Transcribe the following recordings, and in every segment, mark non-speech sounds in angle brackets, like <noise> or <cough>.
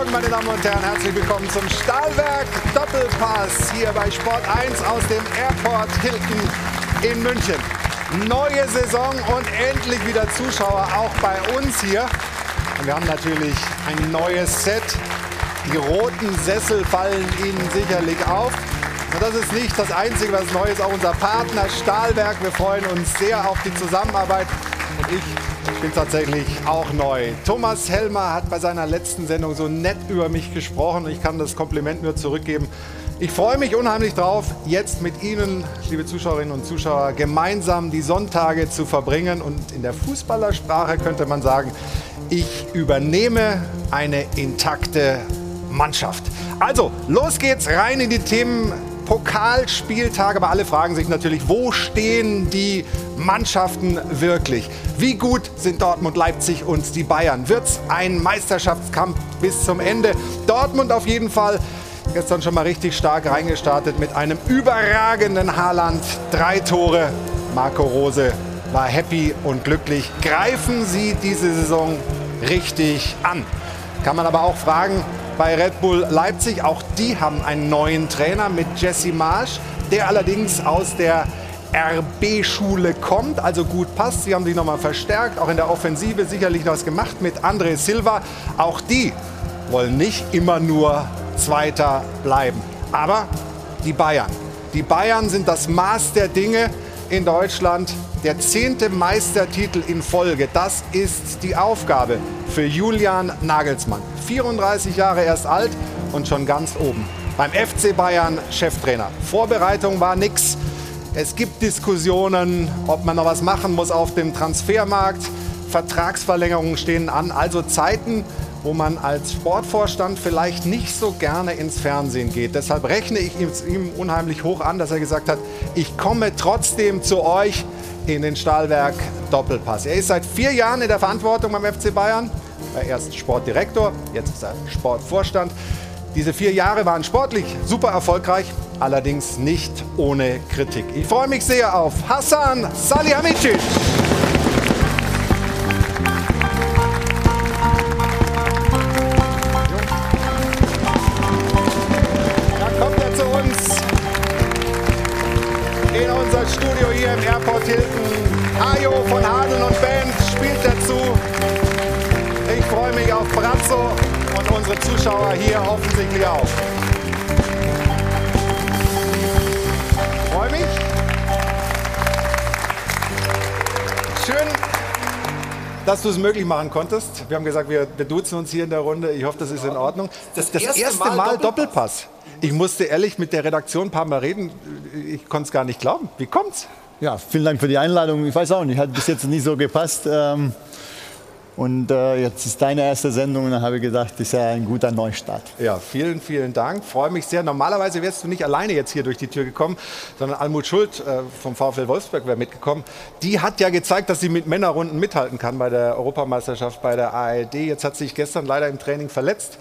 Morgen, meine Damen und Herren. Herzlich willkommen zum Stahlwerk Doppelpass hier bei Sport 1 aus dem Airport Hilton in München. Neue Saison und endlich wieder Zuschauer auch bei uns hier. Und wir haben natürlich ein neues Set. Die roten Sessel fallen Ihnen sicherlich auf. Und das ist nicht das Einzige, was neu ist. Auch unser Partner Stahlwerk. Wir freuen uns sehr auf die Zusammenarbeit. Und ich bin tatsächlich auch neu. Thomas Helmer hat bei seiner letzten Sendung so nett über mich gesprochen. Ich kann das Kompliment nur zurückgeben. Ich freue mich unheimlich drauf, jetzt mit Ihnen, liebe Zuschauerinnen und Zuschauer, gemeinsam die Sonntage zu verbringen. Und in der Fußballersprache könnte man sagen, ich übernehme eine intakte Mannschaft. Also, los geht's rein in die Themen Pokalspieltag. Aber alle fragen sich natürlich, wo stehen die Mannschaften wirklich? Wie gut sind Dortmund, Leipzig und die Bayern? Wird es ein Meisterschaftskampf bis zum Ende? Dortmund auf jeden Fall Gestern schon mal richtig stark reingestartet mit einem überragenden Haaland. Drei Tore. Marco Rose war happy und glücklich. Greifen Sie diese Saison richtig an. Kann man aber auch fragen bei Red Bull Leipzig. Auch die haben einen neuen Trainer mit Jesse Marsch, der allerdings aus der RB-Schule kommt, also gut passt. Sie haben sich nochmal verstärkt, auch in der Offensive sicherlich noch was gemacht mit André Silva. Auch die wollen nicht immer nur Zweiter bleiben. Aber die Bayern. Die Bayern sind das Maß der Dinge in Deutschland. Der zehnte Meistertitel in Folge, das ist die Aufgabe für Julian Nagelsmann. 34 Jahre erst alt und schon ganz oben. Beim FC Bayern Cheftrainer. Vorbereitung war nix. Es gibt Diskussionen, ob man noch was machen muss auf dem Transfermarkt. Vertragsverlängerungen stehen an. Also Zeiten, wo man als Sportvorstand vielleicht nicht so gerne ins Fernsehen geht. Deshalb rechne ich ihm unheimlich hoch an, dass er gesagt hat, ich komme trotzdem zu euch in den Stahlwerk Doppelpass. Er ist seit vier Jahren in der Verantwortung beim FC Bayern. Er war erst Sportdirektor, jetzt ist er Sportvorstand. Diese vier Jahre waren sportlich super erfolgreich, allerdings nicht ohne Kritik. Ich freue mich sehr auf Hassan Salihamidzic. Unsere Zuschauer hier offensichtlich auch. Freue mich. Schön, dass du es möglich machen konntest. Wir haben gesagt, wir, wir duzen uns hier in der Runde. Ich hoffe, das ist in Ordnung. Das, das erste, erste, Mal, Mal Doppelpass. Doppelpass. Ich musste ehrlich mit der Redaktion ein paar Mal reden. Ich konnte es gar nicht glauben. Wie kommt's? Ja, vielen Dank für die Einladung. Ich weiß auch nicht, hat bis jetzt nicht so gepasst. Ähm, und äh, jetzt ist deine erste Sendung und dann habe ich gedacht, das ist ja ein guter Neustart. Ja, vielen, vielen Dank. Freue mich sehr. Normalerweise wärst du nicht alleine jetzt hier durch die Tür gekommen, sondern Almut Schuld äh, vom VfL Wolfsburg wäre mitgekommen. Die hat ja gezeigt, dass sie mit Männerrunden mithalten kann bei der Europameisterschaft bei der ARD. Jetzt hat sie sich gestern leider im Training verletzt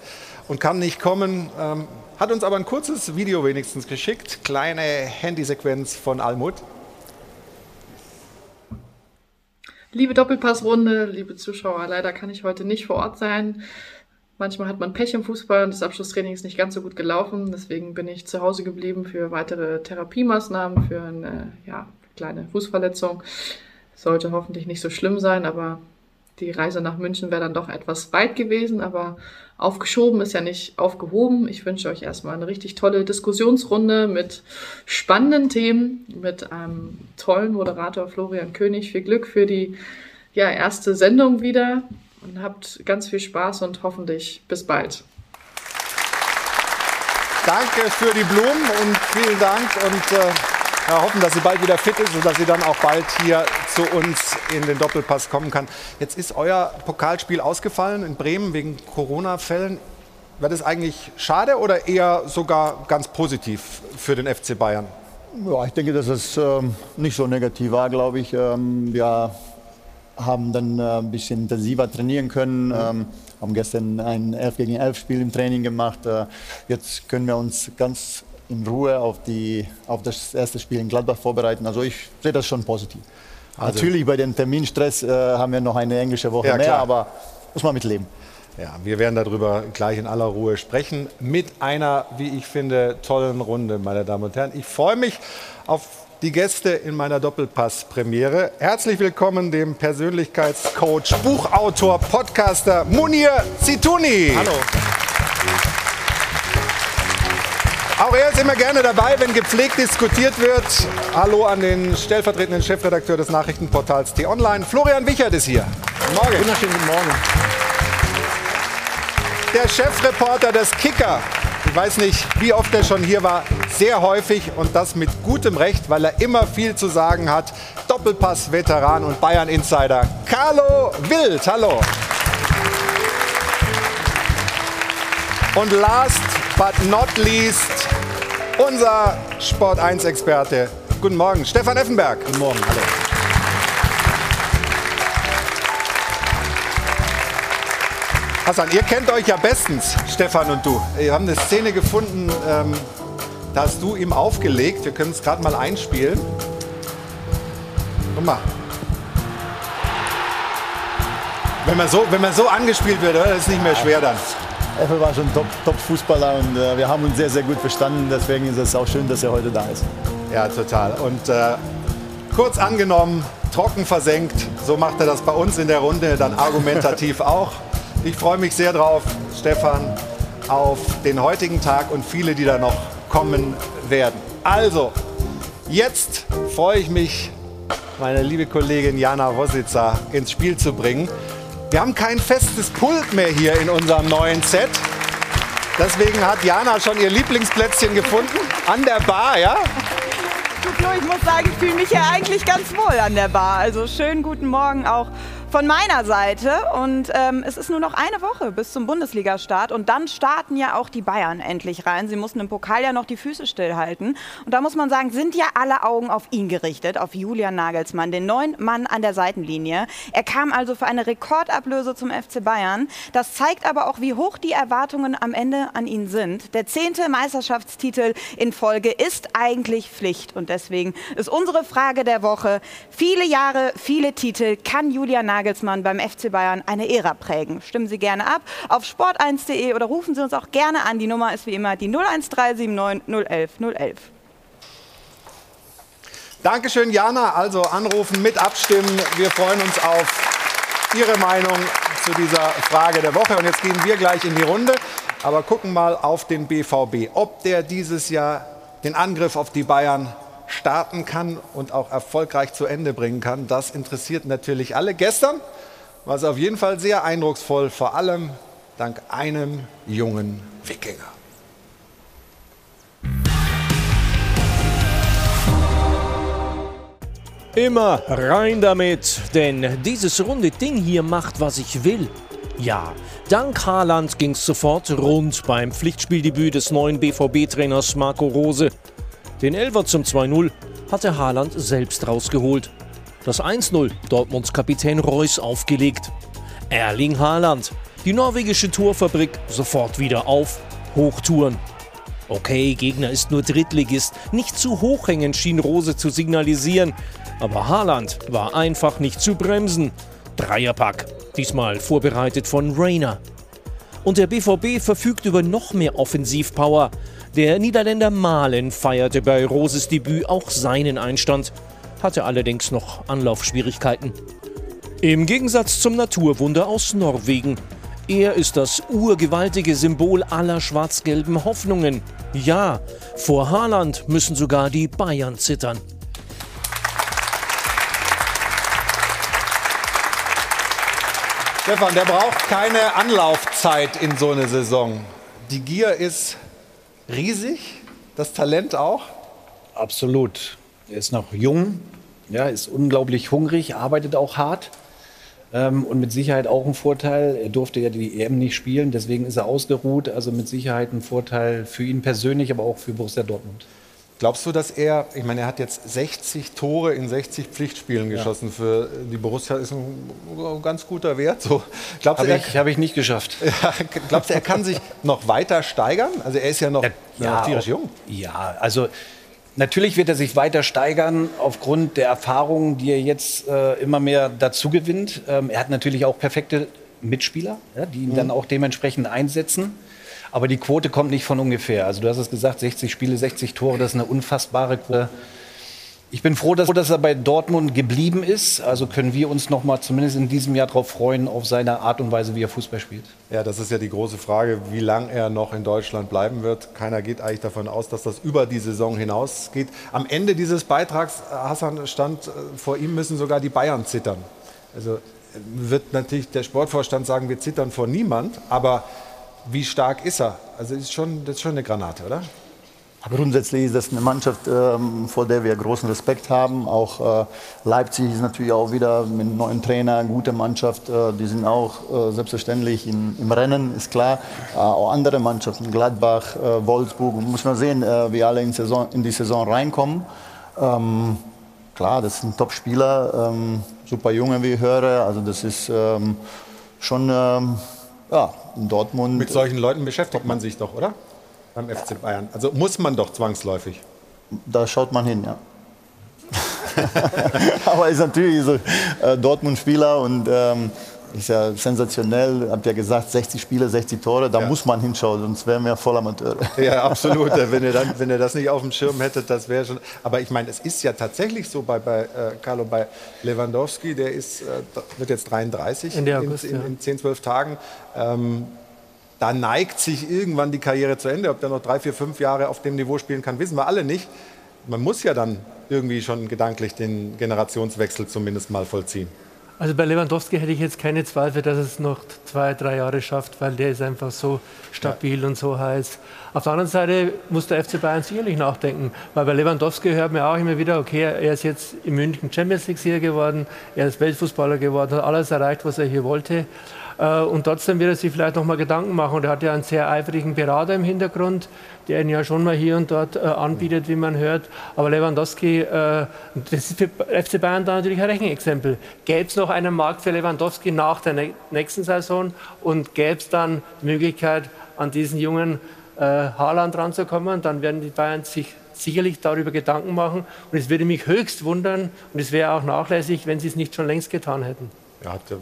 und kann nicht kommen. Ähm, hat uns aber ein kurzes Video wenigstens geschickt. Kleine Handysequenz von Almut. Liebe Doppelpassrunde, liebe Zuschauer, leider kann ich heute nicht vor Ort sein. Manchmal hat man Pech im Fußball und das Abschlusstraining ist nicht ganz so gut gelaufen. Deswegen bin ich zu Hause geblieben für weitere Therapiemaßnahmen, für eine ja, kleine Fußverletzung. Sollte hoffentlich nicht so schlimm sein, aber die Reise nach München wäre dann doch etwas weit gewesen, aber aufgeschoben ist ja nicht aufgehoben. Ich wünsche euch erstmal eine richtig tolle Diskussionsrunde mit spannenden Themen, mit einem tollen Moderator Florian König. Viel Glück für die ja, erste Sendung wieder und habt ganz viel Spaß und hoffentlich bis bald. Danke für die Blumen und vielen Dank und äh ja, hoffen, dass sie bald wieder fit ist und dass sie dann auch bald hier zu uns in den Doppelpass kommen kann. Jetzt ist euer Pokalspiel ausgefallen in Bremen wegen Corona-Fällen. Wäre das eigentlich schade oder eher sogar ganz positiv für den FC Bayern? Ja, ich denke, dass es ähm, nicht so negativ war, glaube ich. Ähm, wir haben dann äh, ein bisschen intensiver trainieren können. Mhm. Ähm, haben gestern ein 11 gegen 11 Spiel im Training gemacht. Äh, jetzt können wir uns ganz in Ruhe auf, die, auf das erste Spiel in Gladbach vorbereiten. Also ich sehe das schon positiv. Also Natürlich bei dem Terminstress äh, haben wir noch eine englische Woche ja, mehr, aber muss man mitleben. Ja, wir werden darüber gleich in aller Ruhe sprechen mit einer, wie ich finde, tollen Runde, meine Damen und Herren. Ich freue mich auf die Gäste in meiner Doppelpass-Premiere. Herzlich willkommen dem Persönlichkeitscoach, Buchautor, Podcaster Munir Zituni. Hallo. Auch er ist immer gerne dabei, wenn gepflegt diskutiert wird. Hallo an den stellvertretenden Chefredakteur des Nachrichtenportals T-Online. Florian Wichert ist hier. Guten Morgen. Wunderschönen guten Morgen. Der Chefreporter des Kicker. Ich weiß nicht, wie oft er schon hier war. Sehr häufig und das mit gutem Recht, weil er immer viel zu sagen hat. Doppelpass-Veteran und Bayern-Insider Carlo Wild. Hallo. Und last but not least unser Sport 1-Experte. Guten Morgen, Stefan Effenberg. Guten Morgen, hallo. Hassan, ihr kennt euch ja bestens, Stefan und du. Wir haben eine Szene gefunden, ähm, da hast du ihm aufgelegt. Wir können es gerade mal einspielen. Guck mal. Wenn man so, wenn man so angespielt wird, das ist nicht mehr schwer dann. Effe war schon Top-Fußballer top und äh, wir haben uns sehr, sehr gut verstanden. Deswegen ist es auch schön, dass er heute da ist. Ja, total. Und äh, kurz angenommen, trocken versenkt. So macht er das bei uns in der Runde, dann argumentativ <laughs> auch. Ich freue mich sehr drauf, Stefan, auf den heutigen Tag und viele, die da noch kommen werden. Also, jetzt freue ich mich, meine liebe Kollegin Jana Rositzer ins Spiel zu bringen. Wir haben kein festes Pult mehr hier in unserem neuen Set. Deswegen hat Jana schon ihr Lieblingsplätzchen gefunden. An der Bar, ja? Du Flo, ich muss sagen, ich fühle mich ja eigentlich ganz wohl an der Bar. Also schönen guten Morgen auch von meiner Seite. Und ähm, es ist nur noch eine Woche bis zum Bundesliga-Start. Und dann starten ja auch die Bayern endlich rein. Sie mussten im Pokal ja noch die Füße stillhalten. Und da muss man sagen, sind ja alle Augen auf ihn gerichtet, auf Julian Nagelsmann, den neuen Mann an der Seitenlinie. Er kam also für eine Rekordablöse zum FC Bayern. Das zeigt aber auch, wie hoch die Erwartungen am Ende an ihn sind. Der zehnte Meisterschaftstitel in Folge ist eigentlich Pflicht. Und deswegen ist unsere Frage der Woche, viele Jahre, viele Titel, kann Julian Nagelsmann Nagelsmann beim FC Bayern eine Ära prägen. Stimmen Sie gerne ab auf sport1.de oder rufen Sie uns auch gerne an. Die Nummer ist wie immer die 01379 011 011. Dankeschön, Jana. Also anrufen, mit abstimmen. Wir freuen uns auf Ihre Meinung zu dieser Frage der Woche. Und jetzt gehen wir gleich in die Runde. Aber gucken mal auf den BVB. Ob der dieses Jahr den Angriff auf die Bayern starten kann und auch erfolgreich zu Ende bringen kann. Das interessiert natürlich alle. Gestern war es auf jeden Fall sehr eindrucksvoll, vor allem dank einem jungen Wikinger. Immer rein damit, denn dieses runde Ding hier macht, was ich will. Ja, dank Haaland ging es sofort rund beim Pflichtspieldebüt des neuen BVB-Trainers Marco Rose. Den Elfer zum 2-0 hatte Haaland selbst rausgeholt. Das 1-0 Dortmunds Kapitän Reus aufgelegt. Erling Haaland, die norwegische Torfabrik sofort wieder auf, Hochtouren. Okay, Gegner ist nur Drittligist, nicht zu hochhängend schien Rose zu signalisieren, aber Haaland war einfach nicht zu bremsen. Dreierpack, diesmal vorbereitet von Rainer. Und der BVB verfügt über noch mehr Offensivpower. Der Niederländer Malen feierte bei Roses Debüt auch seinen Einstand, hatte allerdings noch Anlaufschwierigkeiten. Im Gegensatz zum Naturwunder aus Norwegen. Er ist das urgewaltige Symbol aller schwarz-gelben Hoffnungen. Ja, vor Haaland müssen sogar die Bayern zittern. Stefan, der braucht keine Anlaufzeit in so eine Saison. Die Gier ist riesig, das Talent auch? Absolut. Er ist noch jung, ja, ist unglaublich hungrig, arbeitet auch hart. Ähm, und mit Sicherheit auch ein Vorteil. Er durfte ja die EM nicht spielen, deswegen ist er ausgeruht. Also mit Sicherheit ein Vorteil für ihn persönlich, aber auch für Borussia Dortmund. Glaubst du, dass er, ich meine, er hat jetzt 60 Tore in 60 Pflichtspielen geschossen. Ja. Für die Borussia ist ein ganz guter Wert. So, Habe ich, hab ich nicht geschafft. <laughs> Ja, glaubst du, er kann sich noch weiter steigern? Also er ist ja noch, ja, tierisch jung. Ja, also natürlich wird er sich weiter steigern aufgrund der Erfahrungen, die er jetzt äh, immer mehr dazu gewinnt. Ähm, er hat natürlich auch perfekte Mitspieler, die ihn mhm. dann auch dementsprechend einsetzen. Aber die Quote kommt nicht von ungefähr. Also du hast es gesagt, 60 Spiele, 60 Tore, das ist eine unfassbare Quote. Ich bin froh, dass, er bei Dortmund geblieben ist. Also können wir uns noch mal zumindest in diesem Jahr darauf freuen, auf seine Art und Weise, wie er Fußball spielt. Ja, das ist ja die große Frage, wie lange er noch in Deutschland bleiben wird. Keiner geht eigentlich davon aus, dass das über die Saison hinausgeht. Am Ende dieses Beitrags, Hassan, stand äh, vor ihm müssen sogar die Bayern zittern. Also wird natürlich der Sportvorstand sagen, wir zittern vor niemand. Aber wie stark ist er? Also ist schon, das ist schon eine Granate, oder? Grundsätzlich ist das eine Mannschaft, ähm, vor der wir großen Respekt haben. Auch äh, Leipzig ist natürlich auch wieder mit einem neuen Trainer gute Mannschaft. Äh, die sind auch äh, selbstverständlich im Rennen, ist klar. auch andere Mannschaften, Gladbach, Wolfsburg. Muss man sehen, wie alle in, die Saison reinkommen. Ähm, klar, das ein Top-Spieler, ähm, super Junge, wie ich höre. Also das ist schon ja, in Dortmund. Mit solchen Leuten beschäftigt man sich doch, oder? beim FC Bayern. Also muss man doch zwangsläufig. Da schaut man hin, ja. <laughs> Aber ist natürlich so äh, Dortmund-Spieler und ähm, ist ja sensationell. Habt ja gesagt, 60 Spiele, 60 Tore, da ja. muss man hinschauen, sonst wären wir voll Amateure. <laughs> Ja, absolut. <laughs> wenn, ihr dann, wenn ihr das nicht auf dem Schirm hättet, das wäre schon. Aber ich meine, es ist ja tatsächlich so bei, bei äh, Carlo, bei Lewandowski, der ist, äh, wird jetzt 33 in, August, in, in, in 10, 12 Tagen. Ähm, da neigt sich irgendwann die Karriere zu Ende. Ob der noch drei, vier, fünf Jahre auf dem Niveau spielen kann, wissen wir alle nicht. Man muss ja dann irgendwie schon gedanklich den Generationswechsel zumindest mal vollziehen. Also bei Lewandowski hätte ich jetzt keine Zweifel, dass es noch zwei, drei Jahre schafft, weil der ist einfach so stabil ja. und so heiß. Auf der anderen Seite muss der FC Bayern sicherlich nachdenken, weil bei Lewandowski hört man auch immer wieder, okay, er ist jetzt in München Champions League-Sieger geworden, er ist Weltfußballer geworden, hat alles erreicht, was er hier wollte. Äh, und trotzdem wird er sich vielleicht noch mal Gedanken machen. Und er hat ja einen sehr eifrigen Berater im Hintergrund, der ihn ja schon mal hier und dort äh, anbietet, wie man hört. Aber Lewandowski, äh, das ist für FC Bayern da natürlich ein Rechenexempel. Gäbe es noch einen Markt für Lewandowski nach der nächsten Saison und gäbe es dann die Möglichkeit, an diesen jungen Haaland ranzukommen, dann werden die Bayern sich sicherlich darüber Gedanken machen. Und es würde mich höchst wundern und es wäre auch nachlässig, wenn sie es nicht schon längst getan hätten. Ja, hat, der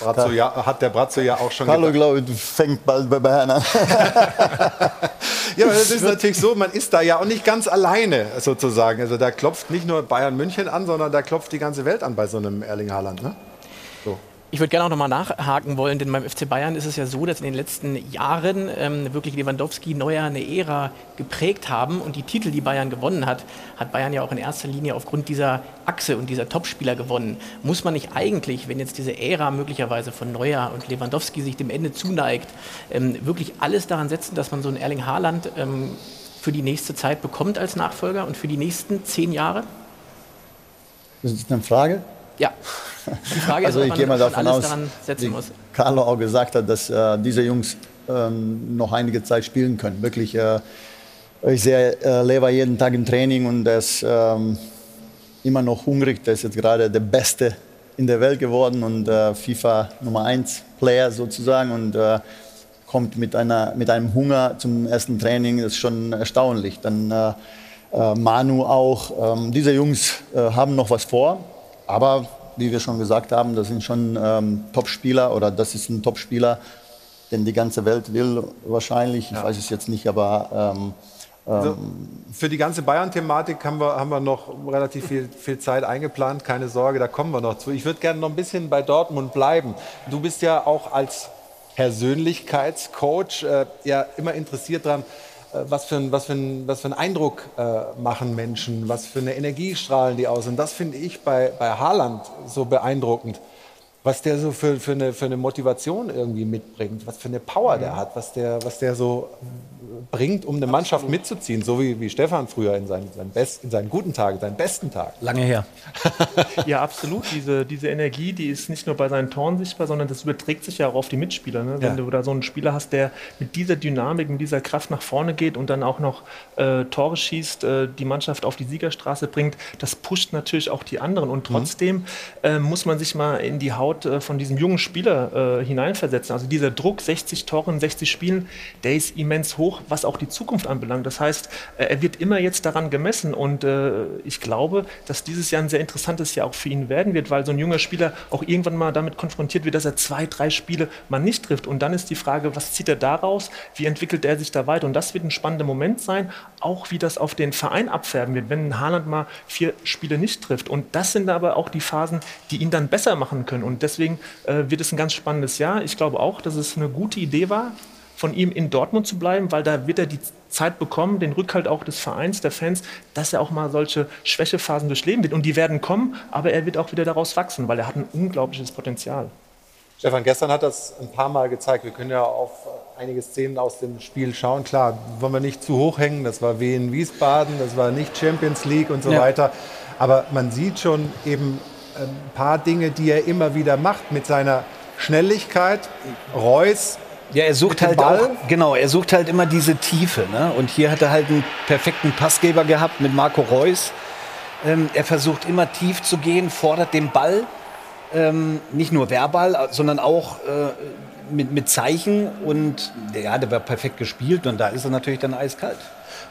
Brazzo ja, hat der Brazzo ja auch schon Hallo, glaube ich, fängt bald bei Bayern an. <laughs> ja, aber das ist natürlich so, man ist da ja auch nicht ganz alleine sozusagen. Also da klopft nicht nur Bayern München an, sondern da klopft die ganze Welt an bei so einem Erling Haaland. Ne? Ich würde gerne auch nochmal nachhaken wollen, denn beim FC Bayern ist es ja so, dass in den letzten Jahren ähm, wirklich Lewandowski, Neuer eine Ära geprägt haben und die Titel, die Bayern gewonnen hat, hat Bayern ja auch in erster Linie aufgrund dieser Achse und dieser Topspieler gewonnen. Muss man nicht eigentlich, wenn jetzt diese Ära möglicherweise von Neuer und Lewandowski sich dem Ende zuneigt, ähm, wirklich alles daran setzen, dass man so einen Erling Haaland ähm, für die nächste Zeit bekommt als Nachfolger und für die nächsten zehn Jahre? Das ist eine Frage. Ja. Die Frage also ist, ich gehe mal davon aus, wie muss. Carlo auch gesagt hat, dass äh, diese Jungs ähm, noch einige Zeit spielen können. Wirklich, äh, ich sehe äh, Lever jeden Tag im Training und er ist ähm, immer noch hungrig. Der ist jetzt gerade der Beste in der Welt geworden und äh, FIFA Nummer 1 Player sozusagen und äh, kommt mit, einer, mit einem Hunger zum ersten Training. Das ist schon erstaunlich. Dann äh, Manu auch. Ähm, diese Jungs haben noch was vor aber wie wir schon gesagt haben, das sind schon ähm, Top-Spieler oder das ist ein Top-Spieler, den die ganze Welt will wahrscheinlich. Ich ja. weiß es jetzt nicht, aber ähm, also ähm, für die ganze Bayern-Thematik haben wir, haben wir noch relativ viel, viel Zeit eingeplant. Keine Sorge, da kommen wir noch zu. Ich würde gerne noch ein bisschen bei Dortmund bleiben. Du bist ja auch als Persönlichkeitscoach äh, ja immer interessiert daran, was für, ein, was, für ein, was für einen Eindruck äh, machen Menschen, was für eine Energie strahlen die aus. Und das finde ich bei, bei Haaland so beeindruckend was der so für, für, eine, für eine Motivation irgendwie mitbringt, was für eine Power der hat, was der, was der so bringt, um eine Mannschaft mitzuziehen, so wie, wie Stefan früher in seinen, seinen, Best, in seinen guten Tagen, seinen besten Tag. Lange her. <laughs> ja, absolut. Diese, diese Energie, die ist nicht nur bei seinen Toren sichtbar, sondern das überträgt sich ja auch auf die Mitspieler. Ne? Wenn ja. du da so einen Spieler hast, der mit dieser Dynamik, mit dieser Kraft nach vorne geht und dann auch noch äh, Tore schießt, äh, die Mannschaft auf die Siegerstraße bringt, das pusht natürlich auch die anderen. Und mhm. trotzdem mhm. äh, muss man sich mal in die Haut Haut äh, von diesem jungen Spieler äh, hineinversetzen. Also dieser Druck, 60 Tore in 60 Spielen, der ist immens hoch. was auch die Zukunft anbelangt. Das heißt, äh, er wird immer jetzt daran gemessen und äh, ich glaube, dass dieses Jahr ein sehr interessantes Jahr auch für ihn werden wird, weil so ein junger Spieler auch irgendwann mal damit konfrontiert wird, dass er zwei, drei Spiele mal nicht trifft. Und dann ist die Frage, was zieht er daraus? Wie entwickelt er sich da weiter? Und das wird ein spannender Moment sein, auch wie das auf den Verein abfärben wird, wenn Haaland mal vier Spiele nicht trifft. Und das sind aber auch die Phasen, die ihn dann besser machen können. Und deswegen äh, wird es ein ganz spannendes Jahr. Ich glaube auch, dass es eine gute Idee war, von ihm in Dortmund zu bleiben, weil da wird er die Zeit bekommen, den Rückhalt auch des Vereins, der Fans, dass er auch mal solche Schwächephasen durchleben wird. Und die werden kommen, aber er wird auch wieder daraus wachsen, weil er hat ein unglaubliches Potenzial. Stefan, gestern hat das ein paar Mal gezeigt. Wir können ja auf einige Szenen aus dem Spiel schauen. Klar, wollen wir nicht zu hoch hängen. Das war Wien Wiesbaden, das war nicht Champions League und so ja. weiter. Aber man sieht schon eben ein paar Dinge, die er immer wieder macht mit seiner Schnelligkeit. Reus ja, er sucht halt Ball. auch, genau, er sucht halt immer diese Tiefe. Ne? Und hier hat er halt einen perfekten Passgeber gehabt mit Marco Reus. Ähm, er versucht immer tief zu gehen, fordert den Ball, ähm, nicht nur verbal, sondern auch äh, mit, mit Zeichen. Und ja, der war perfekt gespielt und da ist er natürlich dann eiskalt.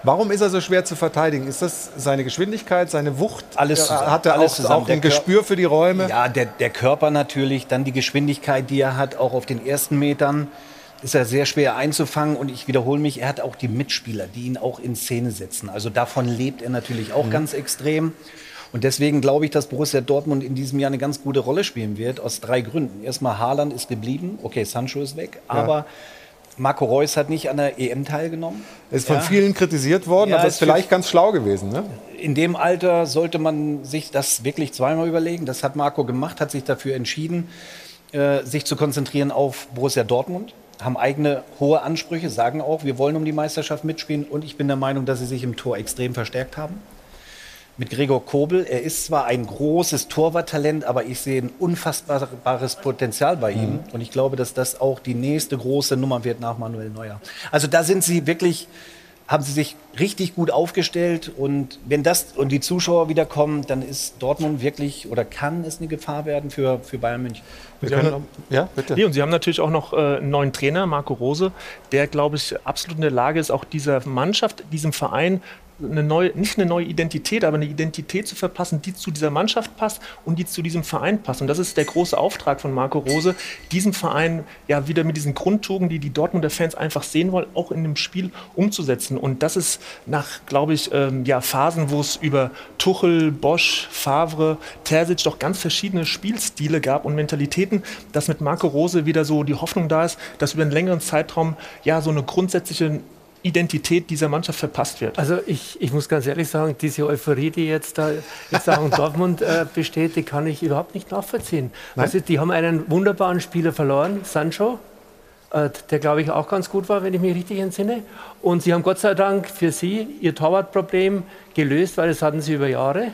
Warum ist er so schwer zu verteidigen? Ist das seine Geschwindigkeit, seine Wucht? Alles zusammen. Hat er alles auch, auch ein Gespür für die Räume? Ja, der, der Körper natürlich, dann die Geschwindigkeit, die er hat, auch auf den ersten Metern ist er sehr schwer einzufangen und ich wiederhole mich, er hat auch die Mitspieler, die ihn auch in Szene setzen. Also davon lebt er natürlich auch mhm. ganz extrem. Und deswegen glaube ich, dass Borussia Dortmund in diesem Jahr eine ganz gute Rolle spielen wird, aus drei Gründen. Erstmal, Haaland ist geblieben, okay, Sancho ist weg, ja. Marco Reus hat nicht an der EM teilgenommen. Ist von ja. vielen kritisiert worden, ja, aber ist vielleicht ganz schlau gewesen. Ne? In dem Alter sollte man sich das wirklich zweimal überlegen. Das hat Marco gemacht, hat sich dafür entschieden, äh, sich zu konzentrieren auf Borussia Dortmund haben eigene hohe Ansprüche, sagen auch, wir wollen um die Meisterschaft mitspielen. Und ich bin der Meinung, dass sie sich im Tor extrem verstärkt haben. Mit Gregor Kobel, er ist zwar ein großes Torwarttalent, aber ich sehe ein unfassbares Potenzial bei ihm. Mhm. Und ich glaube, dass das auch die nächste große Nummer wird nach Manuel Neuer. Also da sind sie wirklich haben sie sich richtig gut aufgestellt und wenn das und die Zuschauer wieder kommen, dann ist Dortmund wirklich oder kann es eine Gefahr werden für, für Bayern München. Sie haben, ja, bitte. Nee, und Sie haben natürlich auch noch äh, einen neuen Trainer, Marco Rose, der, glaube ich, absolut in der Lage ist, auch dieser Mannschaft, diesem Verein eine neue, nicht eine neue Identität, aber eine Identität zu verpassen, die zu dieser Mannschaft passt und die zu diesem Verein passt. Und das ist der große Auftrag von Marco Rose, diesen Verein ja wieder mit diesen Grundtugenden, die die Dortmunder Fans einfach sehen wollen, auch in dem Spiel umzusetzen. Und das ist nach, glaube ich, ähm, ja, Phasen, wo es über Tuchel, Bosch, Favre, Terzic doch ganz verschiedene Spielstile gab und Mentalitäten, dass mit Marco Rose wieder so die Hoffnung da ist, dass über einen längeren Zeitraum ja so eine grundsätzliche Identität dieser Mannschaft verpasst wird. Also ich, ich muss ganz ehrlich sagen, diese Euphorie, die jetzt da jetzt auch in <laughs> Dortmund äh, besteht, die kann ich überhaupt nicht nachvollziehen. Also die haben einen wunderbaren Spieler verloren, Sancho, äh, der glaube ich auch ganz gut war, wenn ich mich richtig entsinne. Und sie haben Gott sei Dank für sie ihr Torwartproblem gelöst, weil das hatten sie über Jahre.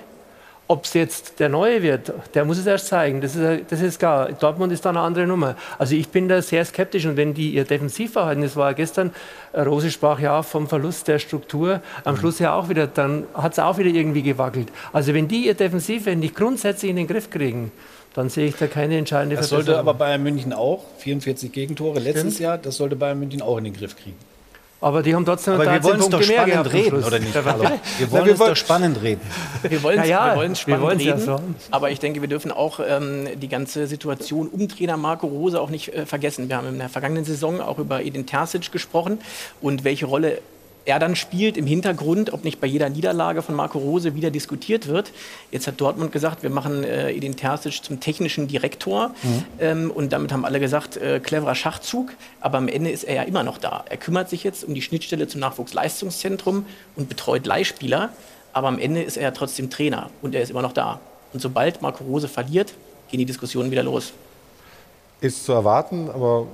Ob es jetzt der Neue wird, der muss es erst zeigen. Das ist, das ist klar. Dortmund ist da eine andere Nummer. Also ich bin da sehr skeptisch. Und wenn die ihr Defensivverhalten, das war gestern, äh, Rose sprach ja auch vom Verlust der Struktur, am mhm. Schluss ja auch wieder, dann hat es auch wieder irgendwie gewackelt. Also wenn die ihr Defensivverhalten nicht grundsätzlich in den Griff kriegen, dann sehe ich da keine entscheidende Das sollte aber Bayern München auch, 44 Gegentore letztes Stimmt. Jahr, das sollte Bayern München auch in den Griff kriegen. Aber die haben trotzdem Aber wir wollen es doch spannend reden, oder nicht? Hallo? Wir <laughs> wollen es doch spannend reden. Wir wollen es ja, ja, spannend reden, ja aber ich denke, wir dürfen auch ähm, die ganze Situation um Trainer Marco Rose auch nicht äh, vergessen. Wir haben in der vergangenen Saison auch über Edin Terzic gesprochen und welche Rolle er dann spielt im Hintergrund, ob nicht bei jeder Niederlage von Marco Rose wieder diskutiert wird. Jetzt hat Dortmund gesagt, wir machen äh, Edin Terzic zum technischen Direktor. Mhm. Ähm, und damit haben alle gesagt, äh, cleverer Schachzug. Aber am Ende ist er ja immer noch da. Er kümmert sich jetzt um die Schnittstelle zum Nachwuchsleistungszentrum und betreut Leihspieler. Aber am Ende ist er ja trotzdem Trainer und er ist immer noch da. Und sobald Marco Rose verliert, gehen die Diskussionen wieder los. Ist zu erwarten, aber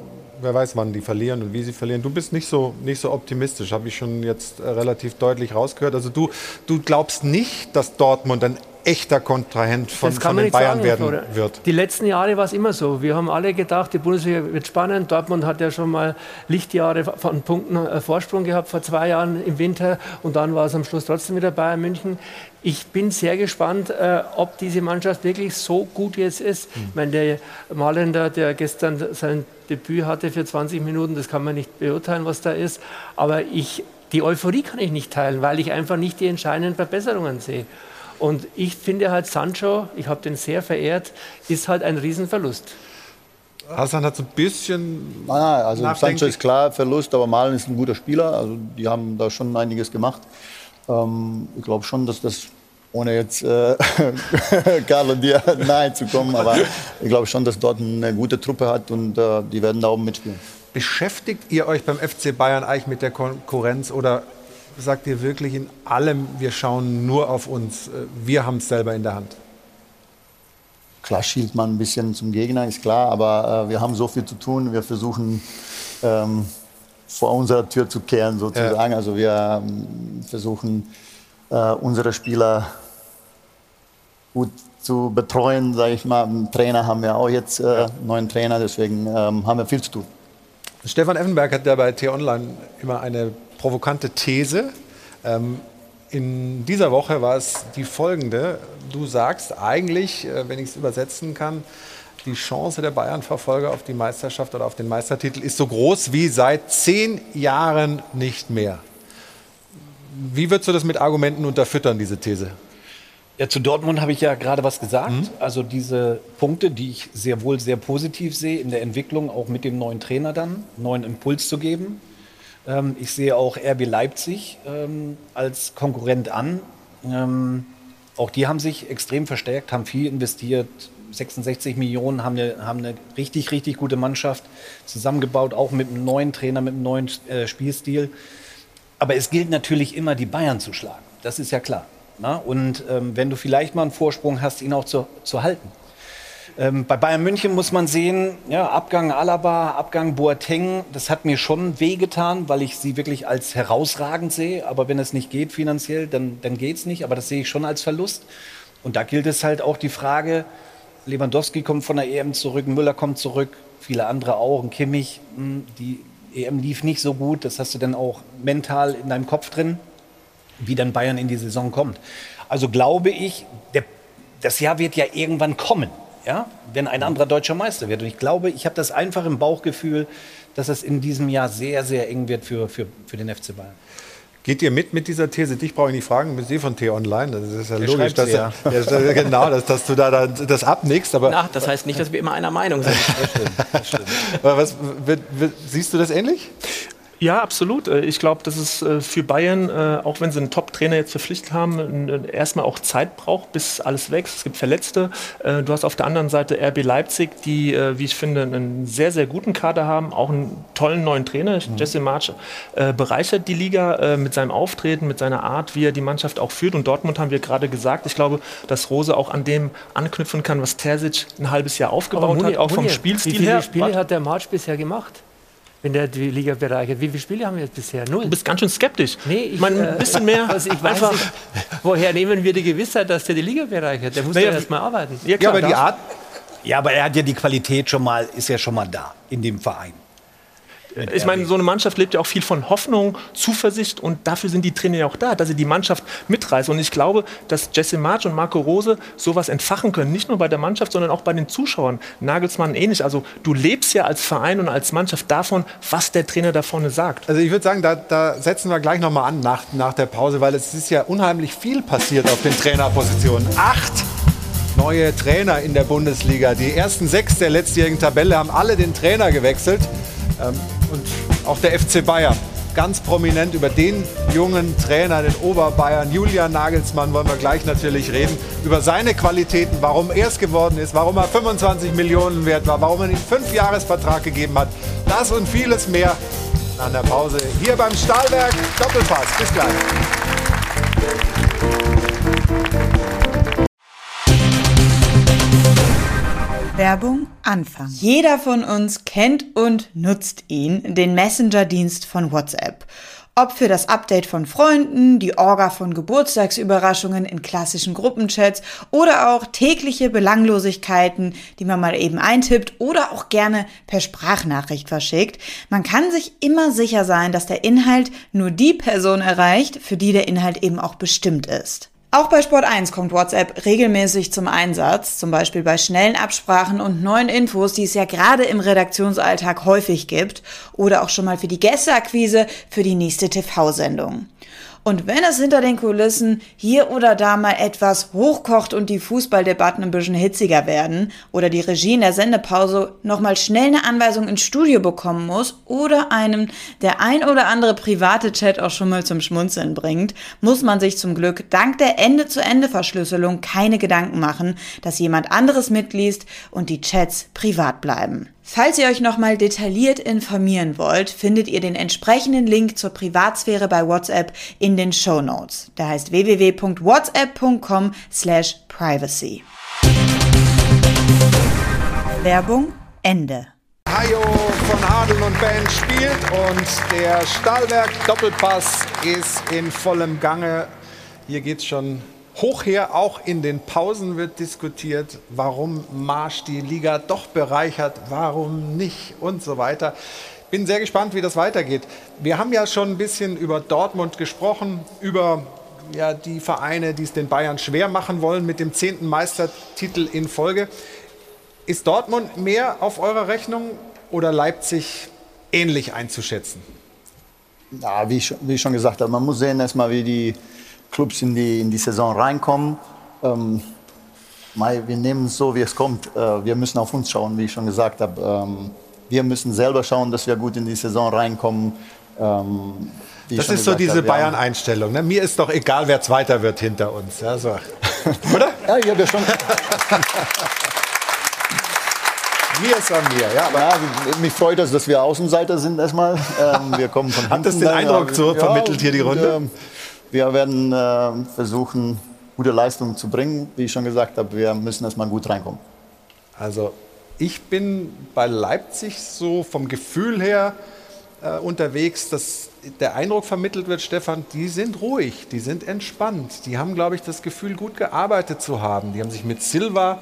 wer weiß, wann die verlieren und wie sie verlieren. Du bist nicht so, nicht so optimistisch, habe ich schon jetzt äh, relativ deutlich rausgehört. Also du, du glaubst nicht, dass Dortmund ein echter Kontrahent von, von den Bayern sagen, werden oder? wird. Die letzten Jahre war es immer so. Wir haben alle gedacht, die Bundesliga wird spannend. Dortmund hat ja schon mal Lichtjahre von Punkten äh, Vorsprung gehabt vor zwei Jahren im Winter und dann war es am Schluss trotzdem wieder Bayern München. Ich bin sehr gespannt, äh, ob diese Mannschaft wirklich so gut jetzt ist. Mhm. Ich meine, der Malender, der gestern sein Debüt hatte für 20 Minuten, das kann man nicht beurteilen, was da ist. Aber ich, die Euphorie kann ich nicht teilen, weil ich einfach nicht die entscheidenden Verbesserungen sehe. Und ich finde halt Sancho, ich habe den sehr verehrt, ist halt ein Riesenverlust. Hassan hat so ein bisschen. Nein, nein, also Sancho ist klar Verlust, aber Malen ist ein guter Spieler. Also die haben da schon einiges gemacht. Ähm, ich glaube schon, dass das, ohne jetzt äh, <laughs> Karl und dir <laughs> nahe zu kommen, aber ich glaube schon, dass dort eine gute Truppe hat und äh, die werden da oben mitspielen. Beschäftigt ihr euch beim FC Bayern eigentlich mit der Konkurrenz oder sagt ihr wirklich in allem, wir schauen nur auf uns, äh, wir haben es selber in der Hand? Klar schielt man ein bisschen zum Gegner, ist klar, aber äh, wir haben so viel zu tun. Wir versuchen ähm, vor unserer Tür zu kehren, sozusagen. Ja. Also wir ähm, versuchen äh, unsere Spieler gut zu betreuen, sage ich mal. Einen Trainer haben wir auch jetzt, äh, neuen Trainer, deswegen ähm, haben wir viel zu tun. Stefan Effenberg hat ja bei T-Online immer eine provokante These. Ähm, in dieser Woche war es die folgende. Du sagst eigentlich, äh, wenn ich es übersetzen kann, die Chance der Bayern-Verfolger auf die Meisterschaft oder auf den Meistertitel ist so groß wie seit zehn Jahren nicht mehr. Wie würdest du das mit Argumenten unterfüttern, diese These? Ja, zu Dortmund habe ich ja gerade was gesagt. Mhm. Also diese Punkte, die ich sehr wohl sehr positiv sehe in der Entwicklung, auch mit dem neuen Trainer dann, neuen Impuls zu geben. Ähm, ich sehe auch RB Leipzig ähm, als Konkurrent an. Ähm, auch die haben sich extrem verstärkt, haben viel investiert. 66 Millionen, haben eine, haben eine richtig, richtig gute Mannschaft zusammengebaut, auch mit einem neuen Trainer, mit einem neuen äh, Spielstil. Aber es gilt natürlich immer, die Bayern zu schlagen. Das ist ja klar. Na? Und ähm, wenn du vielleicht mal einen Vorsprung hast, ihn auch zu, zu halten. Ähm, bei Bayern München muss man sehen, ja, Abgang Alaba, Abgang Boateng, das hat mir schon wehgetan, weil ich sie wirklich als herausragend sehe. Aber wenn es nicht geht finanziell, dann, dann geht es nicht. Aber das sehe ich schon als Verlust. Und da gilt es halt auch die Frage, Lewandowski kommt von der EM zurück, Müller kommt zurück, viele andere auch, und Kimmich, hm, die EM lief nicht so gut, das hast du dann auch mental in deinem Kopf drin, wie dann Bayern in die Saison kommt. Also glaube ich, der, das Jahr wird ja irgendwann kommen ja, wenn ein anderer deutscher Meister wird. Und ich glaube, ich habe das einfach im Bauchgefühl, dass es in diesem Jahr sehr, sehr eng wird für, für, für den FC Bayern. Geht ihr mit mit dieser These? Dich brauche ich nicht fragen, bist eh von T-Online. Das ist ja Der logisch, dass, ja. <laughs> ja. genau, dass, dass, du da das abnickst. Aber, Na, das heißt nicht, dass wir immer einer Meinung sind. <laughs> Das stimmt, das stimmt. was, siehst du das ähnlich? Ja, absolut. Äh, ich glaube, dass es äh, für Bayern, äh, auch wenn sie einen Top-Trainer jetzt verpflichtet haben, erstmal auch Zeit braucht, bis alles wächst. Es gibt Verletzte. Du hast auf der anderen Seite RB Leipzig, die, wie ich finde, einen sehr, sehr guten Kader haben, auch einen tollen neuen Trainer. Mhm. Jesse March bereichert die Liga mit seinem Auftreten, mit seiner Art, wie er die Mannschaft auch führt. Und Dortmund haben wir gerade gesagt. Ich glaube, dass Rose auch an dem anknüpfen kann, was Terzic ein halbes Jahr aufgebaut Muni, hat, auch vom Spielstil her. Wie viele Spiele hat der March bisher gemacht? Wenn der die Liga bereichert. Wie viele Spiele haben wir jetzt bisher? Null. Du bist ganz schön skeptisch. Nee, ich, meine, ein bisschen mehr. <laughs> Also ich weiß nicht, woher nehmen wir die Gewissheit, dass der die Liga bereichert? Der muss naja, ja erst mal arbeiten. Ja, klar, ja, aber die Art. Ja, aber er hat ja die Qualität schon mal, ist ja schon mal da in dem Verein. Ich meine, so eine Mannschaft lebt ja auch viel von Hoffnung, Zuversicht und dafür sind die Trainer ja auch da, dass sie die Mannschaft mitreißen. Und ich glaube, dass Jesse March und Marco Rose sowas entfachen können, nicht nur bei der Mannschaft, sondern auch bei den Zuschauern. Nagelsmann ähnlich. Also du lebst ja als Verein und als Mannschaft davon, was der Trainer da vorne sagt. Also ich würde sagen, da, da, setzen wir gleich nochmal an nach, nach der Pause, weil es ist ja unheimlich viel passiert auf den Trainerpositionen. Acht neue Trainer in der Bundesliga. Die ersten sechs der letztjährigen Tabelle haben alle den Trainer gewechselt. Ähm, und auch der FC Bayern. Ganz prominent über den jungen Trainer, den Oberbayern, Julian Nagelsmann, wollen wir gleich natürlich reden. Über seine Qualitäten, warum er es geworden ist, warum er 25 Millionen wert war, warum er ihn fünf Jahresvertrag gegeben hat. Das und vieles mehr an der Pause hier beim Stahlwerk Doppelpass. Bis gleich. Werbung Anfang. Jeder von uns kennt und nutzt ihn, den Messenger-Dienst von WhatsApp. Ob für das Update von Freunden, die Orga von Geburtstagsüberraschungen in klassischen Gruppenchats oder auch tägliche Belanglosigkeiten, die man mal eben eintippt oder auch gerne per Sprachnachricht verschickt. Man kann sich immer sicher sein, dass der Inhalt nur die Person erreicht, für die der Inhalt eben auch bestimmt ist. Auch bei Sport 1 kommt WhatsApp regelmäßig zum Einsatz, zum Beispiel bei schnellen Absprachen und neuen Infos, die es ja gerade im Redaktionsalltag häufig gibt, oder auch schon mal für die Gästeakquise für die nächste TV-Sendung. Und wenn es hinter den Kulissen hier oder da mal etwas hochkocht und die Fußballdebatten ein bisschen hitziger werden oder die Regie in der Sendepause nochmal schnell eine Anweisung ins Studio bekommen muss oder einem der ein oder andere private Chat auch schon mal zum Schmunzeln bringt, muss man sich zum Glück dank der Ende-zu-Ende-Verschlüsselung keine Gedanken machen, dass jemand anderes mitliest und die Chats privat bleiben. Falls ihr euch nochmal detailliert informieren wollt, findet ihr den entsprechenden Link zur Privatsphäre bei WhatsApp in den Show Notes. Der heißt www.whatsapp.com slash privacy. Werbung Ende. Hajo von Hadeln und Band spielt und der Stahlwerk Doppelpass ist in vollem Gange. Hier geht's schon hoch her. Auch in den Pausen wird diskutiert, warum Marsch die Liga doch bereichert, warum nicht und so weiter. Bin sehr gespannt, wie das weitergeht. Wir haben ja schon ein bisschen über Dortmund gesprochen, über ja, die Vereine, die es den Bayern schwer machen wollen mit dem zehnten Meistertitel in Folge. Ist Dortmund mehr auf eurer Rechnung oder Leipzig ähnlich einzuschätzen? Ja, wie, ich, wie ich schon gesagt habe, man muss sehen erstmal, wie die Clubs in die, in die Saison reinkommen. Ähm, wir nehmen es so, wie es kommt. Äh, wir müssen auf uns schauen, wie ich schon gesagt habe. Ähm, wir müssen selber schauen, dass wir gut in die Saison reinkommen. Ähm, das ist so diese Bayern-Einstellung. Ne? Mir ist doch egal, wer Zweiter wird hinter uns. Ja, so. <laughs> Oder? ja, ich habe ja schon. <laughs> mir ist an mir, ja. ja. Mich freut es, dass wir Außenseiter sind erstmal. Ähm, wir kommen von Hat das den Eindruck ja, so vermittelt hier die Runde? Ähm, wir werden äh, versuchen, gute Leistungen zu bringen. Wie ich schon gesagt habe, wir müssen erstmal gut reinkommen. Also ich bin bei Leipzig so vom Gefühl her äh, unterwegs, dass der Eindruck vermittelt wird, Stefan, die sind ruhig, die sind entspannt. Die haben, glaube ich, das Gefühl, gut gearbeitet zu haben. Die haben sich mit Silva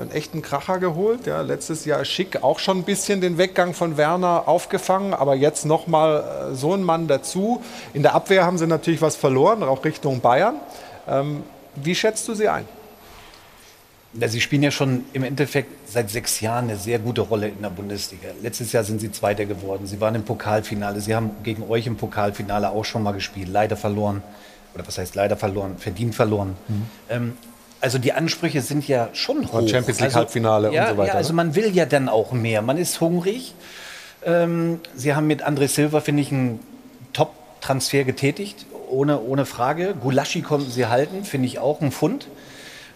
einen echten Kracher geholt. Ja, letztes Jahr schick auch schon ein bisschen den Weggang von Werner aufgefangen, aber jetzt nochmal äh, so ein Mann dazu. In der Abwehr haben sie natürlich was verloren, auch Richtung Bayern. Ähm, wie schätzt du sie ein? Ja, sie spielen ja schon im Endeffekt seit sechs Jahren eine sehr gute Rolle in der Bundesliga. Letztes Jahr sind sie Zweiter geworden. Sie waren im Pokalfinale. Sie haben gegen euch im Pokalfinale auch schon mal gespielt. Leider verloren. Oder was heißt leider verloren? Verdient verloren. Mhm. Ähm, also die Ansprüche sind ja schon hoch. Champions League also, Halbfinale ja, und so weiter. Ja, also ne? man will ja dann auch mehr. Man ist hungrig. Ähm, Sie haben mit André Silva, finde ich, einen Top-Transfer getätigt, ohne, ohne Frage. Gulaschi konnten Sie halten, finde ich auch ein Fund.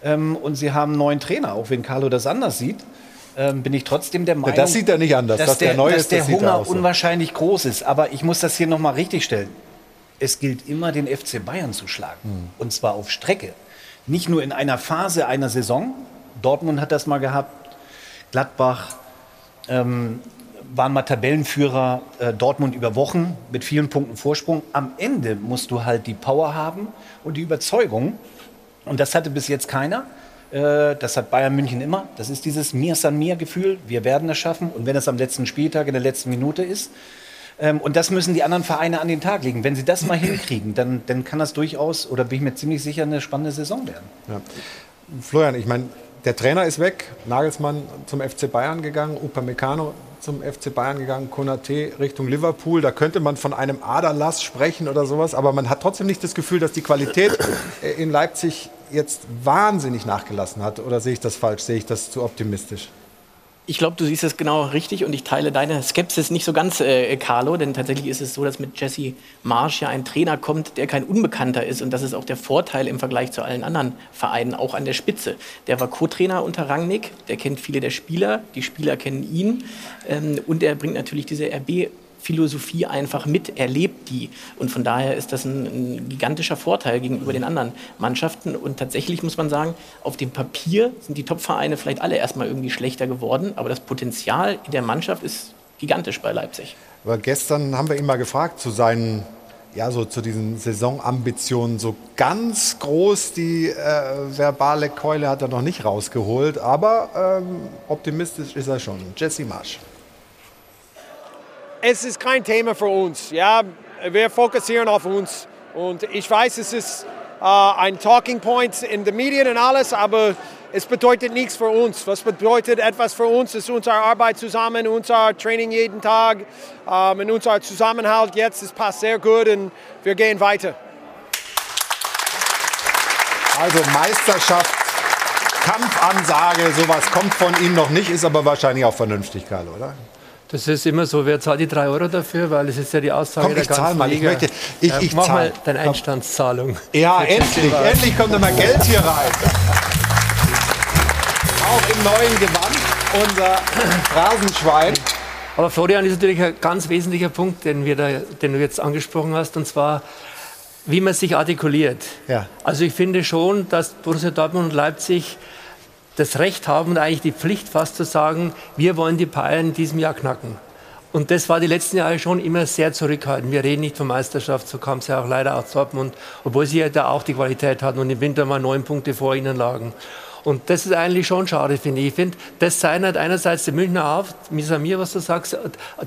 Ähm, und Sie haben einen neuen Trainer, auch wenn Carlo das anders sieht. Ähm, bin ich trotzdem der Meinung, das sieht er nicht anders, dass, dass der, der, neue dass ist, der Hunger so. unwahrscheinlich groß ist. Aber ich muss das hier nochmal richtig stellen. Es gilt immer, den FC Bayern zu schlagen. Hm. Und zwar auf Strecke nicht nur in einer Phase einer Saison, Dortmund hat das mal gehabt, Gladbach ähm, waren mal Tabellenführer, äh, Dortmund über Wochen mit vielen Punkten Vorsprung. Am Ende musst du halt die Power haben und die Überzeugung. Und das hatte bis jetzt keiner. Äh, das hat Bayern München immer. Das ist dieses Mir san mir Gefühl. Wir werden es schaffen. Und wenn es am letzten Spieltag in der letzten Minute ist, ähm, und das müssen die anderen Vereine an den Tag legen. Wenn sie das mal hinkriegen, dann, dann kann das durchaus, oder bin ich mir ziemlich sicher, eine spannende Saison werden. Ja. Florian, ich meine, der Trainer ist weg, Nagelsmann zum FC Bayern gegangen, Upamecano zum FC Bayern gegangen, Konate Richtung Liverpool. Da könnte man von einem Aderlass sprechen oder sowas, aber man hat trotzdem nicht das Gefühl, dass die Qualität in Leipzig jetzt wahnsinnig nachgelassen hat. Oder sehe ich das falsch? Sehe ich das zu optimistisch? Ich glaube, du siehst es genau richtig und ich teile deine Skepsis nicht so ganz, äh, Carlo, denn tatsächlich ist es so, dass mit Jesse Marsch ja ein Trainer kommt, der kein Unbekannter ist und das ist auch der Vorteil im Vergleich zu allen anderen Vereinen, auch an der Spitze. Der war Co-Trainer unter Rangnick, der kennt viele der Spieler, die Spieler kennen ihn ähm, und er bringt natürlich diese RB Philosophie einfach mit, erlebt die. Und von daher ist das ein, ein, gigantischer Vorteil gegenüber den anderen Mannschaften. Und tatsächlich muss man sagen, auf dem Papier sind die Top-Vereine vielleicht alle erstmal irgendwie schlechter geworden, aber das Potenzial in der Mannschaft ist gigantisch bei Leipzig. Aber gestern haben wir ihn mal gefragt zu seinen ja, so zu diesen Saisonambitionen. So ganz groß die äh, verbale Keule hat er noch nicht rausgeholt, aber ähm, optimistisch ist er schon. Jesse Marsch es ist kein Thema für uns. Ja, wir fokussieren auf uns. Und ich weiß, es ist ein Talking Point in den Medien und alles, aber es bedeutet nichts für uns. Was bedeutet etwas für uns, ist unsere Arbeit zusammen, unser Training jeden Tag ähm, und unser Zusammenhalt jetzt. Es passt sehr gut und wir gehen weiter. Also Meisterschaft, Kampfansage, sowas kommt von Ihnen noch nicht, ist aber wahrscheinlich auch vernünftig, Karl, oder? Das ist immer so. Wer zahlt die drei Euro dafür? Weil es ist ja die Aussage Komm, der ich ganzen zahl mal. Ich Liga. möchte- ich- Ja, ich mach zahl. mal deine Einstandszahlung. Ja, endlich, endlich kommt immer Geld hier rein. Auch im neuen Gewand, unser Phrasenschwein. Aber Florian ist natürlich ein ganz wesentlicher Punkt, den, wir da, den du jetzt angesprochen hast, und zwar, wie man sich artikuliert. Ja. Also ich finde schon, dass Borussia Dortmund und Leipzig das Recht haben und eigentlich die Pflicht fast zu sagen, wir wollen die Bayern in diesem Jahr knacken. Und das war die letzten Jahre schon immer sehr zurückhaltend. Wir reden nicht von Meisterschaft, so kam es ja auch leider aus Dortmund, obwohl sie ja da auch die Qualität hatten und im Winter mal neun Punkte vor ihnen lagen. Und das ist eigentlich schon schade, finde ich. Ich finde, das zeichnet einerseits die Münchner auf, mir, was du sagst,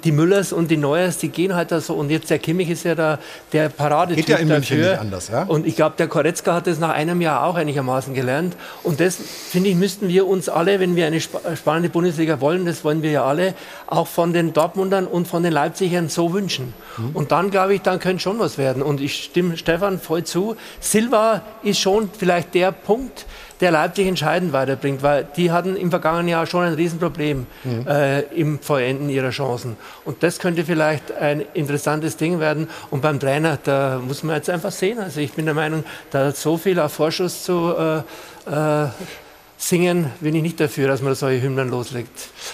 die Müllers und die Neuers, die gehen halt da so. Und jetzt der Kimmich ist ja da der Paradetyp Geht ja in München dafür. nicht anders, ja? Und ich glaube, der Koretzka hat das nach einem Jahr auch einigermaßen gelernt. Und das, finde ich, müssten wir uns alle, wenn wir eine spa- spannende Bundesliga wollen, das wollen wir ja alle, auch von den Dortmundern und von den Leipzigern so wünschen. Mhm. Und dann, glaube ich, dann könnte schon was werden. Und ich stimme Stefan voll zu. Silva ist schon vielleicht der Punkt, der Leipzig entscheidend weiterbringt, weil die hatten im vergangenen Jahr schon ein Riesenproblem Mhm. äh, im Vollenden ihrer Chancen. Und das könnte vielleicht ein interessantes Ding werden. Und beim Trainer, da muss man jetzt einfach sehen. Also ich bin der Meinung, da so viel auf Vorschuss zu äh, äh, singen, bin ich nicht dafür, dass man solche Hymnen loslegt.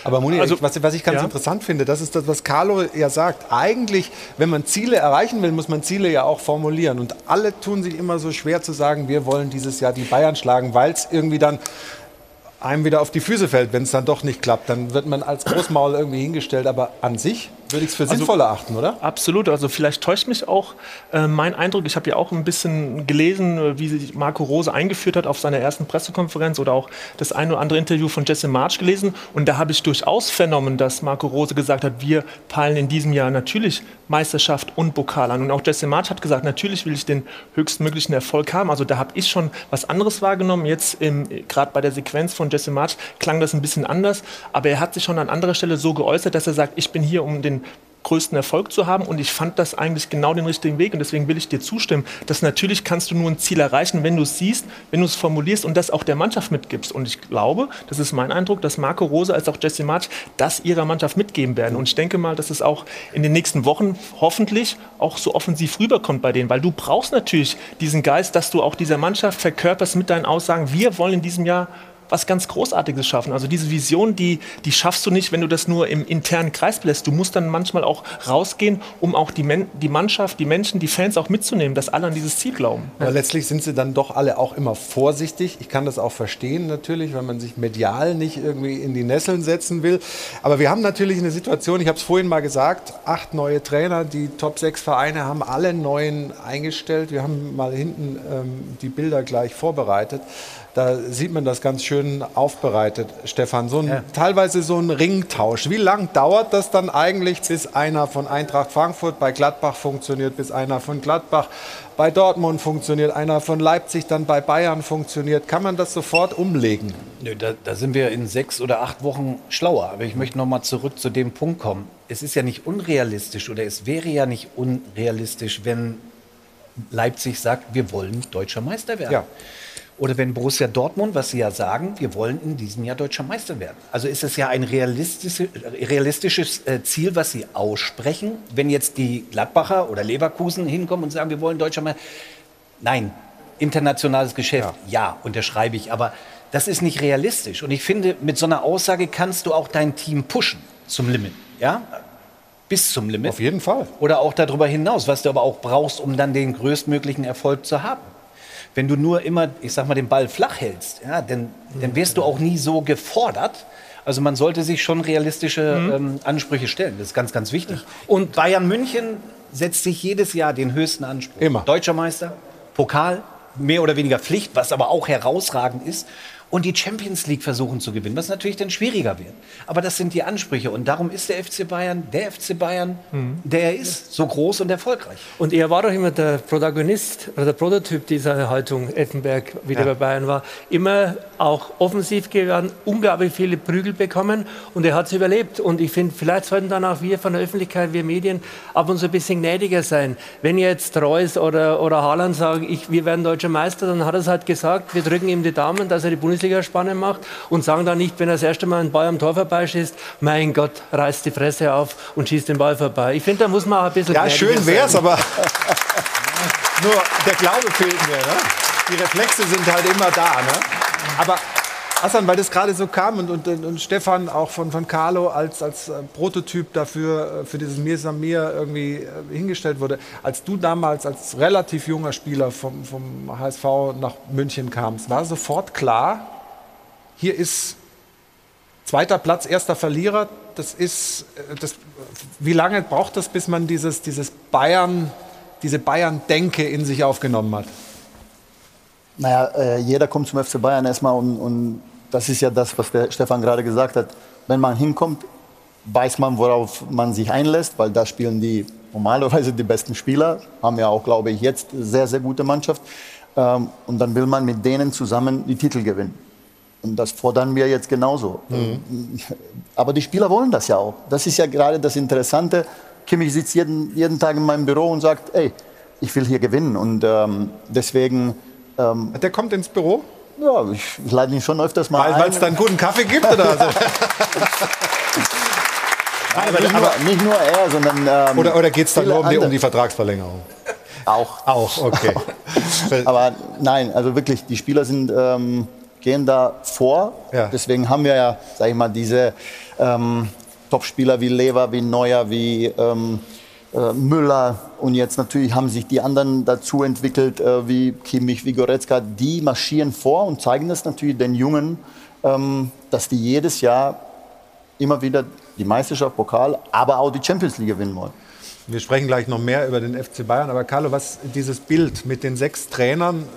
Aber Moni, Also- was, was ich ganz Ja. interessant finde, das ist das, was Carlo ja sagt. Eigentlich, wenn man Ziele erreichen will, muss man Ziele ja auch formulieren. Und alle tun sich immer so schwer zu sagen, wir wollen dieses Jahr die Bayern schlagen, weil es irgendwie dann einem wieder auf die Füße fällt, wenn es dann doch nicht klappt. Dann wird man als Großmaul irgendwie hingestellt. Aber an sich würde ich es für Also- sinnvoll erachten, oder? Absolut, also vielleicht täuscht mich auch äh, mein Eindruck. Ich habe ja auch ein bisschen gelesen, äh, wie sich Marco Rose eingeführt hat auf seiner ersten Pressekonferenz oder auch das ein oder andere Interview von Jesse March gelesen. Und da habe ich durchaus vernommen, dass Marco Rose gesagt hat, wir peilen in diesem Jahr natürlich Meisterschaft und Pokal an. Und auch Jesse March hat gesagt, natürlich will ich den höchstmöglichen Erfolg haben. Also da habe ich schon was anderes wahrgenommen. Jetzt gerade bei der Sequenz von Jesse March klang das ein bisschen anders. Aber er hat sich schon an anderer Stelle so geäußert, dass er sagt, ich bin hier, um den größten Erfolg zu haben. Und ich fand das eigentlich genau den richtigen Weg. Und deswegen will ich dir zustimmen, dass natürlich kannst du nur ein Ziel erreichen, wenn du es siehst, wenn du es formulierst und das auch der Mannschaft mitgibst. Und ich glaube, das ist mein Eindruck, dass Marco Rose als auch Jesse March das ihrer Mannschaft mitgeben werden. Und ich denke mal, dass es auch in den nächsten Wochen hoffentlich auch so offensiv rüberkommt bei denen, weil du brauchst natürlich diesen Geist, dass du auch dieser Mannschaft verkörperst mit deinen Aussagen, wir wollen in diesem Jahr was ganz Großartiges schaffen. Also diese Vision, die, die schaffst du nicht, wenn du das nur im internen Kreis lässt. Du musst dann manchmal auch rausgehen, um auch die, Men die Mannschaft, die Menschen, die Fans auch mitzunehmen, dass alle an dieses Ziel glauben. Aber letztlich sind sie dann doch alle auch immer vorsichtig. Ich kann das auch verstehen natürlich, wenn man sich medial nicht irgendwie in die Nesseln setzen will. Aber wir haben natürlich eine Situation, ich habe es vorhin mal gesagt, acht neue Trainer, die Top 6 Vereine haben alle neuen eingestellt. Wir haben mal hinten ähm, die Bilder gleich vorbereitet. Da sieht man das ganz schön aufbereitet, Stefan. So ein, Teilweise so ein Ringtausch. Wie lang dauert das dann eigentlich, bis einer von Eintracht Frankfurt bei Gladbach funktioniert, bis einer von Gladbach bei Dortmund funktioniert, einer von Leipzig dann bei Bayern funktioniert? Kann man das sofort umlegen? Nö, da, da sind wir in sechs oder acht Wochen schlauer. Aber ich möchte noch mal zurück zu dem Punkt kommen. Es ist ja nicht unrealistisch oder es wäre ja nicht unrealistisch, wenn Leipzig sagt, wir wollen deutscher Meister werden. Ja. Oder wenn Borussia Dortmund, was sie ja sagen, wir wollen in diesem Jahr deutscher Meister werden. Also ist es ja ein realistisches, realistisches äh, Ziel, was sie aussprechen. Wenn jetzt die Gladbacher oder Leverkusen hinkommen und sagen, wir wollen deutscher Meister. Nein, internationales Geschäft, ja. unterschreibe ich. Aber das ist nicht realistisch. Und ich finde, mit so einer Aussage kannst du auch dein Team pushen zum Limit. Ja? Bis zum Limit. Auf jeden Fall. Oder auch darüber hinaus, was du aber auch brauchst, um dann den größtmöglichen Erfolg zu haben. Wenn du nur immer, ich sag mal, den Ball flach hältst, ja, dann, dann wirst du auch nie so gefordert. Also man sollte sich schon realistische ähm, Ansprüche stellen. Das ist ganz, ganz wichtig. Und Bayern München setzt sich jedes Jahr den höchsten Anspruch. Immer. Deutscher Meister, Pokal, mehr oder weniger Pflicht, was aber auch herausragend ist. Und die Champions League versuchen zu gewinnen, was natürlich dann schwieriger wird. Aber das sind die Ansprüche und darum ist der FC Bayern der FC Bayern, Mhm. der er ist, so groß und erfolgreich. Und er war doch immer der Protagonist oder der Prototyp dieser Haltung, Effenberg, wie der Ja. bei Bayern war. Immer auch offensiv geworden, unglaublich viele Prügel bekommen und er hat es überlebt. Und ich finde, vielleicht sollten dann auch wir von der Öffentlichkeit, wir Medien, ab und zu ein bisschen gnädiger sein. Wenn jetzt Reus oder, oder Haaland sagen, ich, wir werden deutscher Meister, dann hat er es halt gesagt, wir drücken ihm die Daumen, dass er die Bundesliga spannend macht und sagen dann nicht, wenn er das erste Mal einen Ball am Tor vorbeischießt, mein Gott, reißt die Fresse auf und schießt den Ball vorbei. Ich finde, da muss man auch ein bisschen Ja, schön wär's, sein. aber <laughs> nur der Glaube fehlt mir. Ne? Die Reflexe sind halt immer da. Ne? Aber Hassan, weil das gerade so kam und, und, und Stefan auch von, von Carlo als, als äh, Prototyp dafür, äh, für dieses Mir Samir irgendwie äh, hingestellt wurde. Als du damals als relativ junger Spieler vom, vom HSV nach München kamst, war sofort klar, hier ist zweiter Platz, erster Verlierer. Das ist, äh, das, wie lange braucht das, bis man dieses, dieses Bayern, diese Bayern-Denke in sich aufgenommen hat? Naja, äh, jeder kommt zum FC Bayern erstmal und, und das ist ja das, was der Stefan gerade gesagt hat. Wenn man hinkommt, weiß man, worauf man sich einlässt, weil da spielen die normalerweise die besten Spieler, haben ja auch, glaube ich, jetzt sehr, sehr gute Mannschaft. Ähm, und dann will man mit denen zusammen die Titel gewinnen. Und das fordern wir jetzt genauso. Aber die Spieler wollen das ja auch. Das ist ja gerade das Interessante. Kimmich sitzt jeden, jeden Tag in meinem Büro und sagt, ey, ich will hier gewinnen. Und ähm, deswegen... Ähm, Der kommt ins Büro? Ja, ich, lade ihn schon öfters mal Weil ein. es dann guten Kaffee gibt oder so? <laughs> aber, nicht, nur, nicht nur er, sondern... Ähm, Oder, oder geht es dann nur um die, um die Vertragsverlängerung? Auch. Auch, okay. <laughs> Aber nein, also wirklich, die Spieler sind, ähm, gehen da vor. Ja. Deswegen haben wir ja, sag ich mal, diese ähm, Top-Spieler wie Lever, wie Neuer, wie ähm, äh, Müller. Und jetzt natürlich haben sich die anderen dazu entwickelt, äh, wie Kimmich, wie Goretzka. Die marschieren vor und zeigen das natürlich den Jungen, ähm, dass die jedes Jahr immer wieder die Meisterschaft, Pokal, aber auch die Champions League gewinnen wollen. Wir sprechen gleich noch mehr über den FC Bayern, aber Carlo, was dieses Bild mit den sechs Trainern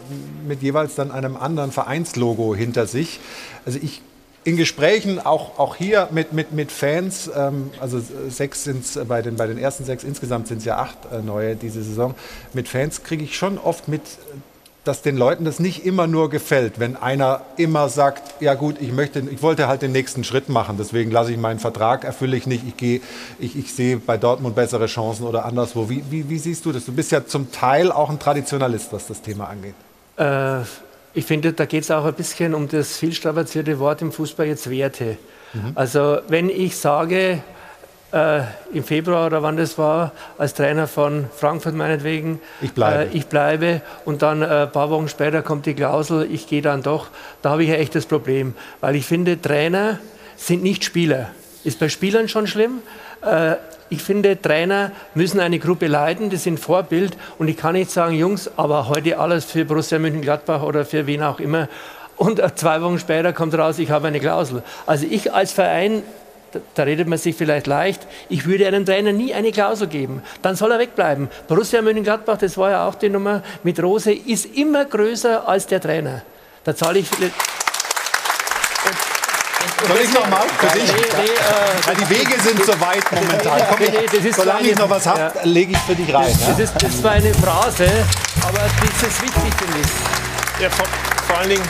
mit jeweils dann einem anderen Vereinslogo hinter sich. Also ich in Gesprächen, auch, auch hier mit, mit, mit Fans, ähm, also sechs sind es bei den, bei den ersten sechs, insgesamt sind es ja acht äh, neue diese Saison, mit Fans kriege ich schon oft mit, dass den Leuten das nicht immer nur gefällt, wenn einer immer sagt, ja gut, ich möchte, ich wollte halt den nächsten Schritt machen, deswegen lasse ich meinen Vertrag, erfülle ich nicht, ich gehe, ich, ich sehe bei Dortmund bessere Chancen oder anderswo. Wie, wie, wie siehst du das? Du bist ja zum Teil auch ein Traditionalist, was das Thema angeht. Äh, ich finde, da geht es auch ein bisschen um das vielstrapazierte Wort im Fußball jetzt Werte. Also wenn ich sage, äh, im Februar oder wann das war, als Trainer von Frankfurt meinetwegen, Ich bleibe. Äh, ich bleibe und dann äh, ein paar Wochen später kommt die Klausel, ich gehe dann doch, da habe ich ein echtes Problem, weil ich finde, Trainer sind nicht Spieler. Ist bei Spielern schon schlimm. Äh, ich finde, Trainer müssen eine Gruppe leiten, die sind Vorbild und ich kann nicht sagen, Jungs, aber heute alles für Borussia Mönchengladbach oder für wen auch immer und äh, zwei Wochen später kommt raus, ich habe eine Klausel. Also ich als Verein da- redet man sich vielleicht leicht, ich würde einem Trainer nie eine Klausel geben. Dann soll er wegbleiben. Borussia Mönchengladbach, das war ja auch die Nummer mit Rose, ist immer größer als der Trainer. Da zahle ich... viele- Soll ich noch mal für dich? Nee, nee, äh, Weil die Wege sind so weit momentan. Komm, Nee, nee, das ist solange ich noch was habe, Ja. lege ich für dich rein. Das, das, Ja? ist, das war eine Phrase, aber das ist wichtig, finde ich. Ja, vor, vor allen Dingen,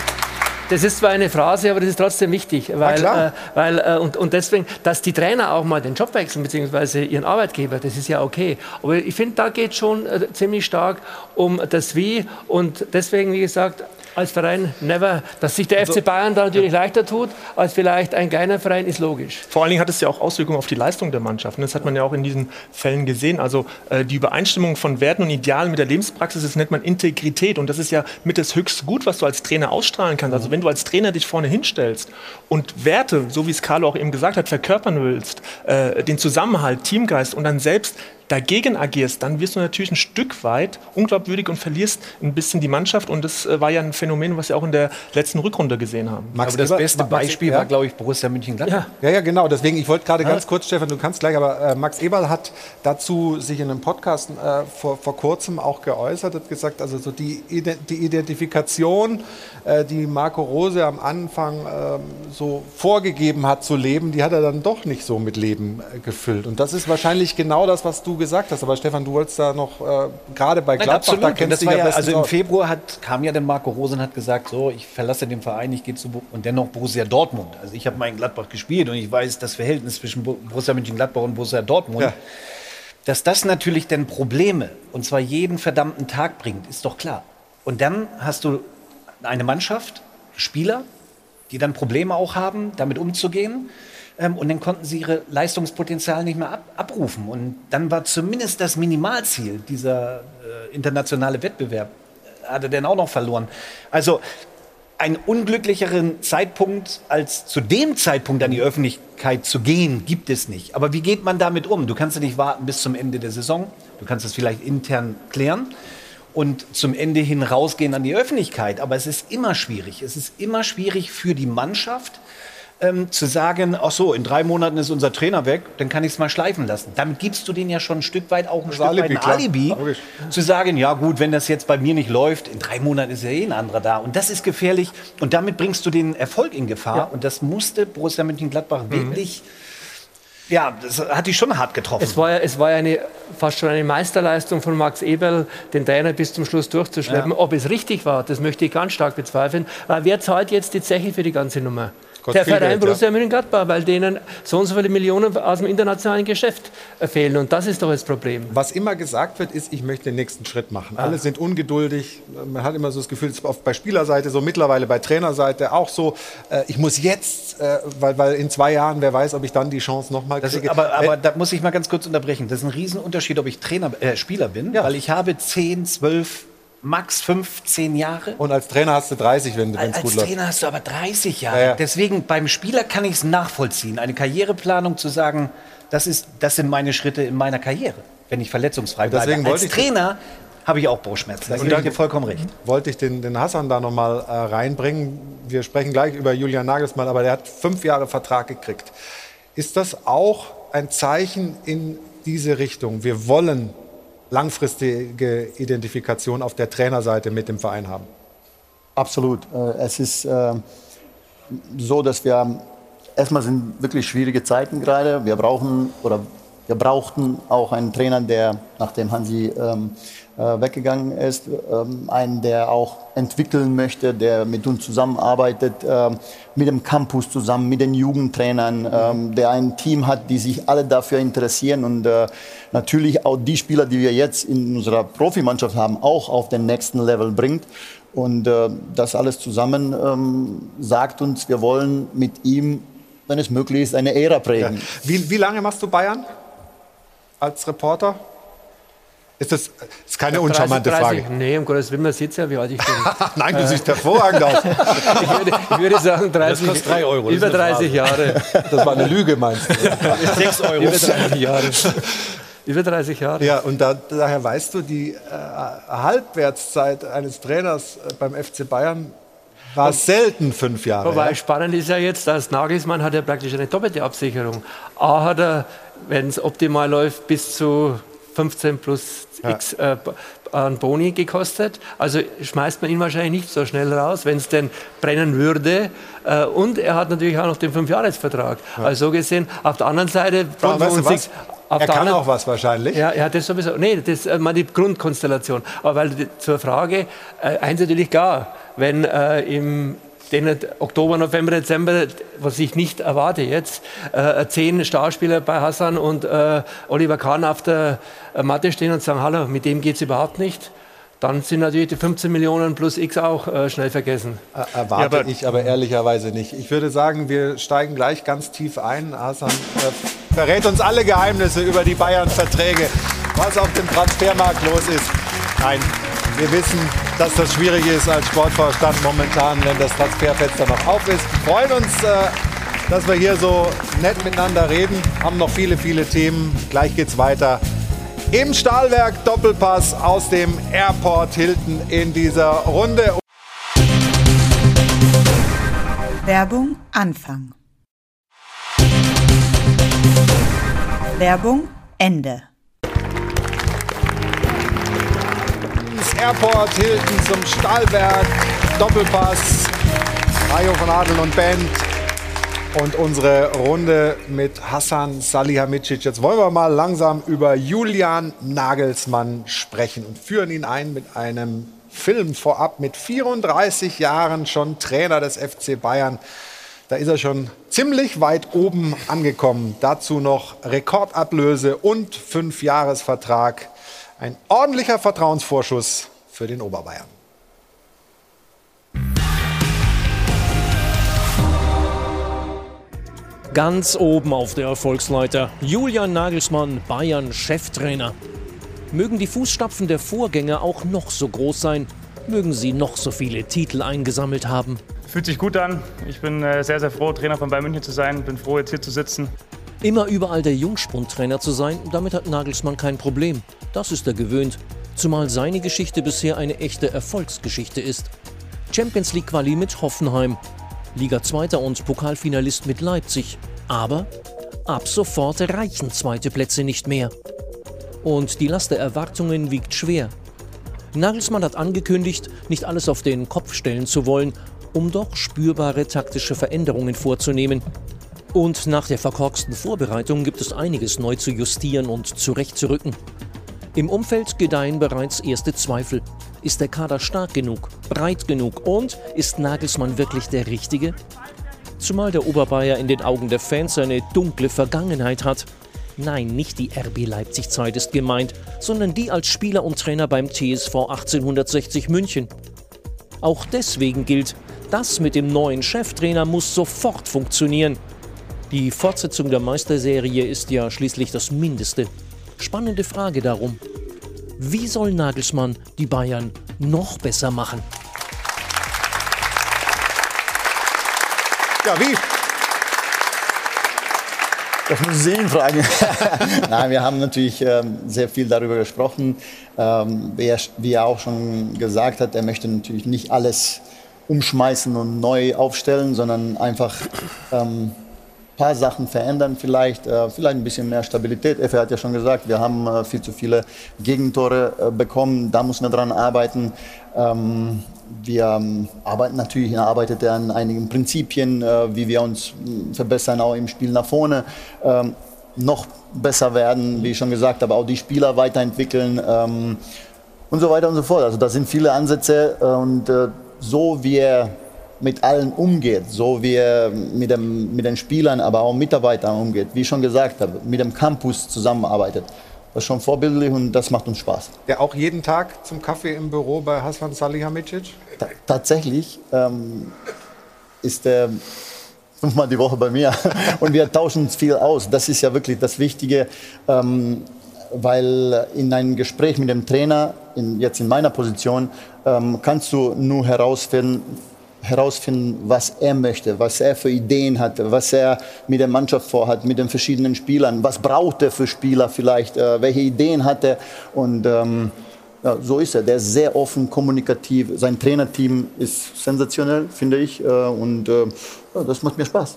Das ist zwar eine Phrase, aber das ist trotzdem wichtig, weil, äh, weil äh, und, und deswegen, dass die Trainer auch mal den Job wechseln beziehungsweise ihren Arbeitgeber, das ist ja okay. Aber ich finde, da geht schon äh, ziemlich stark um das Wie und deswegen, wie gesagt, als Verein never, dass sich der Also FC Bayern da natürlich leichter tut als vielleicht ein kleiner Verein, ist logisch. Vor allen Dingen hat es ja auch Auswirkungen auf die Leistung der Mannschaft. Und Das hat man ja auch in diesen Fällen gesehen. Also äh, die Übereinstimmung von Werten und Idealen mit der Lebenspraxis, das nennt man Integrität. Und das ist ja mit das höchste Gut, was du als Trainer ausstrahlen kannst. Also wenn du als Trainer dich vorne hinstellst und Werte, so wie es Carlo auch eben gesagt hat, verkörpern willst, äh, den Zusammenhalt, Teamgeist und dann selbst dagegen agierst, dann wirst du natürlich ein Stück weit unglaubwürdig und verlierst ein bisschen die Mannschaft. Und das äh, war ja ein Phänomen, was wir auch in der letzten Rückrunde gesehen haben. Max aber das Eber, beste Beispiel Max, war, glaube ich, Borussia Mönchengladbach. Ja. ja, ja, genau. Deswegen, ich wollte gerade ja. ganz kurz, Stefan, du kannst gleich, aber äh, Max Eberl hat dazu sich in einem Podcast äh, vor, vor kurzem auch geäußert, hat gesagt, also so die, die Identifikation, äh, die Marco Rose am Anfang ähm, so vorgegeben hat zu leben, die hat er dann doch nicht so mit Leben äh, gefüllt. Und das ist wahrscheinlich genau das, was du gesagt hast. Aber Stefan, du wolltest da noch, äh, gerade bei Gladbach, Nein, da kennst du ja, ja Also im Februar hat, kam ja dann Marco Rose und hat gesagt, so, ich verlasse den Verein, ich gehe zu, und dennoch Borussia Dortmund. Also ich habe mal in Gladbach gespielt und ich weiß das Verhältnis zwischen Borussia Mönchengladbach und Borussia Dortmund. Ja. Dass das natürlich dann Probleme, und zwar jeden verdammten Tag bringt, ist doch klar. Und dann hast du eine Mannschaft, Spieler, die dann Probleme auch haben, damit umzugehen. Ähm, und dann konnten sie ihre Leistungspotenzial nicht mehr ab, abrufen. Und dann war zumindest das Minimalziel, dieser äh, internationale Wettbewerb, äh, hat er dann auch noch verloren. Also einen unglücklicheren Zeitpunkt als zu dem Zeitpunkt an die Öffentlichkeit zu gehen, gibt es nicht. Aber wie geht man damit um? Du kannst ja nicht warten bis zum Ende der Saison. Du kannst es vielleicht intern klären und zum Ende hin rausgehen an die Öffentlichkeit. Aber es ist immer schwierig. Es ist immer schwierig für die Mannschaft, ähm, zu sagen, ach so, in drei Monaten ist unser Trainer weg, dann kann ich es mal schleifen lassen. Damit gibst du denen ja schon ein Stück weit auch ein Stück Alibi, weit ein Alibi, zu sagen, ja gut, wenn das jetzt bei mir nicht läuft, in drei Monaten ist ja eh ein anderer da. Und das ist gefährlich und damit bringst du den Erfolg in Gefahr. Ja. Und das musste Borussia Mönchengladbach mhm. wirklich ja, das hat die schon hart getroffen. Es war ja, es war ja eine, fast schon eine Meisterleistung von Max Eberl, den Trainer bis zum Schluss durchzuschleppen. Ja. Ob es richtig war, das möchte ich ganz stark bezweifeln. Aber wer zahlt jetzt die Zeche für die ganze Nummer? Der Verein Geld, Borussia ja. Mönchengladbach, weil denen so und so viele Millionen aus dem internationalen Geschäft fehlen. Und das ist doch das Problem. Was immer gesagt wird, ist, ich möchte den nächsten Schritt machen. Ah. Alle sind ungeduldig. Man hat immer so das Gefühl, es ist bei Spielerseite so, mittlerweile bei Trainerseite auch so. Äh, ich muss jetzt, äh, weil, weil in zwei Jahren, wer weiß, ob ich dann die Chance nochmal kriege. aber, aber äh, da muss ich mal ganz kurz unterbrechen. Das ist ein Riesenunterschied, ob ich Trainer, äh, Spieler bin, ja. weil ich habe 10, 12 max 15 Jahre. Und als Trainer hast du 30, wenn es gut läuft. Als Trainer hast du aber 30 Jahre. Ja, ja. Deswegen beim Spieler kann ich es nachvollziehen. Eine Karriereplanung zu sagen, das, ist, das sind meine Schritte in meiner Karriere, wenn ich verletzungsfrei bleibe. Als Trainer habe ich auch Bauchschmerzen. Da gebe ich dir vollkommen recht. Wollte ich den, den Hassan da nochmal äh, reinbringen. Wir sprechen gleich über Julian Nagelsmann, aber der hat fünf Jahre Vertrag gekriegt. Ist das auch ein Zeichen in diese Richtung? Wir wollen langfristige Identifikation auf der Trainerseite mit dem Verein haben? Absolut. Äh, es ist äh, so, dass wir erstmal sind wirklich schwierige Zeiten gerade. Wir brauchen oder wir brauchten auch einen Trainer, der, nachdem Hansi ähm, äh, weggegangen ist, ähm, einen, der auch entwickeln möchte, der mit uns zusammenarbeitet, ähm, mit dem Campus zusammen, mit den Jugendtrainern, ähm, der ein Team hat, die sich alle dafür interessieren und äh, natürlich auch die Spieler, die wir jetzt in unserer Profimannschaft haben, auch auf den nächsten Level bringt. Und äh, das alles zusammen sagt uns, wir wollen mit ihm, wenn es möglich ist, eine Ära prägen. Ja. Wie, wie lange machst du Bayern? als Reporter? Ist das ist keine 30, uncharmante 30, Frage? Nee, um Gottes Willen, man sieht ja, wie alt ich bin. <laughs> Nein, du siehst hervorragend aus. <laughs> ich, würde, ich würde sagen, 30, das 3 Euro. über 30 Jahre. <laughs> Das war eine Lüge, meinst du? 6 Euro. Über 30 Jahre. Über 30 Jahre. Ja, und da, daher weißt du, die äh, Halbwertszeit eines Trainers äh, beim FC Bayern war selten fünf Jahre. Wobei ja. spannend ist ja jetzt, dass Nagelsmann hat ja praktisch eine doppelte Absicherung. A hat er wenn es optimal läuft, bis zu 15 plus x äh, an Boni gekostet. Also schmeißt man ihn wahrscheinlich nicht so schnell raus, wenn es denn brennen würde. Äh, und er hat natürlich auch noch den Fünfjahresvertrag. Ja. Also so gesehen, auf der anderen Seite... Ja, weißt du was? er kann anderen, auch was wahrscheinlich. Ja, er hat das sowieso. Nee, das ist äh, mal die Grundkonstellation. Aber weil zur Frage, äh, eins natürlich gar, wenn äh, im den Oktober, November, Dezember, was ich nicht erwarte jetzt, äh, zehn Starspieler bei Hassan und äh, Oliver Kahn auf der äh, Matte stehen und sagen, hallo, mit dem geht es überhaupt nicht. Dann sind natürlich die 15 Millionen plus X auch äh, schnell vergessen. Erwarte ja, aber ich aber ehrlicherweise nicht. Ich würde sagen, wir steigen gleich ganz tief ein. Hassan äh, verrät uns alle Geheimnisse über die Bayern-Verträge, was auf dem Transfermarkt los ist. Nein, wir wissen, dass das schwierig ist als Sportvorstand momentan, wenn das Transferfenster noch auf ist. Wir freuen uns, äh, dass wir hier so nett miteinander reden. Haben noch viele, viele Themen. Gleich geht's weiter im Stahlwerk Doppelpass aus dem Airport Hilton in dieser Runde. Werbung Anfang. Werbung Ende. Airport Hilton zum Stahlwerk Doppelpass. Mario von Adel und Band. Und unsere Runde mit Hassan Salihamidzic. Jetzt wollen wir mal langsam über Julian Nagelsmann sprechen und führen ihn ein mit einem Film vorab. Mit 34 Jahren schon Trainer des FC Bayern. Da ist er schon ziemlich weit oben angekommen. Dazu noch Rekordablöse und Fünfjahresvertrag. Ein ordentlicher Vertrauensvorschuss für den Oberbayern. Ganz oben auf der Erfolgsleiter Julian Nagelsmann, Bayern Cheftrainer. Mögen die Fußstapfen der Vorgänger auch noch so groß sein, mögen sie noch so viele Titel eingesammelt haben. Fühlt sich gut an. Ich bin äh, sehr, sehr froh, Trainer von Bayern München zu sein. Bin froh, jetzt hier zu sitzen. Immer überall der Jungspundtrainer zu sein, damit hat Nagelsmann kein Problem. Das ist er gewöhnt. Zumal seine Geschichte bisher eine echte Erfolgsgeschichte ist. Champions League Quali mit Hoffenheim, Liga Zweiter und Pokalfinalist mit Leipzig. Aber ab sofort reichen zweite Plätze nicht mehr. Und die Last der Erwartungen wiegt schwer. Nagelsmann hat angekündigt, nicht alles auf den Kopf stellen zu wollen, um doch spürbare taktische Veränderungen vorzunehmen. Und nach der verkorksten Vorbereitung gibt es einiges neu zu justieren und zurechtzurücken. Im Umfeld gedeihen bereits erste Zweifel. Ist der Kader stark genug, breit genug und ist Nagelsmann wirklich der Richtige? Zumal der Oberbayer in den Augen der Fans eine dunkle Vergangenheit hat. Nein, nicht die RB Leipzig-Zeit ist gemeint, sondern die als Spieler und Trainer beim TSV 1860 München. Auch deswegen gilt, das mit dem neuen Cheftrainer muss sofort funktionieren. Die Fortsetzung der Meisterserie ist ja schließlich das Mindeste. Spannende Frage darum. Wie soll Nagelsmann die Bayern noch besser machen? Ja, wie? Das muss Sie ihn fragen. <laughs> Nein, wir haben natürlich ähm, sehr viel darüber gesprochen. Ähm, wie, er, wie er auch schon gesagt hat, er möchte natürlich nicht alles umschmeißen und neu aufstellen, sondern einfach ähm, paar Sachen verändern vielleicht, äh, vielleicht ein bisschen mehr Stabilität. Effe hat ja schon gesagt, wir haben äh, viel zu viele Gegentore äh, bekommen, da muss man dran arbeiten. Ähm, wir ähm, arbeiten natürlich, er arbeitet er an einigen Prinzipien, wie wir uns mh, verbessern, auch im Spiel nach vorne. Ähm, noch besser werden, wie ich schon gesagt habe, auch die Spieler weiterentwickeln ähm, und so weiter und so fort. Also da sind viele Ansätze äh, und äh, so wie er mit allen umgeht, so wie er mit, dem, mit den Spielern, aber auch Mitarbeitern umgeht, wie ich schon gesagt habe, mit dem Campus zusammenarbeitet. Das ist schon vorbildlich und das macht uns Spaß. Der auch jeden Tag zum Kaffee im Büro bei Hassan Salihamidzic? Ta tatsächlich ähm, ist er fünfmal die Woche bei mir <laughs> und wir tauschen uns viel aus. Das ist ja wirklich das Wichtige, ähm, weil in einem Gespräch mit dem Trainer, in, jetzt in meiner Position, ähm, kannst du nur herausfinden, herausfinden, was er möchte, was er für Ideen hat, was er mit der Mannschaft vorhat, mit den verschiedenen Spielern, was braucht er für Spieler vielleicht, äh, welche Ideen hat er und ähm, ja, so ist er. Der ist sehr offen, kommunikativ. Sein Trainerteam ist sensationell, finde ich, äh, und äh, das macht mir Spaß.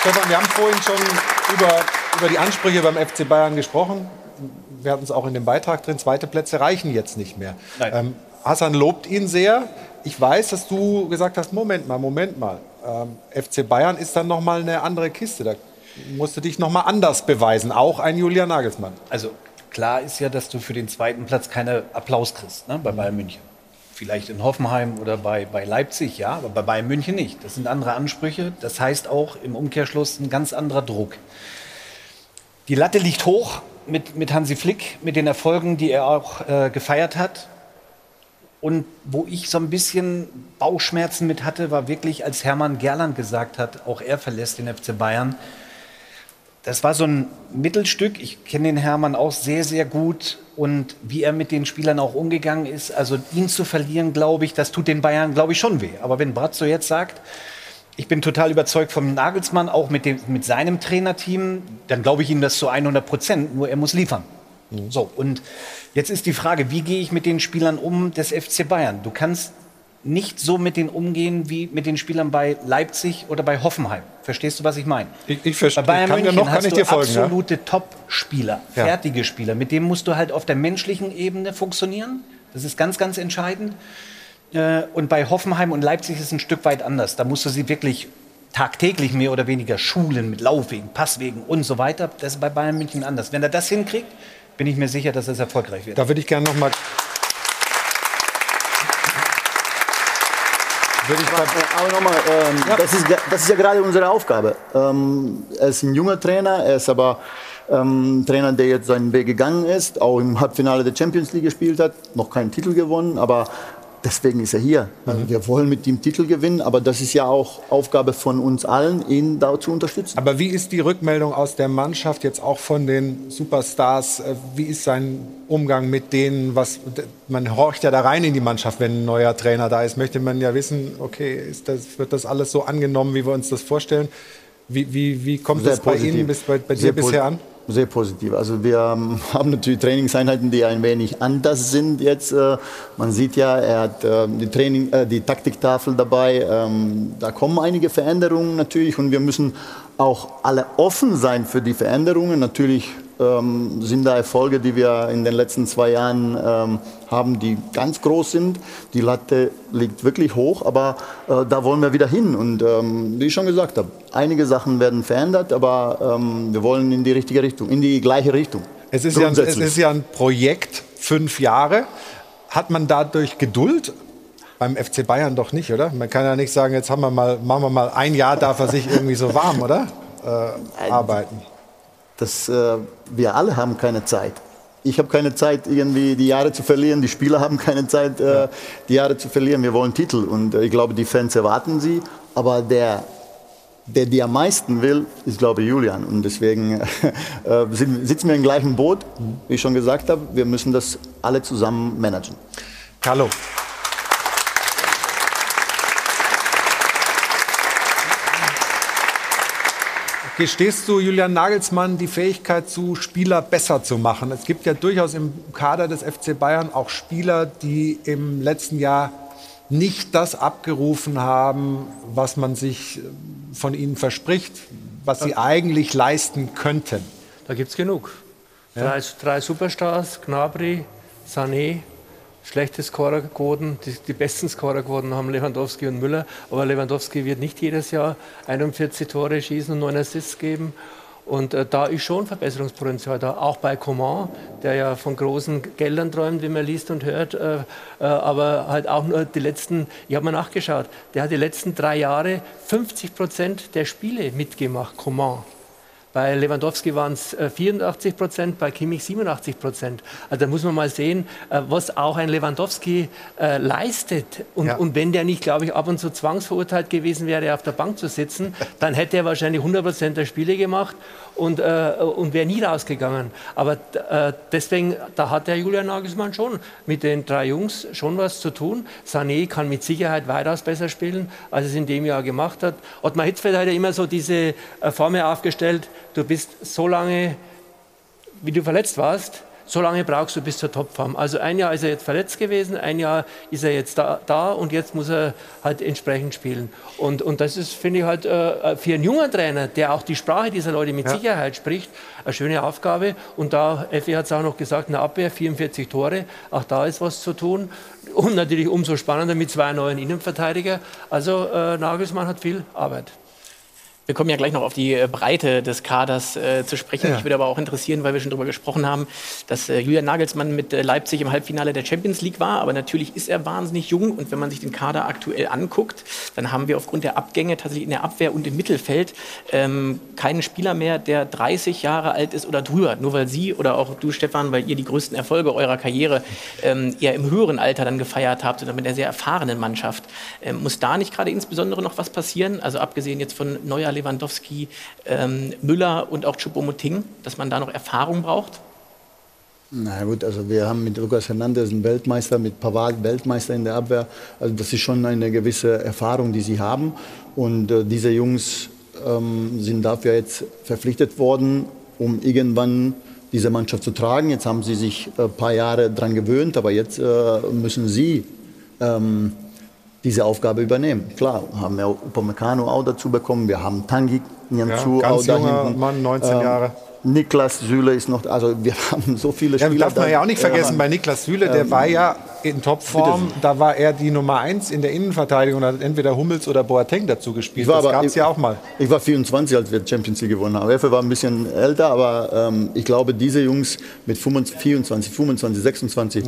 Stefan, wir haben vorhin schon über, über die Ansprüche beim FC Bayern gesprochen wir hatten es auch in dem Beitrag drin, zweite Plätze reichen jetzt nicht mehr. Ähm, Hassan lobt ihn sehr. Ich weiß, dass du gesagt hast, Moment mal, Moment mal. Ähm, FC Bayern ist dann noch mal eine andere Kiste. Da musst du dich noch mal anders beweisen, auch ein Julian Nagelsmann. Also klar ist ja, dass du für den zweiten Platz keine Applaus kriegst ne, bei Bayern München. Vielleicht in Hoffenheim oder bei, bei Leipzig, ja, aber bei Bayern München nicht. Das sind andere Ansprüche. Das heißt auch im Umkehrschluss ein ganz anderer Druck. Die Latte liegt hoch mit, mit Hansi Flick, mit den Erfolgen, die er auch äh, gefeiert hat. Und wo ich so ein bisschen Bauchschmerzen mit hatte, war wirklich, als Hermann Gerland gesagt hat, auch er verlässt den FC Bayern. Das war so ein Mittelstück. Ich kenne den Hermann auch sehr, sehr gut. Und wie er mit den Spielern auch umgegangen ist, also ihn zu verlieren, glaube ich, das tut den Bayern, glaube ich, schon weh. Aber wenn Brazzo jetzt sagt, ich bin total überzeugt vom Nagelsmann, auch mit, dem, mit seinem Trainerteam. Dann glaube ich ihm das zu 100 Prozent, nur er muss liefern. Mhm. So, und jetzt ist die Frage, wie gehe ich mit den Spielern um des FC Bayern? Du kannst nicht so mit denen umgehen wie mit den Spielern bei Leipzig oder bei Hoffenheim. Verstehst du, was ich meine? Ich, ich verstehe. Bei Bayern kann München noch, kann hast ich du dir folgen, ja? absolute Top-Spieler, Ja. fertige Spieler. Mit denen musst du halt auf der menschlichen Ebene funktionieren. Das ist ganz, ganz entscheidend. Äh, Und bei Hoffenheim und Leipzig ist es ein Stück weit anders. Da musst du sie wirklich tagtäglich mehr oder weniger schulen mit Laufwegen, Passwegen und so weiter. Das ist bei Bayern München anders. Wenn er das hinkriegt, bin ich mir sicher, dass es erfolgreich wird. Da würde ich gerne noch mal. Würde ich Aber nochmal, ähm, das, ist, das ist ja gerade unsere Aufgabe. Ähm, er ist ein junger Trainer, er ist aber ähm, ein Trainer, der jetzt seinen Weg gegangen ist, auch im Halbfinale der Champions League gespielt hat, noch keinen Titel gewonnen, aber deswegen ist er hier. Also wir wollen mit ihm Titel gewinnen, aber das ist ja auch Aufgabe von uns allen, ihn da zu unterstützen. Aber wie ist die Rückmeldung aus der Mannschaft, jetzt auch von den Superstars? Äh, Wie ist sein Umgang mit denen? Was, man horcht ja da rein in die Mannschaft, wenn ein neuer Trainer da ist. Möchte man ja wissen, okay, ist das, wird das alles so angenommen, wie wir uns das vorstellen? Wie, wie, wie kommt Sehr das bei positiv. Ihnen, bis bei, bei dir Sehr bisher an? Sehr positiv. Also wir ähm, <laughs> haben natürlich Trainingseinheiten, die ein wenig anders sind jetzt. Äh, man sieht ja, er hat äh, die, Training, äh, die Taktiktafel dabei. Ähm, da kommen einige Veränderungen natürlich und wir müssen auch alle offen sein für die Veränderungen. Natürlich ähm, sind da Erfolge, die wir in den letzten zwei Jahren ähm, haben, die ganz groß sind. Die Latte liegt wirklich hoch, aber äh, da wollen wir wieder hin. Und ähm, wie ich schon gesagt habe, einige Sachen werden verändert, aber ähm, wir wollen in die richtige Richtung, in die gleiche Richtung. Es ist, ja ein, es ist ja ein Projekt, fünf Jahre. Hat man dadurch Geduld? Beim FC Bayern doch nicht, oder? Man kann ja nicht sagen, jetzt haben wir mal, machen wir mal ein Jahr, darf er sich irgendwie so warm, oder? Äh, arbeiten. Das, äh, wir alle haben keine Zeit. Ich habe keine Zeit, irgendwie die Jahre zu verlieren. Die Spieler haben keine Zeit, äh, die Jahre zu verlieren. Wir wollen Titel und äh, ich glaube, die Fans erwarten sie. Aber der, der die am meisten will, ist, glaube ich, Julian. Und deswegen <laughs> äh, sitzen wir im gleichen Boot. Wie ich schon gesagt habe, wir müssen das alle zusammen managen. Carlo. Gestehst du Julian Nagelsmann die Fähigkeit zu, Spieler besser zu machen? Es gibt ja durchaus im Kader des FC Bayern auch Spieler, die im letzten Jahr nicht das abgerufen haben, was man sich äh, von ihnen verspricht, was sie eigentlich leisten könnten. Da gibt es genug. Ja. Drei, drei Superstars, Gnabry, Sané, schlechte Scorerquoten. Die, die besten Scorerquoten haben Lewandowski und Müller. Aber Lewandowski wird nicht jedes Jahr 41 Tore schießen und 9 Assists geben. Und äh, da ist schon Verbesserungspotenzial da, auch bei Coman, der ja von großen Geldern träumt, wie man liest und hört, äh, äh, aber halt auch nur die letzten, ich habe mal nachgeschaut, der hat die letzten drei Jahre 50 Prozent der Spiele mitgemacht, Coman. Bei Lewandowski waren es äh, 84 Prozent, bei Kimmich 87 Prozent. Also da muss man mal sehen, äh, was auch ein Lewandowski äh, leistet. Und, Ja. und wenn der nicht, glaube ich, ab und zu zwangsverurteilt gewesen wäre, auf der Bank zu sitzen, dann hätte er wahrscheinlich 100 Prozent der Spiele gemacht und, äh, und wäre nie rausgegangen. Aber äh, deswegen, da hat der Julian Nagelsmann schon mit den drei Jungs schon was zu tun. Sané kann mit Sicherheit weitaus besser spielen, als es in dem Jahr gemacht hat. Ottmar Hitzfeld hat ja immer so diese äh, Formel aufgestellt, du bist so lange, wie du verletzt warst, so lange brauchst du bis zur Topform. Also ein Jahr ist er jetzt verletzt gewesen, ein Jahr ist er jetzt da, da und jetzt muss er halt entsprechend spielen. Und, und das ist, finde ich, halt äh, für einen jungen Trainer, der auch die Sprache dieser Leute mit Ja. Sicherheit spricht, eine schöne Aufgabe. Und da, Effi hat es auch noch gesagt, eine Abwehr, 44 Tore, auch da ist was zu tun. Und natürlich umso spannender mit zwei neuen Innenverteidiger. Also äh, Nagelsmann hat viel Arbeit. Wir kommen ja gleich noch auf die äh, Breite des Kaders äh, zu sprechen. Ja. Mich würde aber auch interessieren, weil wir schon darüber gesprochen haben, dass äh, Julian Nagelsmann mit äh, Leipzig im Halbfinale der Champions League war. Aber natürlich ist er wahnsinnig jung. Und wenn man sich den Kader aktuell anguckt, dann haben wir aufgrund der Abgänge tatsächlich in der Abwehr und im Mittelfeld ähm, keinen Spieler mehr, der 30 Jahre alt ist oder drüber. Nur weil Sie oder auch du, Stefan, weil ihr die größten Erfolge eurer Karriere ähm, eher im höheren Alter dann gefeiert habt oder mit einer sehr erfahrenen Mannschaft. Ähm, muss da nicht gerade insbesondere noch was passieren? Also abgesehen jetzt von Neuer, Lewandowski, ähm, Müller und auch Choupo-Moting, dass man da noch Erfahrung braucht? Na gut, also wir haben mit Lucas Hernandez einen Weltmeister, mit Pavard Weltmeister in der Abwehr. Also das ist schon eine gewisse Erfahrung, die sie haben. Und äh, diese Jungs ähm, sind dafür jetzt verpflichtet worden, um irgendwann diese Mannschaft zu tragen. Jetzt haben sie sich ein paar Jahre daran gewöhnt, aber jetzt äh, müssen sie ähm, diese Aufgabe übernehmen. Klar, haben wir Upamecano auch dazu bekommen, wir haben Tangi Nyanzu Ja, auch da junger hinten. Mann, 19 Jahre. Niklas Süle ist noch, also wir <laughs> haben so viele Ja, Spieler. darf man ja auch nicht vergessen, bei Niklas Süle, der Ähm, war ja in Topform, da war er die Nummer eins in der Innenverteidigung, da hat entweder Hummels oder Boateng dazu gespielt. Ich war das gab es ja auch mal. Ich war 24, als wir Champions League gewonnen haben. Effe war ein bisschen älter, aber ähm, ich glaube, diese Jungs mit 25, 24, 25, 26,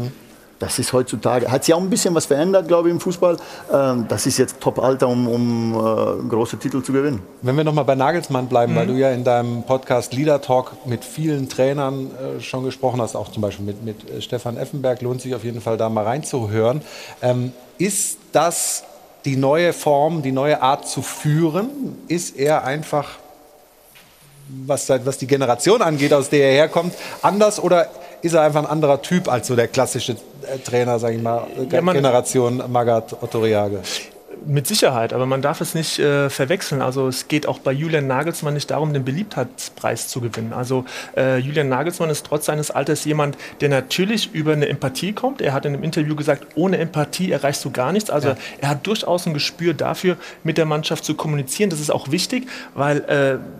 das ist heutzutage, hat sich auch ein bisschen was verändert, glaube ich, im Fußball. Ähm, das ist jetzt Top-Alter, um, um äh, große Titel zu gewinnen. Wenn wir noch mal bei Nagelsmann bleiben, weil Mhm. du ja in deinem Podcast Leader Talk mit vielen Trainern äh, schon gesprochen hast, auch zum Beispiel mit, mit äh, Stefan Effenberg, lohnt sich auf jeden Fall da mal reinzuhören. Ähm, ist das die neue Form, die neue Art zu führen? Ist er einfach, was, was die Generation angeht, aus der er herkommt, anders oder ist er einfach ein anderer Typ als so der klassische äh, Trainer, sage ich mal, Ja, Generation Magath Otto Reage? Mit Sicherheit, aber man darf es nicht äh, verwechseln. Also es geht auch bei Julian Nagelsmann nicht darum, den Beliebtheitspreis zu gewinnen. Also äh, Julian Nagelsmann ist trotz seines Alters jemand, der natürlich über eine Empathie kommt. Er hat in einem Interview gesagt, ohne Empathie erreichst du gar nichts. Also Ja. er hat durchaus ein Gespür dafür, mit der Mannschaft zu kommunizieren. Das ist auch wichtig, weil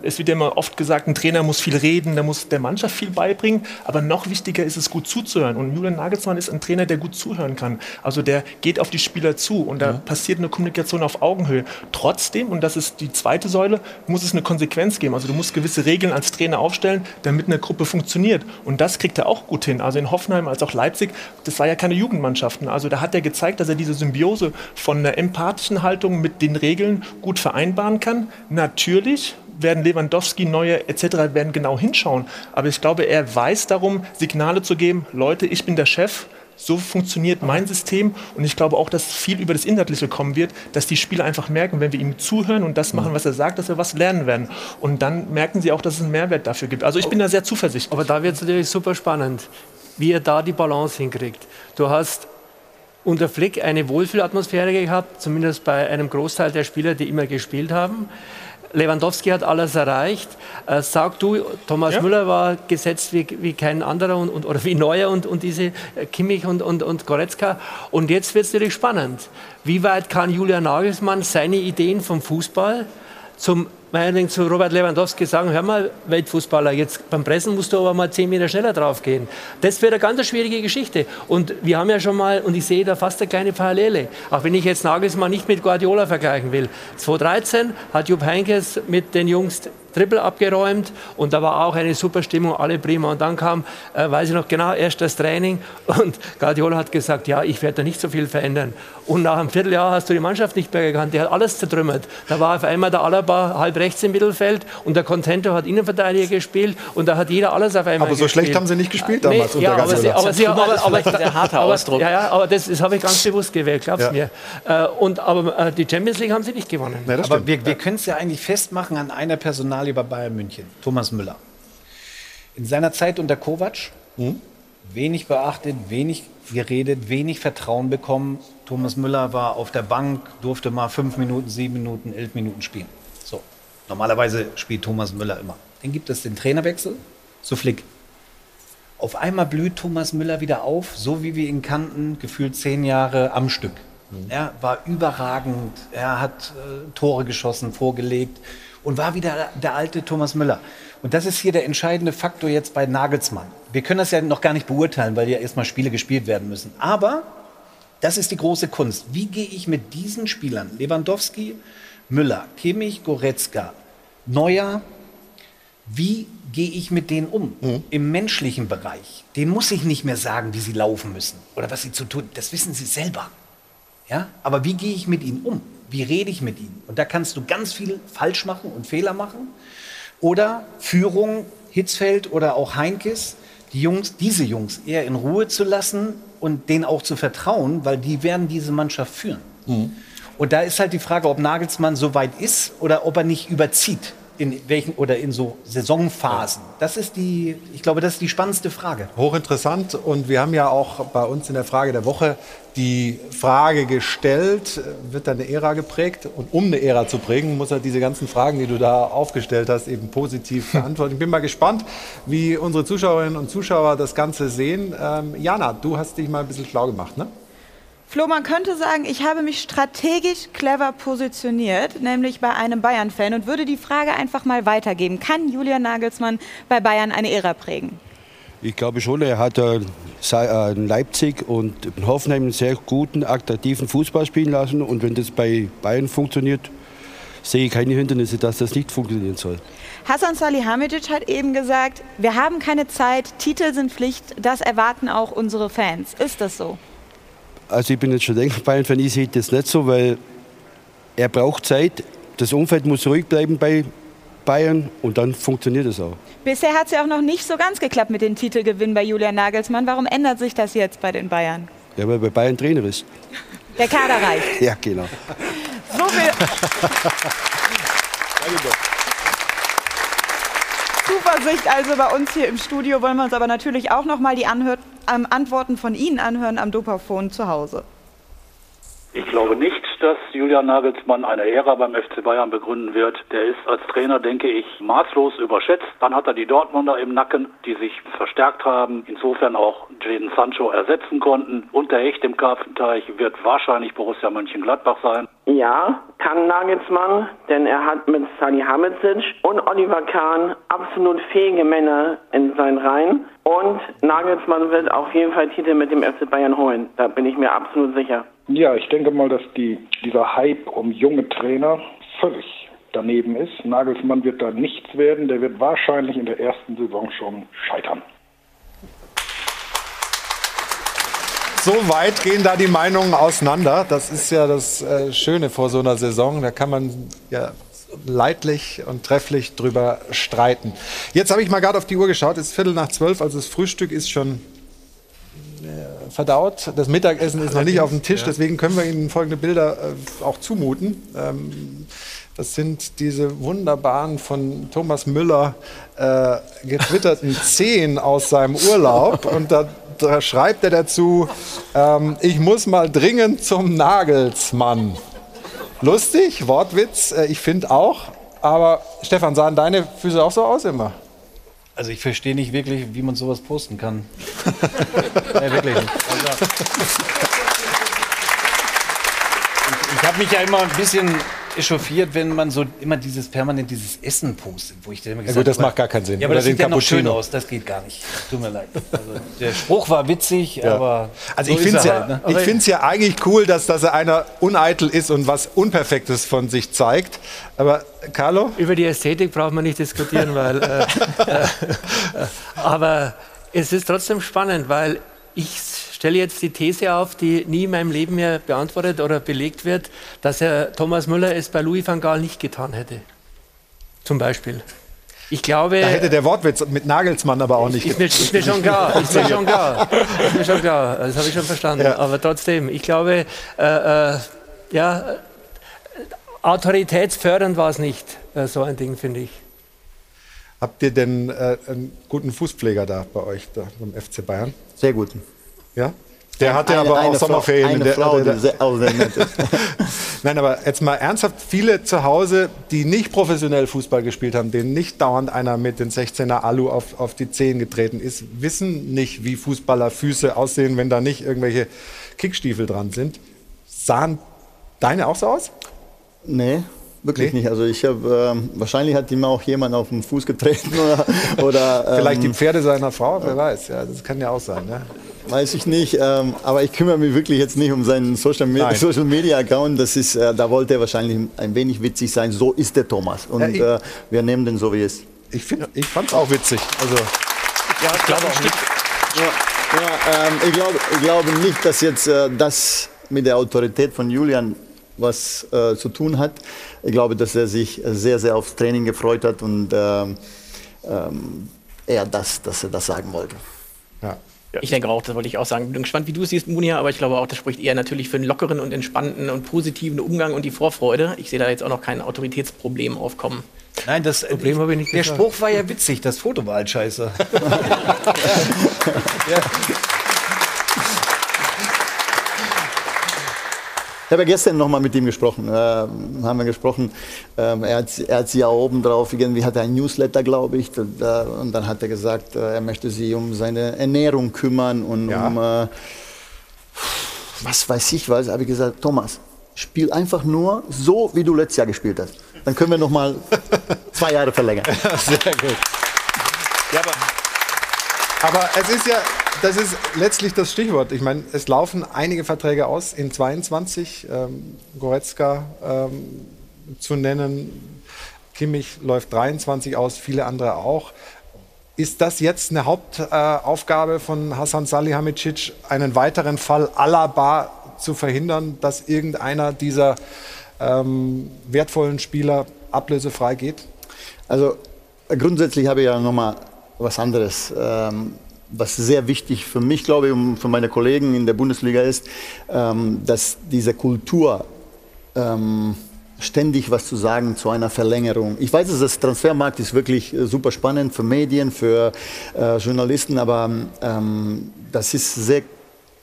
äh, es wird ja immer oft gesagt, ein Trainer muss viel reden, der muss der Mannschaft viel beibringen. Aber noch wichtiger ist es, gut zuzuhören. Und Julian Nagelsmann ist ein Trainer, der gut zuhören kann. Also der geht auf die Spieler zu und da passiert eine Kommunikation auf Augenhöhe. Trotzdem, und das ist die zweite Säule, muss es eine Konsequenz geben. Also du musst gewisse Regeln als Trainer aufstellen, damit eine Gruppe funktioniert. Und das kriegt er auch gut hin. Also in Hoffenheim als auch Leipzig, das war ja keine Jugendmannschaften. Also da hat er gezeigt, dass er diese Symbiose von einer empathischen Haltung mit den Regeln gut vereinbaren kann. Natürlich werden Lewandowski, Neue etc. werden genau hinschauen. Aber ich glaube, er weiß darum, Signale zu geben, Leute, ich bin der Chef, so funktioniert mein System und ich glaube auch, dass viel über das Inhaltliche kommen wird, dass die Spieler einfach merken, wenn wir ihm zuhören und das machen, was er sagt, dass wir was lernen werden. Und dann merken sie auch, dass es einen Mehrwert dafür gibt. Also ich bin da sehr zuversichtlich. Aber da wird es natürlich super spannend, wie er da die Balance hinkriegt. Du hast unter Flick eine Wohlfühlatmosphäre gehabt, zumindest bei einem Großteil der Spieler, die immer gespielt haben. Lewandowski hat alles erreicht. Äh, sag du, Thomas Ja. Müller war gesetzt wie, wie kein anderer und, und, oder wie Neuer und, und diese äh, Kimmich und, und, und Goretzka. Und jetzt wird es natürlich spannend. Wie weit kann Julian Nagelsmann seine Ideen vom Fußball zum meinetwegen zu Robert Lewandowski sagen, hör mal, Weltfußballer, jetzt beim Pressen musst du aber mal zehn Meter schneller drauf gehen. Das wird eine ganz schwierige Geschichte. Und wir haben ja schon mal, und ich sehe da fast eine kleine Parallele, auch wenn ich jetzt Nagelsmann nicht mit Guardiola vergleichen will. 2013 hat Jupp Heynckes mit den Jungs Triple abgeräumt und da war auch eine super Stimmung, alle prima. Und dann kam, äh, weiß ich noch genau, erst das Training und Guardiola hat gesagt, ja, ich werde da nicht so viel verändern. Und nach einem Vierteljahr hast du die Mannschaft nicht mehr gekannt, die hat alles zertrümmert. Da war auf einmal der Alaba halb rechts im Mittelfeld und der Contento hat Innenverteidiger gespielt und da hat jeder alles auf einmal Aber so schlecht haben sie nicht gespielt damals nee, ja, unter aber sie, aber sie, aber, aber, harter aber, Ausdruck. Ja, ja, aber das, das habe ich ganz bewusst gewählt, glaub's Ja. mir. Äh, und, aber äh, die Champions League haben sie nicht gewonnen. Ja, Aber stimmt. wir, wir können es ja eigentlich festmachen an einer Personalie bei Bayern München, Thomas Müller. In seiner Zeit unter Kovac, wenig beachtet, wenig geredet, wenig Vertrauen bekommen. Thomas Müller war auf der Bank, durfte mal fünf Minuten, sieben Minuten, elf Minuten spielen. Normalerweise spielt Thomas Müller immer. Dann gibt es den Trainerwechsel zu Flick. Auf einmal blüht Thomas Müller wieder auf, so wie wir ihn kannten, gefühlt zehn Jahre am Stück. Er war überragend, er hat äh, Tore geschossen, vorgelegt und war wieder der alte Thomas Müller. Und das ist hier der entscheidende Faktor jetzt bei Nagelsmann. Wir können das ja noch gar nicht beurteilen, weil ja erstmal Spiele gespielt werden müssen. Aber das ist die große Kunst. Wie gehe ich mit diesen Spielern, Lewandowski, Müller, Kimmich, Goretzka, Neuer, wie gehe ich mit denen um im menschlichen Bereich? Den muss ich nicht mehr sagen, wie sie laufen müssen oder was sie zu tun. Das wissen sie selber. Ja? Aber wie gehe ich mit ihnen um? Wie rede ich mit ihnen? Und da kannst du ganz viel falsch machen und Fehler machen. Oder Führung, Hitzfeld oder auch Heinkes, die Jungs, diese Jungs eher in Ruhe zu lassen und denen auch zu vertrauen, weil die werden diese Mannschaft führen. Und da ist halt die Frage, ob Nagelsmann so weit ist oder ob er nicht überzieht. in welchen oder in so Saisonphasen? Das ist die, ich glaube, das ist die spannendste Frage. Hochinteressant. Und wir haben ja auch bei uns in der Frage der Woche die Frage gestellt, wird da eine Ära geprägt? Und um eine Ära zu prägen, muss er diese ganzen Fragen, die du da aufgestellt hast, eben positiv <laughs> beantworten. Ich bin mal gespannt, wie unsere Zuschauerinnen und Zuschauer das Ganze sehen. Ähm, Jana, du hast dich mal ein bisschen schlau gemacht, ne? Flo, man könnte sagen, ich habe mich strategisch clever positioniert, nämlich bei einem Bayern-Fan und würde die Frage einfach mal weitergeben. Kann Julian Nagelsmann bei Bayern eine Ära prägen? Ich glaube schon, er hat äh, in Leipzig und in Hoffenheim einen sehr guten, attraktiven Fußball spielen lassen. Und wenn das bei Bayern funktioniert, sehe ich keine Hindernisse, dass das nicht funktionieren soll. Hassan Salihamidzic hat eben gesagt, wir haben keine Zeit, Titel sind Pflicht, das erwarten auch unsere Fans. Ist das so? Also ich bin jetzt schon länger Bayern-Fan, ich sehe das nicht so, weil er braucht Zeit. Das Umfeld muss ruhig bleiben bei Bayern und dann funktioniert es auch. Bisher hat es ja auch noch nicht so ganz geklappt mit dem Titelgewinn bei Julian Nagelsmann. Warum ändert sich das jetzt bei den Bayern? Ja, weil bei Bayern Trainer ist. Der Kader reicht. <laughs> Ja, genau. So viel. <laughs> <laughs> Zuversicht also bei uns hier im Studio. Wollen wir uns aber natürlich auch noch mal die Anhör ähm, Antworten von Ihnen anhören am Dopafon zu Hause. Ich glaube nicht, dass Julian Nagelsmann eine Ära beim FC Bayern begründen wird. Der ist als Trainer, denke ich, maßlos überschätzt. Dann hat er die Dortmunder im Nacken, die sich verstärkt haben, insofern auch Jadon Sancho ersetzen konnten. Und der Hecht im Karpfenteich wird wahrscheinlich Borussia Mönchengladbach sein. Ja, kann Nagelsmann, denn er hat mit Salihamidzic und Oliver Kahn absolut fähige Männer in seinen Reihen. Und Nagelsmann wird auf jeden Fall Titel mit dem FC Bayern holen. Da bin ich mir absolut sicher. Ja, ich denke mal, dass die, dieser Hype um junge Trainer völlig daneben ist. Nagelsmann wird da nichts werden. Der wird wahrscheinlich in der ersten Saison schon scheitern. So weit gehen da die Meinungen auseinander. Das ist ja das äh, Schöne vor so einer Saison. Da kann man ja leidlich und trefflich drüber streiten. Jetzt habe ich mal gerade auf die Uhr geschaut. Es ist Viertel nach zwölf, also das Frühstück ist schon äh, verdaut. Das Mittagessen ist noch nicht auf dem Tisch, deswegen können wir Ihnen folgende Bilder äh, auch zumuten. Ähm, das sind diese wunderbaren von Thomas Müller äh, getwitterten Zehen aus seinem Urlaub. Und da, da schreibt er dazu, ähm, ich muss mal dringend zum Nagelsmann. Lustig, Wortwitz, äh, ich finde auch. Aber Stefan, sahen deine Füße auch so aus immer? Also ich verstehe nicht wirklich, wie man sowas posten kann. <laughs> ja, wirklich nicht. Also, ich, ich habe mich ja immer ein bisschen echauffiert, wenn man so immer dieses permanent dieses Essen postet, wo ich dann immer gesagt ja gut, das macht gar keinen Sinn. Ja, aber Oder das sieht ja noch schön aus, das geht gar nicht. Tut mir leid. Also, der Spruch war witzig, ja. aber also so ich finde es ja, halt, ne? ich ja eigentlich cool, dass, dass er einer uneitel ist und was Unperfektes von sich zeigt. Aber Carlo? Über die Ästhetik braucht man nicht diskutieren, weil. Äh, <laughs> äh, aber es ist trotzdem spannend, weil ich stelle jetzt die These auf, die nie in meinem Leben mehr beantwortet oder belegt wird, dass Herr Thomas Müller es bei Louis van Gaal nicht getan hätte. Zum Beispiel. Ich glaube. Da hätte der Wortwitz mit Nagelsmann aber auch nicht. Ist mir, ist mir schon klar. Ist mir schon klar. Ist mir schon klar. Das habe ich schon verstanden. Ja. Aber trotzdem, ich glaube, äh, äh, ja, autoritätsfördernd war es nicht, äh, so ein Ding, finde ich. Habt ihr denn äh, einen guten Fußpfleger da bei euch, da beim FC Bayern? Sehr guten. Ja? Der hatte eine, aber auch Sommerferien. Eine der, Frau, der, der, ist. <laughs> Nein, aber jetzt mal ernsthaft, viele zu Hause, die nicht professionell Fußball gespielt haben, denen nicht dauernd einer mit den 16er Alu auf, auf die Zehen getreten ist, wissen nicht, wie Fußballerfüße aussehen, wenn da nicht irgendwelche Kickstiefel dran sind. Sahen deine auch so aus? Nee, Wirklich nee? nicht. Also ich habe ähm, wahrscheinlich hat ihm auch jemand auf den Fuß getreten <laughs> oder, oder ähm, vielleicht die Pferde seiner Frau, wer weiß. Ja, das kann ja auch sein. Ne? Weiß ich nicht. Ähm, aber ich kümmere mich wirklich jetzt nicht um seinen Social, Me Nein. Social Media Account. Das ist, äh, da wollte er wahrscheinlich ein wenig witzig sein. So ist der Thomas und ja, ich, äh, wir nehmen den so wie es. Ich ich fand es auch witzig. Also ja, ich glaube auch nicht. Ja, ja, ähm, ich glaube, ich glaube nicht, dass jetzt äh, das mit der Autorität von Julian was äh, zu tun hat. Ich glaube, dass er sich sehr, sehr aufs Training gefreut hat und ähm, ähm, eher das, dass er das sagen wollte. Ja. Ich denke auch, das wollte ich auch sagen. Ich bin gespannt, wie du es siehst, Munia, aber ich glaube auch, das spricht eher natürlich für einen lockeren und entspannten und positiven Umgang und die Vorfreude. Ich sehe da jetzt auch noch kein Autoritätsproblem aufkommen. Nein, das Problem habe ich nicht Der gesagt. Spruch war ja witzig, das Foto war halt scheiße. <laughs> <laughs> ja. Ich habe ja gestern noch mal mit ihm gesprochen. Äh, haben wir gesprochen. Ähm, er, hat, er hat sie ja oben drauf, irgendwie hat er ein Newsletter, glaube ich. Und, äh, und, dann hat er gesagt, äh, er möchte sich um seine Ernährung kümmern und ja. um äh, was weiß ich was. Habe ich gesagt, Thomas, spiel einfach nur so, wie du letztes Jahr gespielt hast. Dann können wir noch mal <laughs> zwei Jahre verlängern. Sehr gut. Ja, aber aber es ist ja, das ist letztlich das Stichwort. Ich meine, es laufen einige Verträge aus in 22. Ähm, Goretzka ähm, zu nennen, Kimmich läuft 23 aus, viele andere auch. Ist das jetzt eine Hauptaufgabe äh, von Hassan Salihamidzic, einen weiteren Fall Alaba zu verhindern, dass irgendeiner dieser ähm, wertvollen Spieler ablösefrei geht? Also grundsätzlich habe ich ja nochmal was anderes. Ähm, was sehr wichtig für mich, glaube ich, und für meine Kollegen in der Bundesliga ist, ähm, dass diese Kultur ähm, ständig was zu sagen zu einer Verlängerung. Ich weiß, dass das Transfermarkt ist wirklich äh, super spannend für Medien, für äh, Journalisten, aber ähm, das ist sehr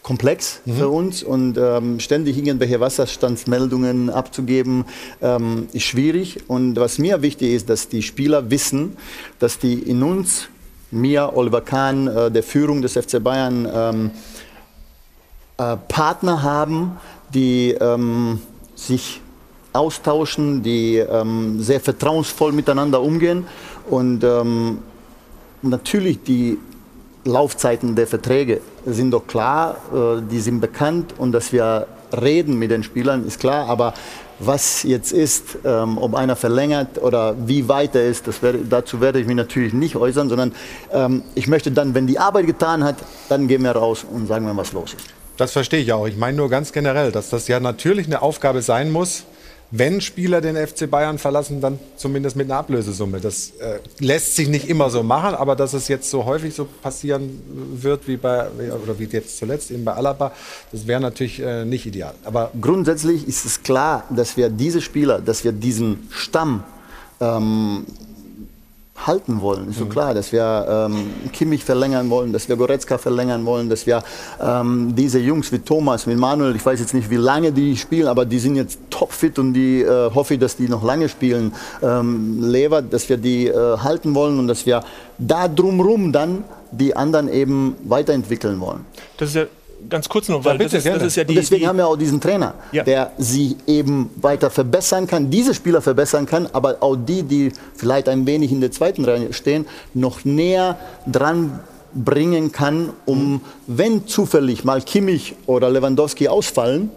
komplex mhm. für uns und ähm, ständig irgendwelche Wasserstandsmeldungen abzugeben, ähm, ist schwierig. Und was mir wichtig ist, dass die Spieler wissen, dass die in uns mir, Oliver Kahn, äh, der Führung des FC Bayern ähm, äh, Partner haben, die ähm, sich austauschen, die ähm, sehr vertrauensvoll miteinander umgehen und ähm, natürlich die Laufzeiten der Verträge sind doch klar, äh, die sind bekannt und dass wir reden mit den Spielern ist klar, aber was jetzt ist, ähm, ob einer verlängert oder wie weit er ist, werde, dazu werde ich mich natürlich nicht äußern, sondern ähm, ich möchte dann, wenn die Arbeit getan hat, dann gehen wir raus und sagen wir, was los ist. Das verstehe ich auch. Ich meine nur ganz generell, dass das ja natürlich eine Aufgabe sein muss, wenn Spieler den FC Bayern verlassen, dann zumindest mit einer Ablösesumme. Das äh, lässt sich nicht immer so machen, aber dass es jetzt so häufig so passieren wird wie bei oder wie jetzt zuletzt eben bei Alaba, das wäre natürlich äh, nicht ideal. Aber grundsätzlich ist es klar, dass wir diese Spieler, dass wir diesen Stamm ähm, halten wollen. Ist so mhm. klar, dass wir ähm, Kimmich verlängern wollen, dass wir Goretzka verlängern wollen, dass wir ähm, diese Jungs wie Thomas, wie Manuel, ich weiß jetzt nicht, wie lange die spielen, aber die sind jetzt topfit und die äh, hoffe ich, dass die noch lange spielen. Ähm, Lever, dass wir die äh, halten wollen und dass wir da drumrum dann die anderen eben weiterentwickeln wollen. Das ist ja ganz kurz noch, weil ja, das, ist, das, ist, ja die. Und deswegen die haben wir auch diesen Trainer, ja. der sie eben weiter verbessern kann, diese Spieler verbessern kann, aber auch die, die vielleicht ein wenig in der zweiten Reihe stehen, noch näher dran bringen kann, um, mhm. wenn zufällig mal Kimmich oder Lewandowski ausfallen,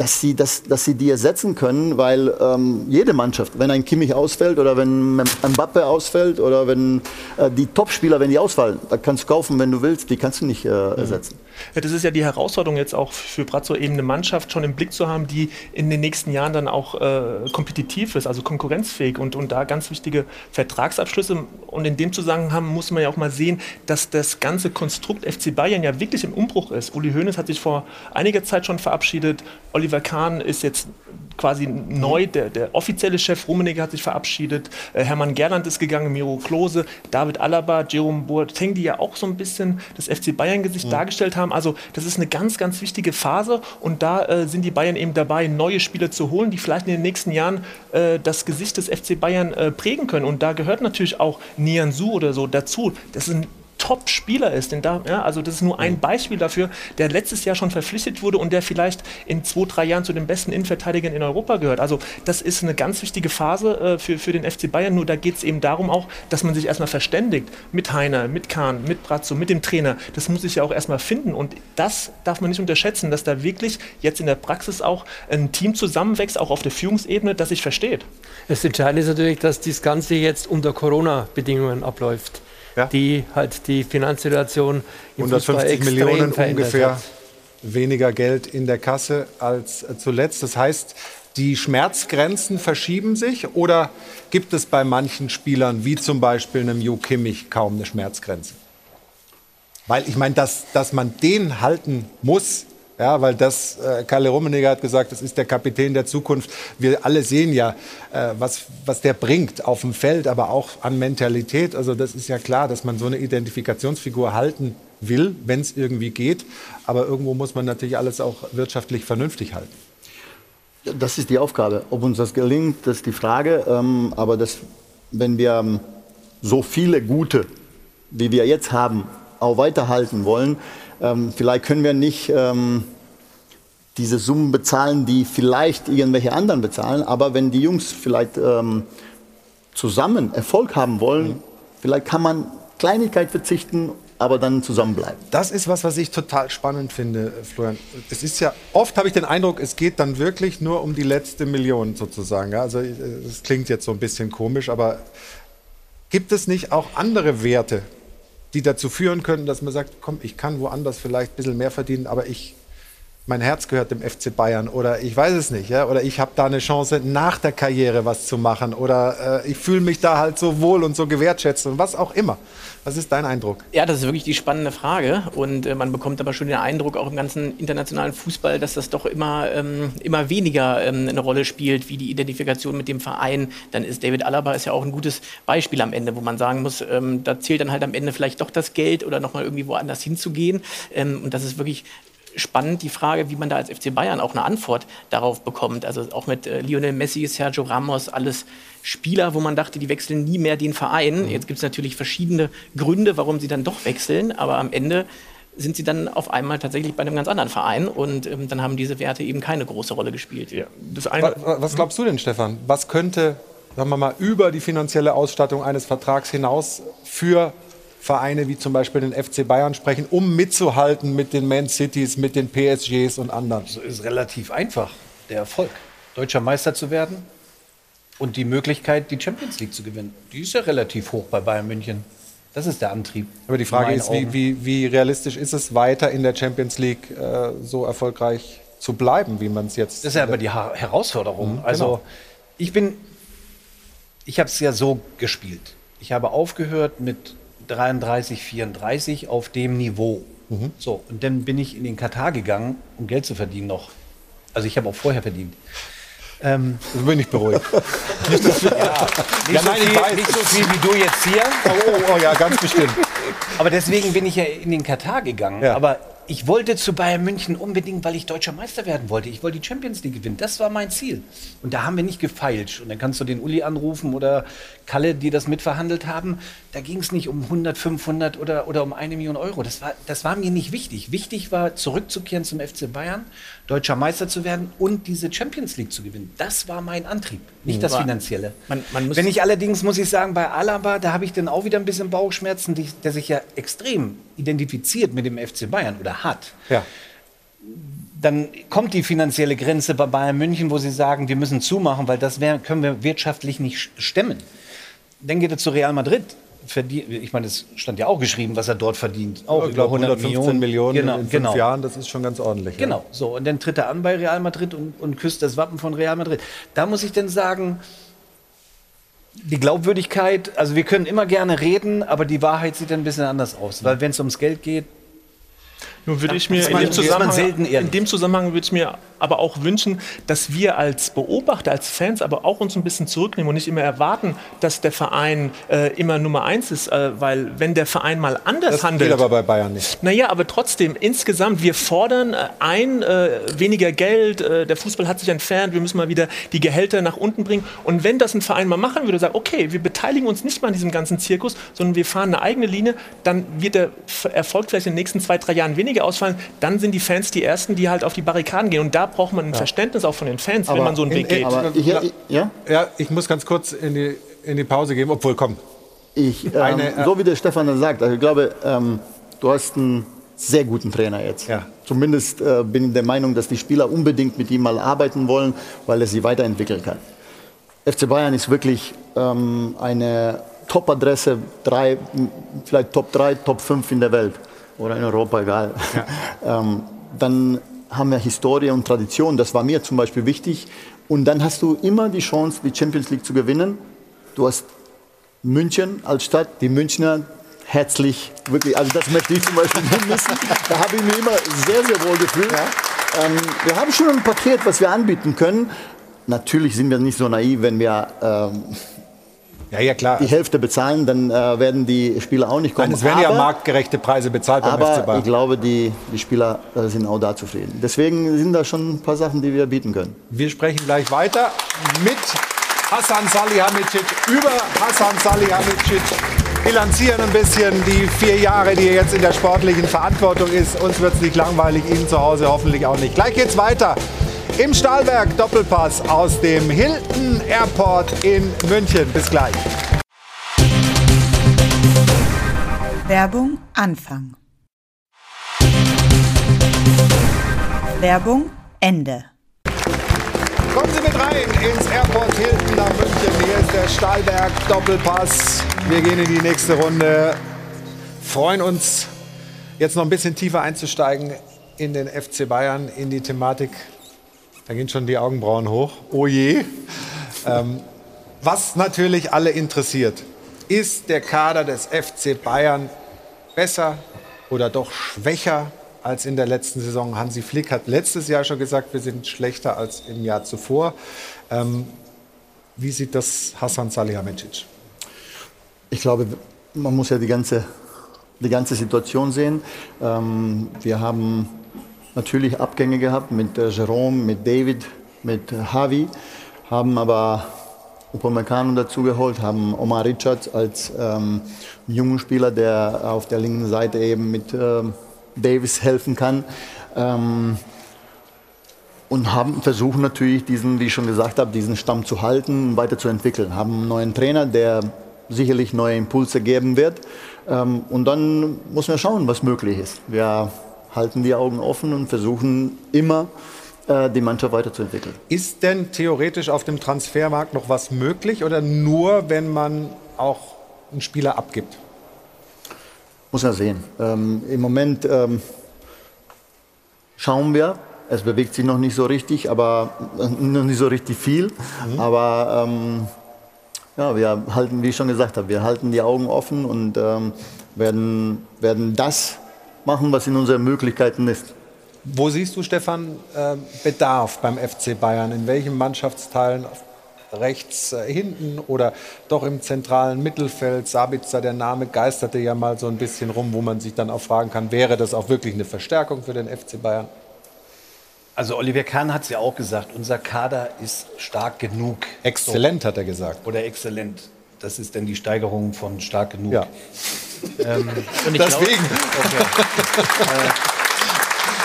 dass sie, das, dass sie die ersetzen können, weil ähm, jede Mannschaft, wenn ein Kimmich ausfällt oder wenn Mbappe ausfällt oder wenn äh, die Topspieler, wenn die ausfallen, da kannst du kaufen, wenn du willst, die kannst du nicht äh, mhm. ersetzen. Ja, das ist ja die Herausforderung jetzt auch für Brazzo, eben eine Mannschaft schon im Blick zu haben, die in den nächsten Jahren dann auch äh, kompetitiv ist, also konkurrenzfähig und, und da ganz wichtige Vertragsabschlüsse. Und in dem Zusammenhang muss man ja auch mal sehen, dass das ganze Konstrukt FC Bayern ja wirklich im Umbruch ist. Uli Hoeneß hat sich vor einiger Zeit schon verabschiedet, Oliver Kahn ist jetzt quasi neu, der, der offizielle Chef Rummenigge hat sich verabschiedet, äh, Hermann Gerland ist gegangen, Miro Klose, David Alaba, Jerome Boateng, die ja auch so ein bisschen das FC Bayern-Gesicht mhm. dargestellt haben. Also das ist eine ganz, ganz wichtige Phase und da äh, sind die Bayern eben dabei, neue Spieler zu holen, die vielleicht in den nächsten Jahren äh, das Gesicht des FC Bayern äh, prägen können. Und da gehört natürlich auch Nian Su oder so dazu. Das ein Top-Spieler ist. Denn da, ja, also das ist nur ein Beispiel dafür, der letztes Jahr schon verpflichtet wurde und der vielleicht in zwei, drei Jahren zu den besten Innenverteidigern in Europa gehört. Also das ist eine ganz wichtige Phase äh, für, für den FC Bayern. Nur da geht es eben darum auch, dass man sich erstmal verständigt mit Heiner, mit Kahn, mit Brazzo, mit dem Trainer. Das muss sich ja auch erstmal finden. Und das darf man nicht unterschätzen, dass da wirklich jetzt in der Praxis auch ein Team zusammenwächst, auch auf der Führungsebene, das sich versteht. Das Entscheidende ist natürlich, dass das Ganze jetzt unter Corona-Bedingungen abläuft ja. die halt die Finanzsituation im 150 Millionen ungefähr hat. weniger Geld in der Kasse als zuletzt. Das heißt, die Schmerzgrenzen verschieben sich oder gibt es bei manchen Spielern, wie zum Beispiel einem Jo Kimmich, kaum eine Schmerzgrenze? Weil ich meine, dass, dass man den halten muss, ja, weil das, äh, Kalle Rummenigge hat gesagt, das ist der Kapitän der Zukunft. Wir alle sehen ja, äh, was, was der bringt auf dem Feld, aber auch an Mentalität. Also das ist ja klar, dass man so eine Identifikationsfigur halten will, wenn es irgendwie geht. Aber irgendwo muss man natürlich alles auch wirtschaftlich vernünftig halten. Das ist die Aufgabe. Ob uns das gelingt, das ist die Frage. Ähm, aber das, wenn wir ähm, so viele gute, wie wir jetzt haben, auch weiterhalten wollen, ähm, vielleicht können wir nicht ähm, diese Summen bezahlen, die vielleicht irgendwelche anderen bezahlen. Aber wenn die Jungs vielleicht ähm, zusammen Erfolg haben wollen, mhm. vielleicht kann man Kleinigkeit verzichten aber dann zusammenbleiben. Das ist was, was ich total spannend finde, Florian. Es ist ja, oft habe ich den Eindruck, es geht dann wirklich nur um die letzte Million sozusagen. Also es klingt jetzt so ein bisschen komisch, aber gibt es nicht auch andere Werte, die dazu führen können, dass man sagt, komm, ich kann woanders vielleicht ein bisschen mehr verdienen, aber ich mein Herz gehört dem FC Bayern oder ich weiß es nicht, ja? oder ich habe da eine Chance, nach der Karriere was zu machen oder äh, ich fühle mich da halt so wohl und so gewertschätzt und was auch immer. Was ist dein Eindruck? Ja, das ist wirklich die spannende Frage und äh, man bekommt aber schon den Eindruck, auch im ganzen internationalen Fußball, dass das doch immer, ähm, immer weniger ähm, eine Rolle spielt, wie die Identifikation mit dem Verein. Dann ist David Alaba ist ja auch ein gutes Beispiel am Ende, wo man sagen muss, ähm, da zählt dann halt am Ende vielleicht doch das Geld oder nochmal irgendwie woanders hinzugehen. Ähm, und das ist wirklich spannend die Frage, wie man da als FC Bayern auch eine Antwort darauf bekommt. Also auch mit äh, Lionel Messi, Sergio Ramos, alles Spieler, wo man dachte, die wechseln nie mehr den Verein. Mhm. Jetzt gibt es natürlich verschiedene Gründe, warum sie dann doch wechseln, aber am Ende sind sie dann auf einmal tatsächlich bei einem ganz anderen Verein und ähm, dann haben diese Werte eben keine große Rolle gespielt. Ja. was, was glaubst du denn, Stefan? Was könnte, sagen wir mal, über die finanzielle Ausstattung eines Vertrags hinaus für Vereine wie zum Beispiel den FC Bayern sprechen, um mitzuhalten mit den Man Cities, mit den PSGs und anderen? Das ist relativ einfach. Der Erfolg, deutscher Meister zu werden und die Möglichkeit, die Champions League zu gewinnen. Die ist ja relativ hoch bei Bayern München. Das ist der Antrieb. Aber die Frage ist, wie, wie, wie, realistisch ist es, weiter in der Champions League äh, so erfolgreich zu bleiben, wie man es jetzt. Das ist ja aber die ha Herausforderung. Mhm, also genau. ich bin, ich habe es ja so gespielt. Ich habe aufgehört mit 33, 34 auf dem Niveau. Mhm. So, und dann bin ich in den Katar gegangen, um Geld zu verdienen noch. Also ich habe auch vorher verdient. Ähm, das bin ich beruhigt. <laughs> nicht, so viel, ja, nicht, ja, so nein, viel, nicht, so viel, wie du jetzt hier. Oh, oh, oh, ja, ganz bestimmt. Aber deswegen bin ich ja in den Katar gegangen. Ja. Aber ich wollte zu Bayern München unbedingt, weil ich deutscher Meister werden wollte. Ich wollte die Champions League gewinnen. Das war mein Ziel. Und da haben wir nicht gefeilscht. Und dann kannst du den Uli anrufen oder Kalle, die das mitverhandelt haben. Da ging es nicht um 100, 500 oder, oder um eine Million Euro. Das war, das war mir nicht wichtig. Wichtig war, zurückzukehren zum FC Bayern, deutscher Meister zu werden und diese Champions League zu gewinnen. Das war mein Antrieb, nicht mhm. das Finanzielle. Man, man Wenn ich allerdings, muss ich sagen, bei Alaba, da habe ich dann auch wieder ein bisschen Bauchschmerzen, der sich ja extrem identifiziert mit dem FC Bayern oder hat. Ja dann kommt die finanzielle Grenze bei Bayern München, wo sie sagen, wir müssen zumachen, weil das wär, können wir wirtschaftlich nicht stemmen. Dann geht er zu Real Madrid ich meine, es stand ja auch geschrieben, was er dort verdient. Auch ich glaube 115 Millionen, Millionen genau, in fünf genau. Jahren, das ist schon ganz ordentlich. Genau, ja. so. Und dann tritt er an bei Real Madrid und, und küsst das Wappen von Real Madrid. Da muss ich dann sagen, die Glaubwürdigkeit, also wir können immer gerne reden, aber die Wahrheit sieht ein bisschen anders aus. Weil wenn es ums Geld geht, nun würde ich mir in dem, Zusammenhang, in dem Zusammenhang würde ich mir aber auch wünschen, dass wir als Beobachter, als Fans, aber auch uns ein bisschen zurücknehmen und nicht immer erwarten, dass der Verein äh, immer Nummer eins ist, äh, weil wenn der Verein mal anders das handelt. Das aber bei Bayern nicht. Naja, aber trotzdem, insgesamt, wir fordern äh, ein, äh, weniger Geld, äh, der Fußball hat sich entfernt, wir müssen mal wieder die Gehälter nach unten bringen. Und wenn das ein Verein mal machen würde, sagen, okay, wir beteiligen uns nicht mal an diesem ganzen Zirkus, sondern wir fahren eine eigene Linie, dann wird der Erfolg vielleicht in den nächsten zwei, drei Jahren weniger ausfallen, dann sind die Fans die Ersten, die halt auf die Barrikaden gehen. Und da braucht man ein ja. Verständnis auch von den Fans, aber wenn man so einen in, Weg geht. Ich, ja? ja, ich muss ganz kurz in die, in die Pause gehen, obwohl, komm. Ich, ähm, Eine, äh, so wie der Stefan das sagt, also ich glaube, ähm, du hast einen sehr guten Trainer jetzt. Ja. Zumindest äh, bin ich der Meinung, dass die Spieler unbedingt mit ihm mal arbeiten wollen, weil er sie weiterentwickeln kann. FC Bayern ist wirklich ähm, eine Top-Adresse, vielleicht Top 3, Top 5 in der Welt oder in Europa, egal. Ja. <laughs> ähm, dann haben wir Historie und Tradition. Das war mir zum Beispiel wichtig. Und dann hast du immer die Chance, die Champions League zu gewinnen. Du hast München als Stadt, die Münchner herzlich, wirklich, also das möchte ich zum Beispiel nicht missen. Da habe ich mich immer sehr, sehr wohl gefühlt. Ähm, wir haben schon ein Paket, was wir anbieten können. Natürlich sind wir nicht so naiv, wenn wir ähm, ja, ja, klar. die Hälfte bezahlen, dann äh, werden die Spieler auch nicht kommen. Nein, es werden ja Aber- marktgerechte Preise bezahlt beim FC aber Bayern. ich glaube, die, die Spieler äh, sind auch da zufrieden. Deswegen sind da schon ein paar Sachen, die wir bieten können. Wir sprechen gleich weiter mit Hassan Salihamidzic über Hassan Salihamidzic. Bilanzieren ein bisschen die vier Jahre, die er jetzt in der sportlichen Verantwortung ist. Uns wird es nicht langweilig, Ihnen zu Hause hoffentlich auch nicht. Gleich geht's weiter im Stahlwerk Doppelpass aus dem Hilton Airport in München. Bis gleich. Werbung Anfang. Werbung Ende. Kommen Sie mit rein ins Airport Hilton nach München. Hier ist der Stahlberg Doppelpass. Wir gehen in die nächste Runde. Freuen uns, jetzt noch ein bisschen tiefer einzusteigen in den FC Bayern, in die Thematik. Da gehen schon die Augenbrauen hoch. Oh je. Ähm, was natürlich alle interessiert, ist der Kader des FC Bayern besser oder doch schwächer als in der letzten Saison? Hansi Flick hat letztes Jahr schon gesagt, wir sind schlechter als im Jahr zuvor. Ähm, wie sieht das Hassan Salihamidzic? Ich glaube, man muss ja die ganze, die ganze Situation sehen. Ähm, wir haben natürlich Abgänge gehabt mit äh, Jerome, mit David, mit äh, Javi, haben aber Upamecano dazugeholt, haben Omar Richards als ähm, jungen Spieler, der auf der linken Seite eben mit ähm, Davis helfen kann. Ähm, und haben versuchen natürlich diesen, wie ich schon gesagt habe, diesen Stamm zu halten und weiterzuentwickeln. Haben einen neuen Trainer, der sicherlich neue Impulse geben wird. Ähm, und dann muss man schauen, was möglich ist. Wir halten die Augen offen und versuchen immer, äh, die Mannschaft weiterzuentwickeln. Ist denn theoretisch auf dem Transfermarkt noch was möglich oder nur, wenn man auch einen Spieler abgibt? Muss man sehen. Ähm, Im Moment ähm, schauen wir. Es bewegt sich noch nicht so richtig, aber äh, noch nicht so richtig viel. Aber ähm, ja, wir halten, wie ich schon gesagt habe, wir halten die Augen offen und ähm, werden, werden das machen, was in unseren Möglichkeiten ist. Wo siehst du, Stefan, äh, Bedarf beim FC Bayern? In welchen Mannschaftsteilen? Rechts äh, hinten oder doch im zentralen Mittelfeld? Sabitzer, der Name geisterte ja mal so ein bisschen rum, wo man sich dann auch fragen kann, wäre das auch wirklich eine Verstärkung für den FC Bayern? Also Oliver Kahn hat es ja auch gesagt, unser Kader ist stark genug. Exzellent, hat er gesagt. Oder exzellent. Das ist denn die Steigerung von stark genug. Ja. Ähm, und ich Deswegen.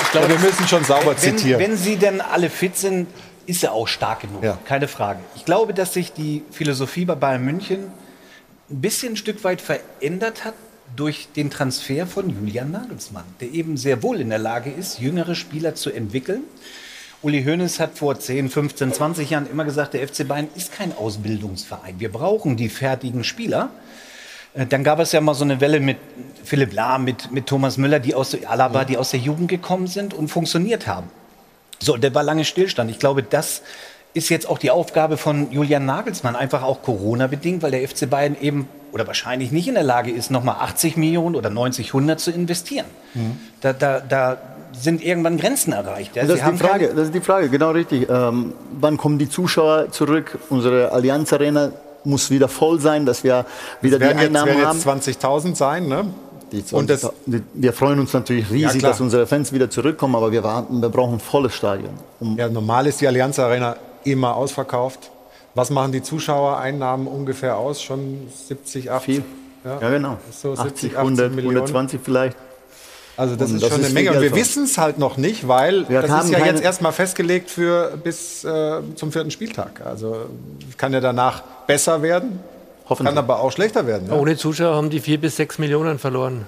ich glaube, wir müssen schon sauber wenn, zitieren. Wenn sie denn alle fit sind, ist er auch stark genug. Ja. Keine Frage. Ich glaube, dass sich die Philosophie bei Bayern München ein bisschen ein Stück weit verändert hat durch den Transfer von Julian Nagelsmann, der eben sehr wohl in der Lage ist, jüngere Spieler zu entwickeln. Uli Hoeneß hat vor 10, 15, 20 Jahren immer gesagt, der FC Bayern ist kein Ausbildungsverein. Wir brauchen die fertigen Spieler. Äh, Dann gab es ja mal so eine Welle mit Philipp Lahm, mit, mit Thomas Müller, die aus der Alaba, die aus der Jugend gekommen sind und funktioniert haben. So, der war lange Stillstand. Ich glaube, das ist jetzt auch die Aufgabe von Julian Nagelsmann, einfach auch Corona-bedingt, weil der FC Bayern eben oder wahrscheinlich nicht in der Lage ist, nochmal 80 Millionen oder 90, 100 zu investieren. Da, da, da sind irgendwann Grenzen erreicht. Ja, das, Sie ist haben die Frage, das ist die Frage, genau richtig. Ähm, wann kommen die Zuschauer zurück? Unsere Allianz Arena muss wieder voll sein, dass wir wieder die werden jetzt, Einnahmen werden haben. jetzt 20.000 sein, ne? Die Und das- 20.000. Die- wir freuen uns natürlich Ja, riesig, klar. dass unsere Fans wieder zurückkommen, aber wir, warten, wir brauchen ein volles Stadion. Um Ja, normal ist die Allianz Arena immer ausverkauft. Was machen die Zuschauereinnahmen ungefähr aus? Schon 70, 80? Ja, genau. So 80, 70, 100, 80 Millionen. 120 vielleicht. Also das Und ist das schon ist eine Menge. Und wir wissen es halt noch nicht, weil Wir das ist ja jetzt erstmal festgelegt für bis äh, zum vierten Spieltag. Also kann ja danach besser werden, kann aber auch schlechter werden. Ne? Ohne Zuschauer haben die vier bis sechs Millionen verloren,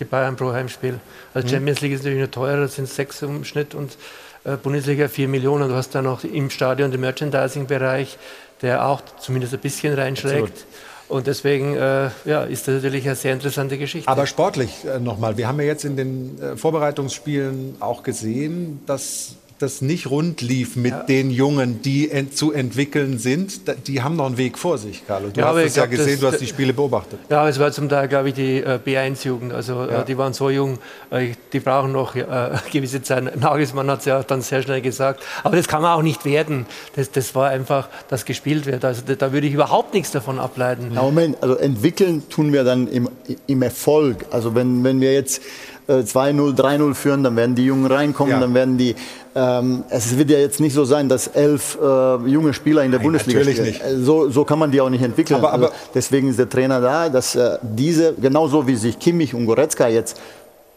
die Bayern pro Heimspiel. Also Mhm. Champions League ist natürlich noch teurer, das sind sechs im Schnitt und äh, Bundesliga vier Millionen. Du hast dann noch im Stadion den Merchandising-Bereich, der auch zumindest ein bisschen reinschlägt. Absolut. Und deswegen äh, ja, ist das natürlich eine sehr interessante Geschichte. Aber sportlich äh, nochmal. Wir haben ja jetzt in den äh, Vorbereitungsspielen auch gesehen, dass das nicht rund lief mit Ja. den Jungen, die ent zu entwickeln sind. Da- Die haben noch einen Weg vor sich, Carlo. Du Ja, hast es ja glaub, gesehen, das- du hast die Spiele beobachtet. Ja, es war zum Teil, glaube ich, die äh, B1-Jugend. Also Ja. äh, die waren so jung, äh, die brauchen noch äh, eine <laughs> gewisse Zeit. Nagelsmann hat es ja dann sehr schnell gesagt. Aber das kann man auch nicht werden. Das, das war einfach, dass gespielt wird. Also da, da würde ich überhaupt nichts davon ableiten. Ja, Moment, also entwickeln tun wir dann im, im Erfolg. Also wenn, wenn wir jetzt äh, 2-0, 3-0 führen, dann werden die Jungen reinkommen, Ja. dann werden die. Ähm, es wird ja jetzt nicht so sein, dass elf äh, junge Spieler in der Bundesliga natürlich spielen. nicht. So, so kann man die auch nicht entwickeln. Aber- aber- also deswegen ist der Trainer da, dass äh, diese, genauso wie sich Kimmich und Goretzka jetzt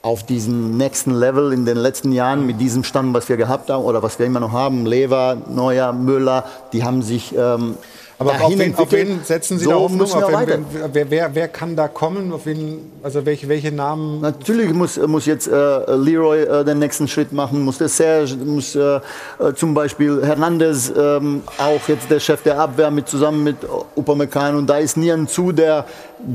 auf diesen nächsten Level in den letzten Jahren mit diesem Stand, was wir gehabt haben oder was wir immer noch haben, Lever, Neuer, Müller, die haben sich ähm, Aber auf wen, auf wen setzen Sie so da Hoffnung? Auf wen, wer, wer, wer kann da kommen? Auf wen, also welche, welche Namen? Natürlich muss, muss jetzt äh, Leroy äh, den nächsten Schritt machen, muss der Serge, muss äh, äh, zum Beispiel Hernandez, ähm, auch jetzt der Chef der Abwehr mit zusammen mit Upamecano. Und da ist Nian Zu, der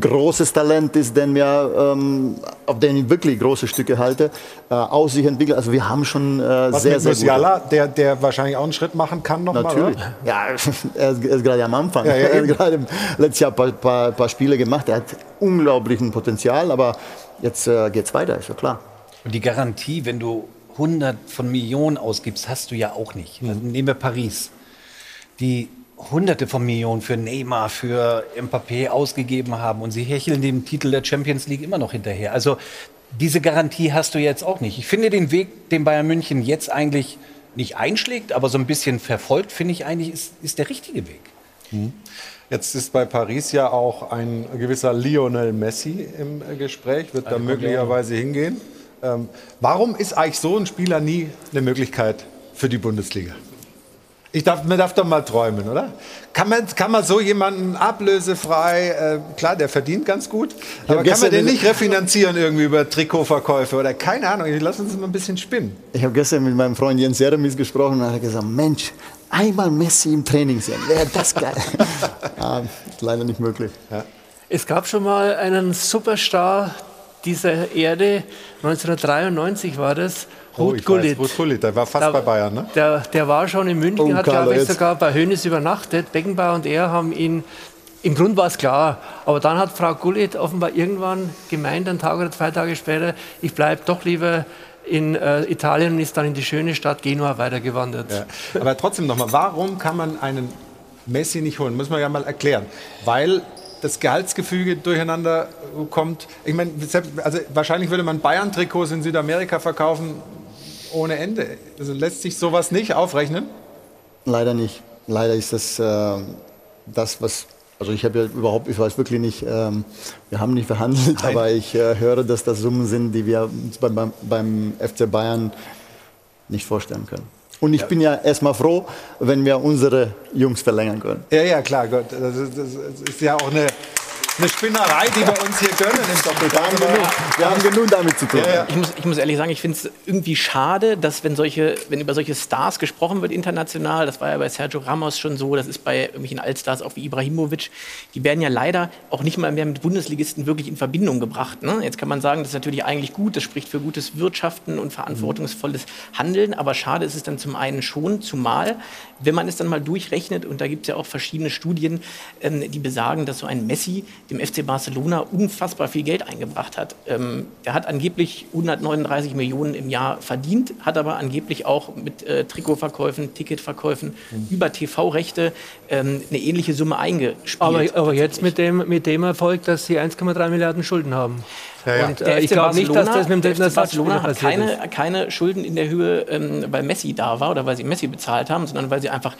großes Talent ist, den wir, ähm, auf den ich wirklich große Stücke halte, äh, aus sich entwickelt. Also wir haben schon äh, Was sehr, mit sehr Musiala, der, der wahrscheinlich auch einen Schritt machen kann nochmal, Natürlich. oder? Ja, <laughs> er ist, ist gerade am Anfang. Ja, ja, er hat gerade letztes Jahr ein paar, paar, paar Spiele gemacht. Er hat unglaublichen Potenzial, aber jetzt äh, geht es weiter, ist ja klar. Und die Garantie, wenn du 100 von Millionen ausgibst, hast du ja auch nicht. Also nehmen wir Paris, die Hunderte von Millionen für Neymar, für Mbappé ausgegeben haben und sie hecheln dem Titel der Champions League immer noch hinterher. Also diese Garantie hast du jetzt auch nicht. Ich finde den Weg, den Bayern München jetzt eigentlich nicht einschlägt, aber so ein bisschen verfolgt, finde ich eigentlich, ist, ist der richtige Weg. Jetzt ist bei Paris ja auch ein gewisser Lionel Messi im Gespräch, wird da kommt möglicherweise hingehen. Ähm, warum ist eigentlich so ein Spieler nie eine Möglichkeit für die Bundesliga? Ich darf, man darf doch mal träumen, oder? Kann man, kann man so jemanden ablösefrei, äh, klar, der verdient ganz gut, aber kann man den nicht refinanzieren irgendwie über Trikotverkäufe oder keine Ahnung, lass uns mal ein bisschen spinnen. Ich habe gestern mit meinem Freund Jens Jeremis gesprochen und er hat gesagt, Mensch, einmal Messi im Training sehen, wäre das geil. <laughs> ja, ist leider nicht möglich. Es gab schon mal einen Superstar dieser Erde, 1993 war das, Ruth Gullit. Ruth Gullit, der war fast bei Bayern, ne? Der, der war schon in München, Oh, hat glaube ich sogar bei Hönes übernachtet. Beckenbauer und er haben ihn, im Grund war es klar, aber dann hat Frau Gullit offenbar irgendwann gemeint, einen Tag oder zwei Tage später, ich bleibe doch lieber in äh, Italien und ist dann in die schöne Stadt Genua weitergewandert. Ja. Aber trotzdem nochmal, warum kann man einen Messi nicht holen? Muss man ja mal erklären. Weil das Gehaltsgefüge durcheinander kommt. Ich meine, also wahrscheinlich würde man Bayern-Trikots in Südamerika verkaufen ohne Ende. Also lässt sich sowas nicht aufrechnen? Leider nicht. Leider ist das äh, das, was. Also ich habe ja überhaupt, ich weiß wirklich nicht, ähm, wir haben nicht verhandelt, aber ich äh, höre, dass das Summen sind, die wir uns beim, beim, beim FC Bayern nicht vorstellen können. Und ich bin ja erstmal froh, wenn wir unsere Jungs verlängern können. Ja, ja, klar, Gott. Das ist, das ist ja auch eine, eine Spinnerei, die wir uns hier gönnen im Doppelpass. Wir haben genug damit zu tun. Ich, muss, ich muss ehrlich sagen, ich finde es irgendwie schade, dass wenn, solche, wenn über solche Stars gesprochen wird international, das war ja bei Sergio Ramos schon so, das ist bei irgendwelchen Altstars auch wie Ibrahimovic, die werden ja leider auch nicht mal mehr mit Bundesligisten wirklich in Verbindung gebracht. Ne? Jetzt kann man sagen, das ist natürlich eigentlich gut, das spricht für gutes Wirtschaften und verantwortungsvolles Handeln, aber schade ist es dann zum einen schon, zumal, wenn man es dann mal durchrechnet, und da gibt es ja auch verschiedene Studien, ähm, die besagen, dass so ein Messi dem FC Barcelona unfassbar viel Geld eingebracht hat. Ähm, der hat angeblich 139 Millionen im Jahr verdient, hat aber angeblich auch mit äh, Trikotverkäufen, Ticketverkäufen über TV-Rechte ähm, eine ähnliche Summe eingespielt. Aber, aber jetzt mit dem, mit dem Erfolg, dass sie 1,3 Milliarden Schulden haben. Und Der äh, ich glaube nicht, dass das mit dem der FC Barcelona hat passiert ist. keine, keine Schulden in der Höhe, ähm, weil Messi da war oder weil sie Messi bezahlt haben, sondern weil sie einfach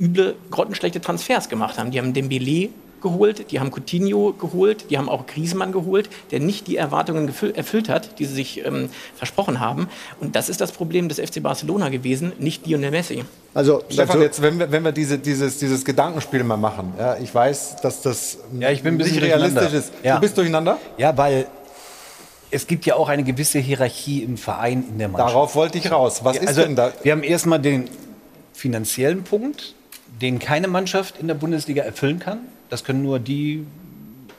üble, grottenschlechte Transfers gemacht haben. Die haben Dembele geholt, die haben Coutinho geholt, die haben auch Griezmann geholt, der nicht die Erwartungen erfüllt hat, die sie sich ähm, versprochen haben. Und das ist das Problem des FC Barcelona gewesen, nicht Lionel Messi. Also, Stefan, dazu- jetzt, wenn wir, wenn wir diese, dieses, dieses Gedankenspiel mal machen, ja, ich weiß, dass das Ja, ich bin ein bisschen nicht realistisch ist. Ja. Du bist durcheinander? Ja, weil es gibt ja auch eine gewisse Hierarchie im Verein, in der Mannschaft. Darauf wollte ich raus. Was Ja, ist also, denn da? Wir haben erstmal den finanziellen Punkt, den keine Mannschaft in der Bundesliga erfüllen kann. Das können nur die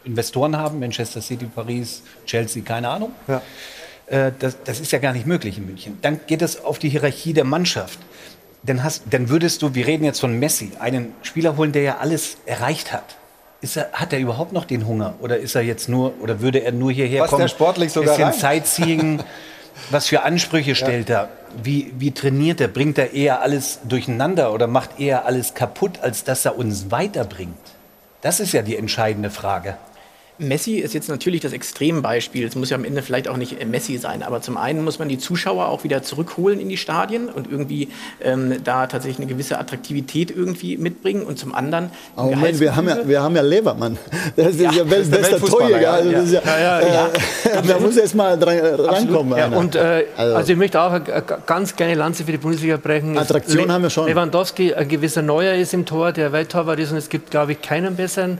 Investoren haben, Manchester City, Paris, Chelsea, keine Ahnung. Ja. Äh, das, das ist ja gar nicht möglich in München. Dann geht es auf die Hierarchie der Mannschaft. Dann, hast, dann würdest du, wir reden jetzt von Messi, einen Spieler holen, der ja alles erreicht hat. Er, hat er überhaupt noch den Hunger? Oder ist er jetzt nur, oder würde er nur hierher Was kommen? der sportlich sogar bisschen rein? Sightseeing. <laughs> Was für Ansprüche stellt er? Wie, wie trainiert er? Bringt er eher alles durcheinander oder macht eher alles kaputt, als dass er uns weiterbringt? Das ist ja die entscheidende Frage. Messi ist jetzt natürlich das Extrembeispiel. Es muss ja am Ende vielleicht auch nicht Messi sein, aber zum einen muss man die Zuschauer auch wieder zurückholen in die Stadien und irgendwie ähm, da tatsächlich eine gewisse Attraktivität irgendwie mitbringen und zum anderen Aber Moment, wir haben, ja, wir haben ja Levermann. Das ist ja, Ja, ja das ist der bester Weltfußballer, Torjäger. ja. Also das ja, Ja, ja, ja. Äh, da muss erst mal dran, rankommen. Ja, und äh, Also- also, ich möchte auch eine ganz kleine Lanze für die Bundesliga brechen. Attraktion Le- haben wir schon. Lewandowski, ein gewisser Neuer ist im Tor, der Welttorwart ist und es gibt, glaube ich, keinen besseren.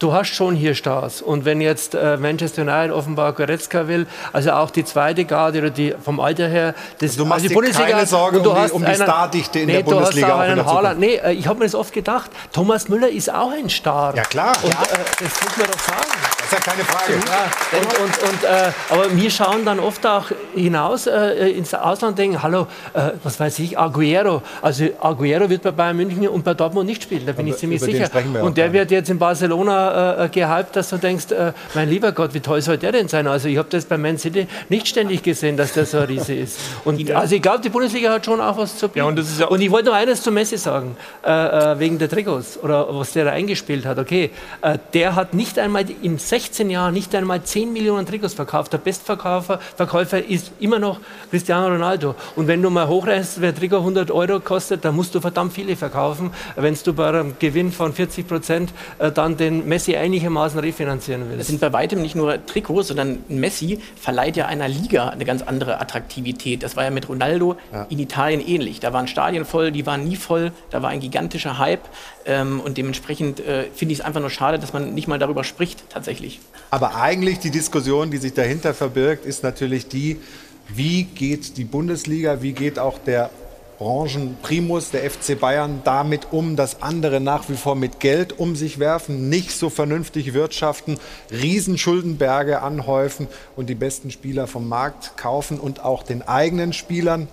Du hast schon hier Stars. Und wenn jetzt äh, Manchester United offenbar Goretzka will, also auch die zweite Garde oder die vom Alter her, das, Du machst also dir keine Sorge um die- hast um die einen- Stardichte in nee, der du hast Bundesliga auch auch in einen Haaland. Nee, äh, ich habe mir das oft gedacht, Thomas Müller ist auch ein Star. Ja, klar. Und Ja. Äh, das muss man doch sagen. Das ist ja keine Frage. Ja, und, und, und, äh, aber wir schauen dann oft auch hinaus äh, ins Ausland und denken, hallo, äh, was weiß ich, Aguero. Also Aguero wird bei Bayern München und bei Dortmund nicht spielen, da bin Aber ich ziemlich sicher. Und der wird jetzt in Barcelona äh, gehypt, dass du denkst, äh, mein lieber Gott, wie toll soll der denn sein? Also ich habe das bei Man City nicht ständig gesehen, dass der so ein Riese ist. Und also ich glaube, die Bundesliga hat schon auch was zu bieten. und das ist ja und ich wollte noch eines zu Messi sagen, äh, äh, wegen der Trikots oder was der da eingespielt hat. Okay, äh, der hat nicht einmal in 16 Jahren nicht einmal 10 Millionen Trikots verkauft. Der Bestverkäufer Verkäufer ist immer noch Cristiano Ronaldo. Und wenn du mal hochrechnest, wer Trikot 100 Euro kostet, dann musst du verdammt viele verkaufen, wenn du bei einem Gewinn von 40 Prozent äh, dann den Messi einigermaßen refinanzieren Es willst. sind bei weitem nicht nur Trikots, sondern Messi verleiht ja einer Liga eine ganz andere Attraktivität. Das war ja mit Ronaldo Ja. in Italien ähnlich. Da waren Stadien voll, die waren nie voll, da war ein gigantischer Hype ähm, und dementsprechend äh, finde ich es einfach nur schade, dass man nicht mal darüber spricht tatsächlich. Aber eigentlich die Diskussion, die sich dahinter verbirgt, ist natürlich die, wie geht die Bundesliga, wie geht auch der Branchenprimus, der FC Bayern, damit um, dass andere nach wie vor mit Geld um sich werfen, nicht so vernünftig wirtschaften, Riesenschuldenberge anhäufen und die besten Spieler vom Markt kaufen und auch den eigenen Spielern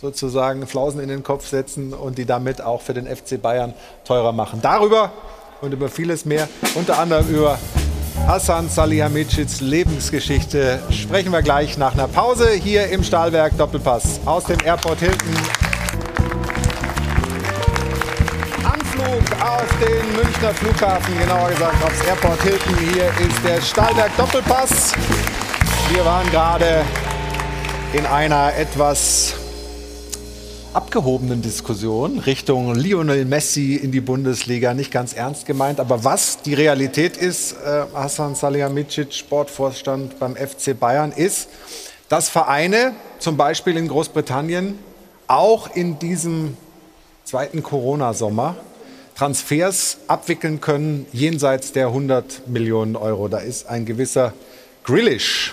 sozusagen Flausen in den Kopf setzen und die damit auch für den FC Bayern teurer machen. Darüber und über vieles mehr, unter anderem über Hassan Salihamidzics Lebensgeschichte, sprechen wir gleich nach einer Pause hier im Stahlwerk Doppelpass aus dem Airport Hilton. Auf den Münchner Flughafen, genauer gesagt aufs Airport Hilton. Hier ist der Stahlwerk Doppelpass. Wir waren gerade in einer etwas abgehobenen Diskussion Richtung Lionel Messi in die Bundesliga. Nicht ganz ernst gemeint, aber was die Realität ist, äh, Hassan Salihamidzic, Sportvorstand beim FC Bayern, ist, dass Vereine, zum Beispiel in Großbritannien, auch in diesem zweiten Corona-Sommer Transfers abwickeln können jenseits der 100 Millionen Euro. Da ist ein gewisser Grealish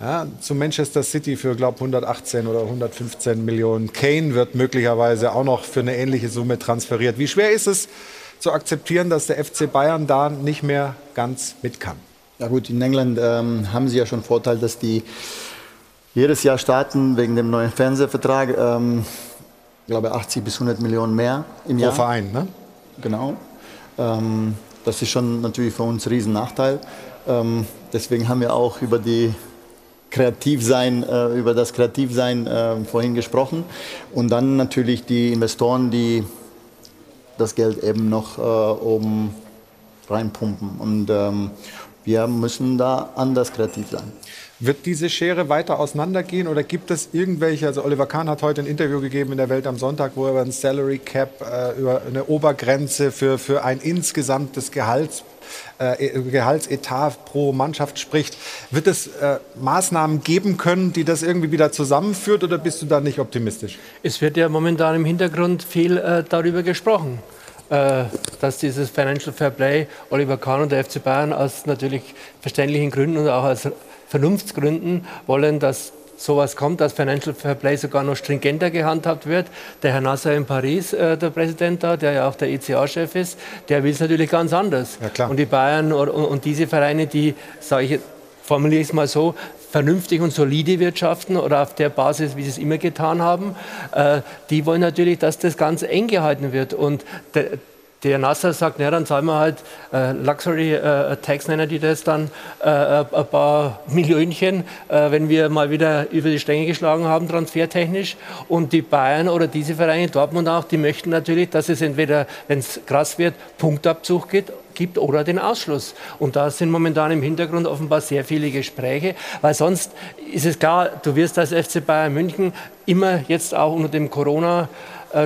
ja, zu Manchester City für, glaube 118 oder 115 Millionen. Kane wird möglicherweise auch noch für eine ähnliche Summe transferiert. Wie schwer ist es zu akzeptieren, dass der FC Bayern da nicht mehr ganz mit kann? Ja gut, in England ähm, haben sie ja schon Vorteil, dass die jedes Jahr starten wegen dem neuen Fernsehvertrag. Ähm, ich glaube 80 bis 100 Millionen mehr im Pro Jahr. Verein, ne? Genau. Ähm, das ist schon natürlich für uns ein Riesennachteil. Ähm, deswegen haben wir auch über die Kreativsein, äh, über das Kreativsein äh, vorhin gesprochen. Und dann natürlich die Investoren, die das Geld eben noch äh, oben reinpumpen. Und ähm, wir müssen da anders kreativ sein. Wird diese Schere weiter auseinandergehen oder gibt es irgendwelche, also Oliver Kahn hat heute ein Interview gegeben in der Welt am Sonntag, wo er über ein Salary Cap, äh, über eine Obergrenze für, für ein insgesamtes Gehalts, äh, Gehaltsetat pro Mannschaft spricht. Wird es äh, Maßnahmen geben können, die das irgendwie wieder zusammenführt oder bist du da nicht optimistisch? Es wird ja momentan im Hintergrund viel äh, darüber gesprochen, äh, dass dieses Financial Fair Play Oliver Kahn und der FC Bayern aus natürlich verständlichen Gründen und auch aus Vernunftsgründen wollen, dass sowas kommt, dass Financial Fair Play sogar noch stringenter gehandhabt wird. Der Herr Nasser in Paris, äh, der Präsident da, der ja auch der ECA-Chef ist, der will es natürlich ganz anders. Ja. Und die Bayern und, und diese Vereine, die, sage ich, formuliere ich es mal so, vernünftig und solide wirtschaften oder auf der Basis, wie sie es immer getan haben, äh, die wollen natürlich, dass das ganz eng gehalten wird. Und der, der Nasser sagt, na, dann zahlen wir halt äh, Luxury äh, Tax, nennen die das dann, äh, äh ein paar Millionchen, äh, wenn wir mal wieder über die Stränge geschlagen haben, transfertechnisch. Und die Bayern oder diese Vereine, Dortmund auch, die möchten natürlich, dass es entweder, wenn es krass wird, Punktabzug geht, gibt oder den Ausschluss. Und da sind momentan im Hintergrund offenbar sehr viele Gespräche, weil sonst ist es klar, du wirst als FC Bayern München immer jetzt auch unter dem Corona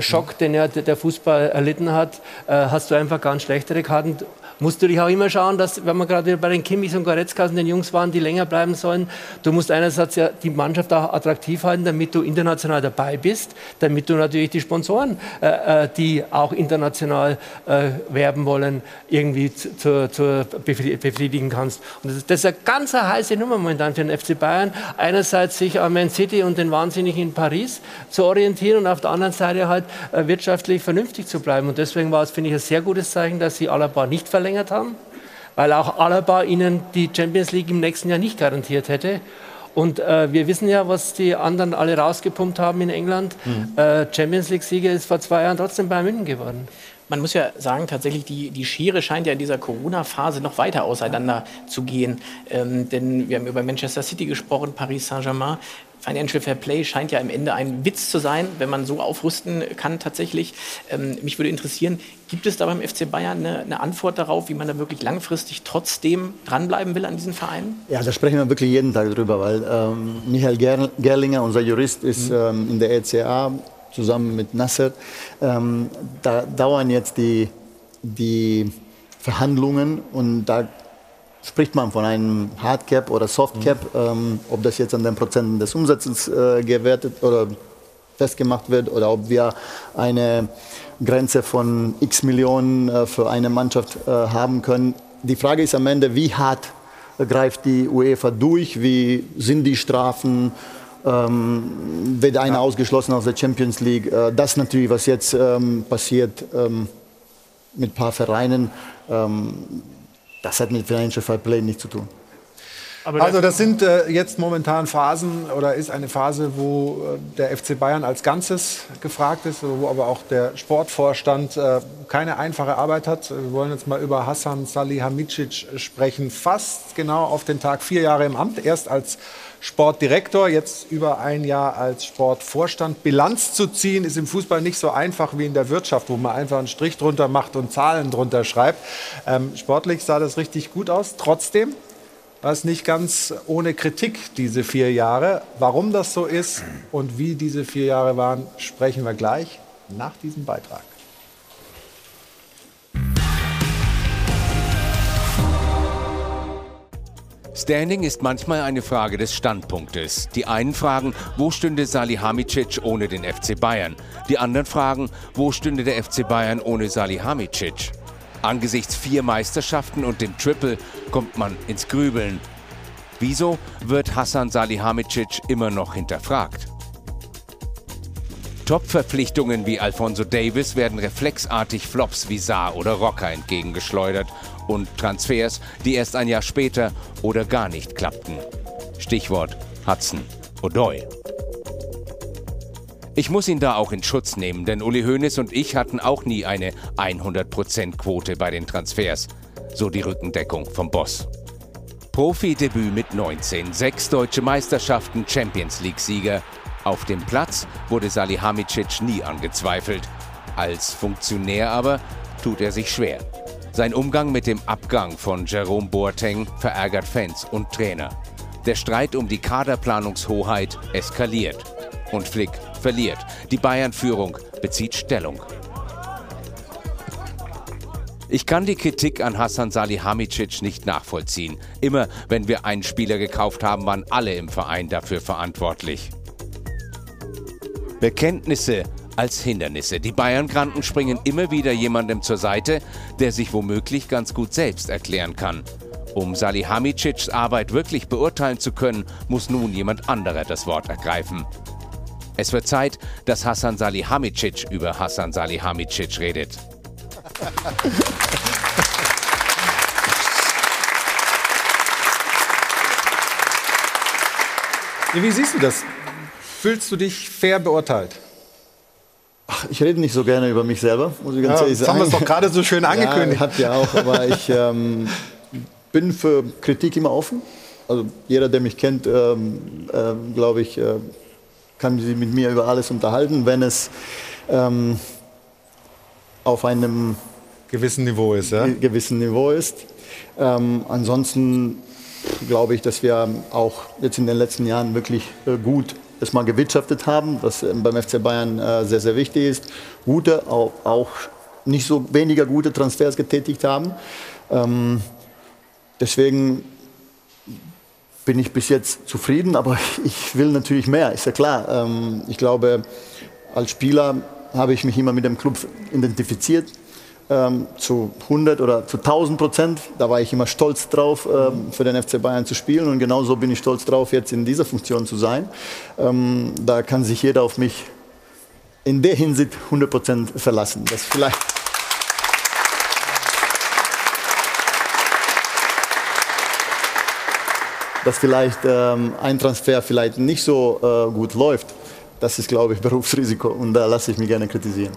Schock, den ja der Fußball erlitten hat, äh, hast du einfach ganz schlechtere Karten musst du dich auch immer schauen, dass, wenn wir gerade bei den Kimmichs und Goretzkas und den Jungs waren, die länger bleiben sollen, du musst einerseits ja die Mannschaft auch attraktiv halten, damit du international dabei bist, damit du natürlich die Sponsoren, äh, äh die auch international äh, werben wollen, irgendwie zu, zu, befriedigen kannst. Und das ist, das ist eine ganz heiße Nummer momentan für den FC Bayern. Einerseits sich an Man City und den Wahnsinnigen in Paris zu orientieren und auf der anderen Seite halt äh, wirtschaftlich vernünftig zu bleiben. Und deswegen war es, finde ich, ein sehr gutes Zeichen, dass sie Alaba nicht verlängern verlängert haben, weil auch Alaba ihnen die Champions League im nächsten Jahr nicht garantiert hätte. Und äh, wir wissen ja, was die anderen alle rausgepumpt haben in England. Mhm. Äh, Champions League-Sieger ist vor zwei Jahren trotzdem bei München geworden. Man muss ja sagen, tatsächlich, die, die Schere scheint ja in dieser Corona-Phase noch weiter auseinander zu gehen. Ähm, denn wir haben über Manchester City gesprochen, Paris Saint-Germain. Financial Fair Play scheint ja am Ende ein Witz zu sein, wenn man so aufrüsten kann tatsächlich. Ähm, mich würde interessieren, gibt es da beim FC Bayern eine, eine, Antwort darauf, wie man da wirklich langfristig trotzdem dranbleiben will an diesen Vereinen? Ja, da sprechen wir wirklich jeden Tag drüber, weil ähm, Michael Gerlinger, unser Jurist, ist mhm. ähm, in der ECA zusammen mit Nasser. Ähm, da dauern jetzt die, die Verhandlungen und da spricht man von einem Hardcap oder Softcap, mhm. ähm, ob das jetzt an den Prozenten des Umsatzes äh, gewertet oder festgemacht wird oder ob wir eine Grenze von x Millionen äh, für eine Mannschaft äh, haben können. Die Frage ist am Ende, wie hart greift die UEFA durch, wie sind die Strafen, ähm, wird einer ja. ausgeschlossen aus der Champions League. Äh, das natürlich, was jetzt ähm, passiert ähm, mit ein paar Vereinen, ähm, das hat mit Financial Fair Play nichts zu tun. Also das sind äh, jetzt momentan Phasen oder ist eine Phase, wo äh, der FC Bayern als Ganzes gefragt ist, wo aber auch der Sportvorstand äh, keine einfache Arbeit hat. Wir wollen jetzt mal über Hassan Salihamidzic sprechen. Fast genau auf den Tag vier Jahre im Amt, erst als Sportdirektor, jetzt über ein Jahr als Sportvorstand. Bilanz zu ziehen ist im Fußball nicht so einfach wie in der Wirtschaft, wo man einfach einen Strich drunter macht und Zahlen drunter schreibt. Ähm, sportlich sah das richtig gut aus. Trotzdem es nicht ganz ohne Kritik diese vier Jahre. Warum das so ist und wie diese vier Jahre waren, sprechen wir gleich nach diesem Beitrag. Standing ist manchmal eine Frage des Standpunktes. Die einen fragen, wo stünde Salihamidzic ohne den FC Bayern? Die anderen fragen, wo stünde der FC Bayern ohne Salihamidzic? Angesichts vier Meisterschaften und dem Triple kommt man ins Grübeln. Wieso wird Hassan Salihamidzic immer noch hinterfragt? Top-Verpflichtungen wie Alfonso Davis werden reflexartig Flops wie Saar oder Rocker entgegengeschleudert und Transfers, die erst ein Jahr später oder gar nicht klappten. Stichwort Hudson O'Doy. Ich muss ihn da auch in Schutz nehmen, denn Uli Hoeneß und ich hatten auch nie eine 100%-Quote bei den Transfers. So die Rückendeckung vom Boss. Profi-Debüt mit 19, sechs deutsche Meisterschaften, Champions League-Sieger. Auf dem Platz wurde Salihamidzic nie angezweifelt. Als Funktionär aber tut er sich schwer. Sein Umgang mit dem Abgang von Jerome Boateng verärgert Fans und Trainer. Der Streit um die Kaderplanungshoheit eskaliert. Und Flick verliert. Die Bayern-Führung bezieht Stellung. Ich kann die Kritik an Hassan Salihamidzic nicht nachvollziehen. Immer wenn wir einen Spieler gekauft haben, waren alle im Verein dafür verantwortlich. Bekenntnisse als Hindernisse. Die Bayern-Granten springen immer wieder jemandem zur Seite, der sich womöglich ganz gut selbst erklären kann. Um Salihamidzics Arbeit wirklich beurteilen zu können, muss nun jemand anderer das Wort ergreifen. Es wird Zeit, dass Hassan Salihamidzic über Hassan Salihamidzic redet. Wie siehst du das? Fühlst du dich fair beurteilt? Ach, ich rede nicht so gerne über mich selber, muss ich ganz Ja, ehrlich das sagen. haben wir doch gerade so schön <laughs> angekündigt. Ja, habt ihr auch, aber ich ähm, bin für Kritik immer offen. Also jeder, der mich kennt, ähm, ähm, glaube ich, äh, kann sich mit mir über alles unterhalten, wenn es ähm, auf einem gewissen Niveau ist. Ja? gewissen Niveau ist. Ähm, ansonsten glaube ich, dass wir auch jetzt in den letzten Jahren wirklich äh, gut es mal gewirtschaftet haben, was äh, beim FC Bayern äh, sehr, sehr wichtig ist. Gute, auch, auch nicht so weniger gute Transfers getätigt haben. Ähm, deswegen bin ich bis jetzt zufrieden, aber <laughs> ich will natürlich mehr, ist ja klar. Ähm, ich glaube, als Spieler habe ich mich immer mit dem Club identifiziert, ähm, zu 100 oder zu 1000 Prozent. Da war ich immer stolz drauf, ähm, für den FC Bayern zu spielen und genauso bin ich stolz drauf, jetzt in dieser Funktion zu sein. Da kann sich jeder auf mich in der Hinsicht 100 Prozent verlassen. Das vielleicht dass vielleicht ähm, ein Transfer vielleicht nicht so äh, gut läuft, das ist, glaube ich, <laughs> Berufsrisiko und da lasse ich mich gerne kritisieren.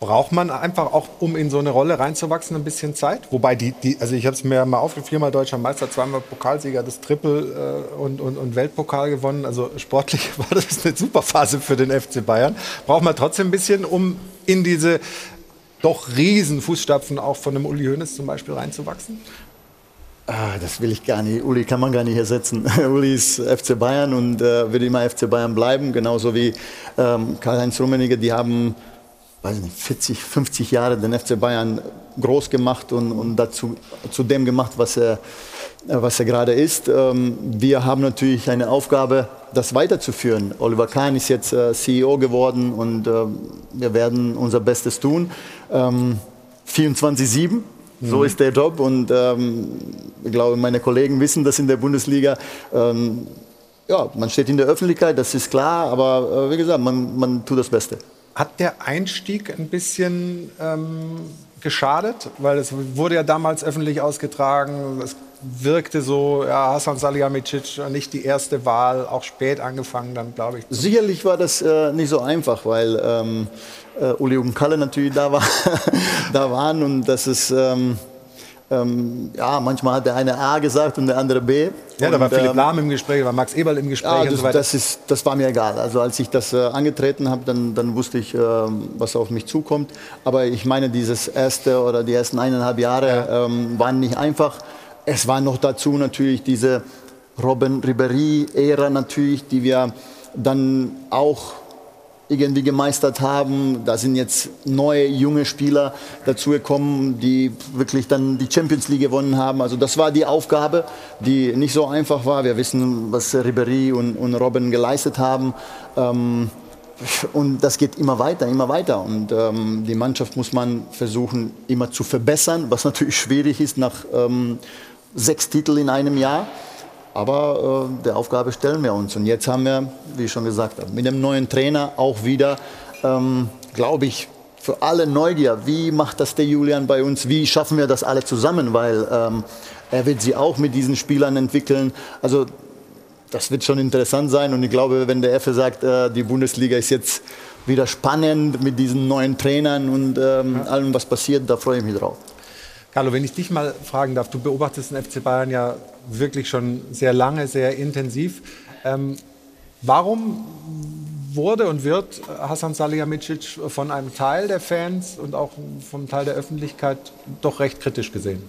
Braucht man einfach auch, um in so eine Rolle reinzuwachsen, ein bisschen Zeit? Wobei die, die also ich habe es mir mal aufgeschrieben, viermal deutscher Meister, zweimal Pokalsieger, das Triple äh, und, und, und Weltpokal gewonnen. Also sportlich <laughs> war das eine super Phase für den FC Bayern. Braucht man trotzdem ein bisschen, um in diese doch riesen Fußstapfen auch von einem Uli Hoeneß zum Beispiel reinzuwachsen? Ah, das will ich gar nicht. Uli kann man gar nicht ersetzen. <laughs> Uli ist FC Bayern und äh, wird immer FC Bayern bleiben, genauso wie ähm, Karl-Heinz Rummenigge. Die haben weiß nicht, 40, 50 Jahre den FC Bayern groß gemacht und, und dazu, zu dem gemacht, was er, was er gerade ist. Ähm, wir haben natürlich eine Aufgabe, das weiterzuführen. Oliver Kahn ist jetzt äh, CEO geworden und äh, wir werden unser Bestes tun. Ähm, 24-7. So Mhm. ist der Job und ähm, ich glaube, meine Kollegen wissen das in der Bundesliga. Ähm, ja, man steht in der Öffentlichkeit, das ist klar, aber äh, wie gesagt, man, man tut das Beste. Hat der Einstieg ein bisschen ähm, geschadet? Weil es wurde ja damals öffentlich ausgetragen. Es wirkte so, ja, Hasan Salihamidzic nicht die erste Wahl, auch spät angefangen dann, glaube ich. Sicherlich war das äh, nicht so einfach, weil ähm, äh, Uli und Kalle natürlich da, war, <laughs> da waren und das ist, ähm, ähm, ja, manchmal hat der eine A gesagt und der andere B. Ja, da und, war Philipp ähm, Lahm im Gespräch, da war Max Eberl im Gespräch Ja, und das, so weiter. das, ist, das war mir egal. Also als ich das äh, angetreten habe, dann, dann wusste ich, ähm, was auf mich zukommt. Aber ich meine, dieses erste oder die ersten eineinhalb Jahre ähm, waren nicht einfach. Es war noch dazu natürlich diese Robin Ribéry-Ära natürlich, die wir dann auch irgendwie gemeistert haben. Da sind jetzt neue junge Spieler dazugekommen, die wirklich dann die Champions League gewonnen haben. Also das war die Aufgabe, die nicht so einfach war. Wir wissen, was Ribéry und, und Robin geleistet haben. Ähm, und das geht immer weiter, immer weiter. Und ähm, die Mannschaft muss man versuchen, immer zu verbessern, was natürlich schwierig ist nach ähm, sechs Titeln in einem Jahr. Aber äh, der Aufgabe stellen wir uns. Und jetzt haben wir, wie ich schon gesagt habe, mit dem neuen Trainer auch wieder, ähm, glaube ich, für alle Neugier. Wie macht das der Julian bei uns? Wie schaffen wir das alle zusammen? Weil ähm, er wird sie auch mit diesen Spielern entwickeln. Also das wird schon interessant sein. Und ich glaube, wenn der Effe sagt, äh, die Bundesliga ist jetzt wieder spannend mit diesen neuen Trainern und ähm, allem, was passiert, da freue ich mich drauf. Carlo, wenn ich dich mal fragen darf, du beobachtest den FC Bayern ja wirklich schon sehr lange, sehr intensiv. Ähm, warum wurde und wird Hasan Salihamidzic von einem Teil der Fans und auch vom Teil der Öffentlichkeit doch recht kritisch gesehen?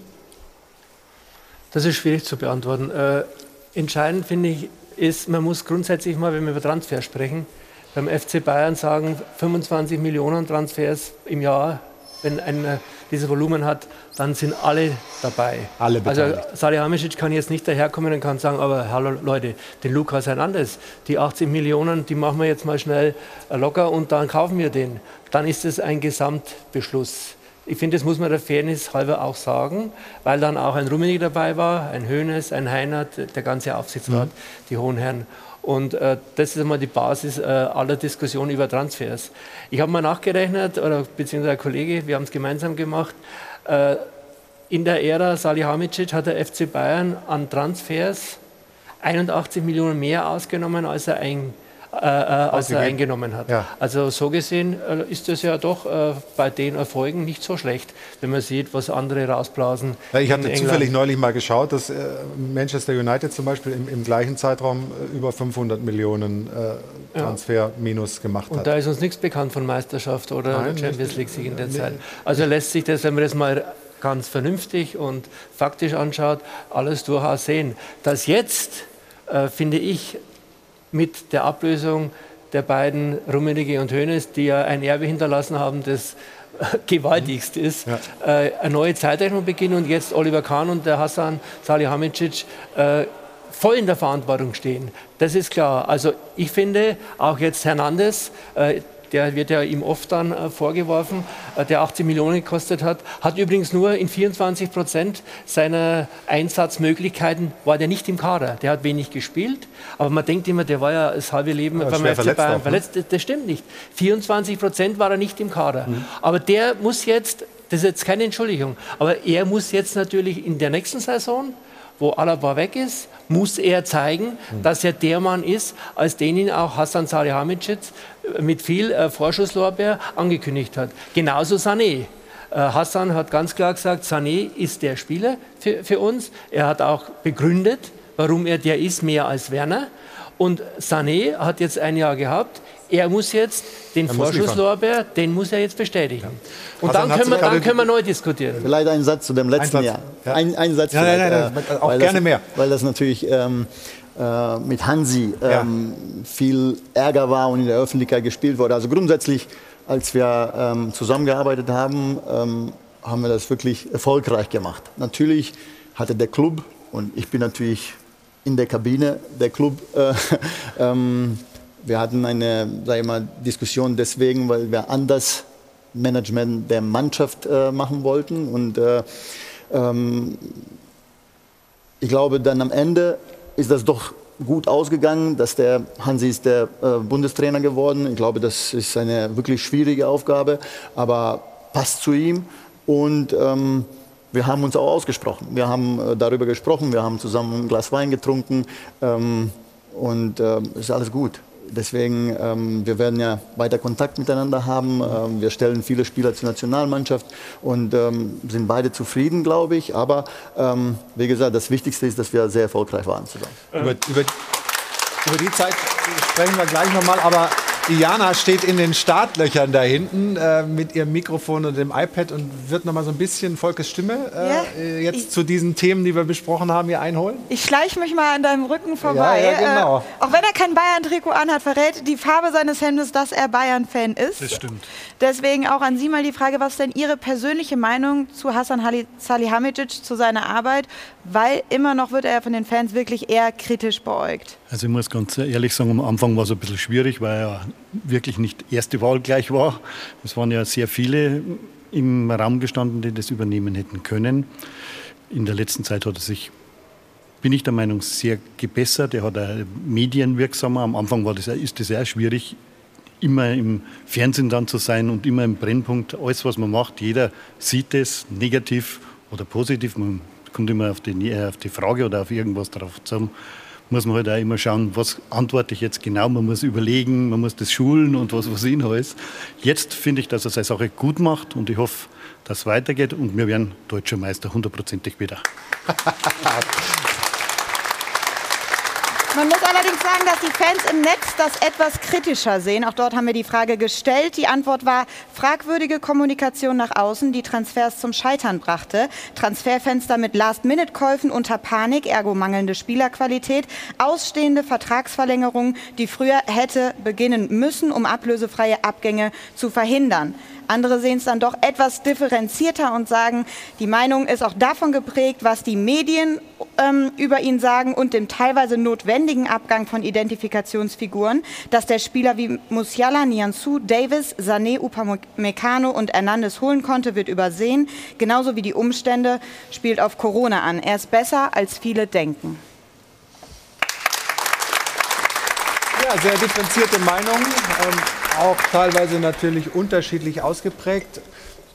Das ist schwierig zu beantworten. Äh, entscheidend finde ich, ist, man muss grundsätzlich mal, wenn wir über Transfer sprechen, beim FC Bayern sagen, 25 Millionen Transfers im Jahr, wenn einer dieses Volumen hat, dann sind alle dabei. Alle Also beteiligt. Salihamidzic kann jetzt nicht daherkommen und kann sagen, aber hallo Leute, den Lukas Hernandez, die 80 Millionen, die machen wir jetzt mal schnell locker und dann kaufen wir den. Dann ist es ein Gesamtbeschluss. Ich finde, das muss man der Fairness halber auch sagen, weil dann auch ein Rummenigge dabei war, ein Höhnes, ein Heinert, der ganze Aufsichtsrat, die hohen Herren. Und äh, das ist einmal die Basis äh, aller Diskussionen über Transfers. Ich habe mal nachgerechnet, oder beziehungsweise ein Kollege, wir haben es gemeinsam gemacht. Äh, in der Ära Salihamidzic hat der FC Bayern an Transfers 81 Millionen mehr ausgenommen, als er ein äh, äh, als er eingenommen hat. Ja. Also so gesehen äh, ist das ja doch äh, bei den Erfolgen nicht so schlecht, wenn man sieht, was andere rausblasen. Ja, ich hatte zufällig neulich mal geschaut, dass äh, Manchester United zum Beispiel im, im gleichen Zeitraum äh, über 500 Millionen Transfer minus gemacht hat. Und da ist uns nichts bekannt von Meisterschaft oder Nein, Champions League Sieg in der Zeit. Also lässt sich das, wenn man das mal ganz vernünftig und faktisch anschaut, alles durchaus sehen. Dass jetzt, äh, finde ich, mit der Ablösung der beiden Rummenigge und Hoeneß, die ja ein Erbe hinterlassen haben, das gewaltigst ist, ja. äh, eine neue Zeitrechnung beginnen und jetzt Oliver Kahn und der Hassan Salihamidzic äh, voll in der Verantwortung stehen. Das ist klar. Also ich finde, auch jetzt Hernandez, äh, der wird ja ihm oft dann äh, vorgeworfen, äh, der 18 Millionen gekostet hat, hat übrigens nur in 24 Prozent seiner Einsatzmöglichkeiten war der nicht im Kader. Der hat wenig gespielt, aber man denkt immer, der war ja das halbe Leben ja, beim FC verletzt Bayern auch, ne? verletzt. Das stimmt nicht. 24 Prozent war er nicht im Kader. Mhm. Aber der muss jetzt, das ist jetzt keine Entschuldigung, aber er muss jetzt natürlich in der nächsten Saison wo Alaba weg ist, muss er zeigen, mhm. dass er der Mann ist, als den ihn auch Hassan Salihamidzic mit viel äh, Vorschusslorbeer angekündigt hat. Genauso Sané. Äh, Hassan hat ganz klar gesagt, Sané ist der Spieler für, für uns. Er hat auch begründet, warum er der ist, mehr als Werner. Und Sané hat jetzt ein Jahr gehabt. Er muss jetzt den Vorschusslorbeer, den muss er jetzt bestätigen. Ja. Und dann können, wir, dann können wir neu diskutieren. Vielleicht ein Satz zu dem letzten ein Jahr. Ja. Ein, ein Satz ja, nein, nein, nein, auch gerne das, mehr. Weil das natürlich ähm, äh, mit Hansi ähm, viel Ärger war und in der Öffentlichkeit gespielt wurde. Also grundsätzlich, als wir ähm, zusammengearbeitet haben, ähm, haben wir das wirklich erfolgreich gemacht. Natürlich hatte der Club, und ich bin natürlich in der Kabine der Club, äh, <laughs> ähm, wir hatten eine sag mal, Diskussion deswegen, weil wir anders Management der Mannschaft äh, machen wollten. Und äh, ähm, ich glaube, dann am Ende ist das doch gut ausgegangen, dass der Hansi ist der äh, Bundestrainer geworden. Ich glaube, das ist eine wirklich schwierige Aufgabe, aber passt zu ihm. Und ähm, wir haben uns auch ausgesprochen. Wir haben äh, darüber gesprochen, wir haben zusammen ein Glas Wein getrunken ähm, und ähm, ist alles gut. Deswegen, ähm, wir werden ja weiter Kontakt miteinander haben. Ähm, wir stellen viele Spieler zur Nationalmannschaft und ähm, sind beide zufrieden, glaube ich. Aber ähm, wie gesagt, das Wichtigste ist, dass wir sehr erfolgreich waren zusammen. Über, über, über die Zeit sprechen wir gleich nochmal, aber Diana steht in den Startlöchern da hinten äh, mit ihrem Mikrofon und dem iPad und wird noch mal so ein bisschen Volkes Stimme äh, ja, äh, jetzt ich, zu diesen Themen, die wir besprochen haben, hier einholen. Ich schleiche mich mal an deinem Rücken vorbei. Ja, ja, genau. Äh, auch wenn er kein Bayern-Trikot anhat, verrät die Farbe seines Hemdes, dass er Bayern-Fan ist. Das stimmt. Deswegen auch an Sie mal die Frage, was ist denn Ihre persönliche Meinung zu Hassan Salihamidzic, zu seiner Arbeit? Weil immer noch wird er von den Fans wirklich eher kritisch beäugt. Also ich muss ganz ehrlich sagen, am Anfang war es ein bisschen schwierig, weil er wirklich nicht erste Wahl gleich war. Es waren ja sehr viele im Raum gestanden, die das übernehmen hätten können. In der letzten Zeit hat er sich, bin ich der Meinung, sehr gebessert. Er hat auch medienwirksamer. Am Anfang war das, ist das sehr schwierig, immer im Fernsehen dann zu sein und immer im Brennpunkt. Alles, was man macht, jeder sieht es, negativ oder positiv. Man kommt immer auf die, auf die Frage oder auf irgendwas drauf zusammen muss man halt auch immer schauen, was antworte ich jetzt genau. Man muss überlegen, man muss das schulen und was was ihn heißt. Jetzt finde ich, dass er seine Sache gut macht und ich hoffe, dass es weitergeht und wir werden deutscher Meister hundertprozentig wieder. <laughs> Man muss allerdings sagen, dass die Fans im Netz das etwas kritischer sehen. Auch dort haben wir die Frage gestellt. Die Antwort war fragwürdige Kommunikation nach außen, die Transfers zum Scheitern brachte. Transferfenster mit Last-Minute-Käufen unter Panik, ergo mangelnde Spielerqualität, ausstehende Vertragsverlängerungen, die früher hätte beginnen müssen, um ablösefreie Abgänge zu verhindern. Andere sehen es dann doch etwas differenzierter und sagen, die Meinung ist auch davon geprägt, was die Medien ähm, über ihn sagen und dem teilweise notwendigen Abgang von Identifikationsfiguren, dass der Spieler wie Musiala, Nianzou, Davis, Sané, Upamecano und Hernandez holen konnte, wird übersehen. Genauso wie die Umstände spielt auf Corona an. Er ist besser, als viele denken. Ja, sehr differenzierte Meinungen. Ähm auch teilweise natürlich unterschiedlich ausgeprägt.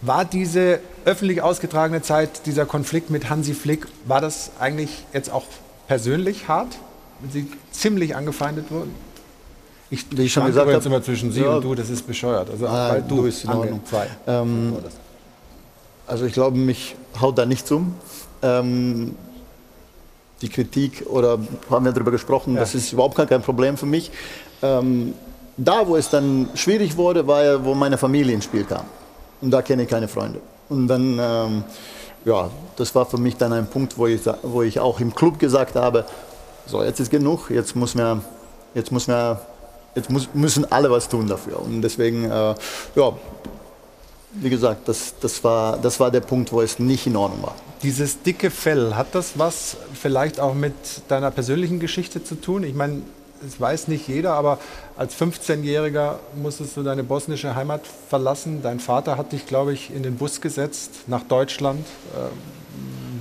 War diese öffentlich ausgetragene Zeit, dieser Konflikt mit Hansi Flick, war das eigentlich jetzt auch persönlich hart? wenn Sie ziemlich angefeindet wurden? Ich, Wie ich schon gesagt habe, immer zwischen Sie ja. und du, das ist bescheuert. Also Ah, weil du ist in Ordnung. Zwei. Ähm, also ich glaube, mich haut da nichts um. Ähm, die Kritik oder haben wir darüber gesprochen, das ist überhaupt kein Problem für mich. Ähm, da, wo es dann schwierig wurde, war ja, wo meine Familie ins Spiel kam. Und da kenne ich keine Freunde. Und dann, ähm, ja, das war für mich dann ein Punkt, wo ich, wo ich auch im Club gesagt habe, so, jetzt ist genug, jetzt muss mir, jetzt muss mir, jetzt muss, müssen alle was tun dafür. Und deswegen, äh, ja, wie gesagt, das, das, war, das war der Punkt, wo es nicht in Ordnung war. Dieses dicke Fell, hat das was vielleicht auch mit deiner persönlichen Geschichte zu tun? Ich meine, es weiß nicht jeder, aber als 15-Jähriger musstest du deine bosnische Heimat verlassen. Dein Vater hat dich, glaube ich, in den Bus gesetzt nach Deutschland. Ähm,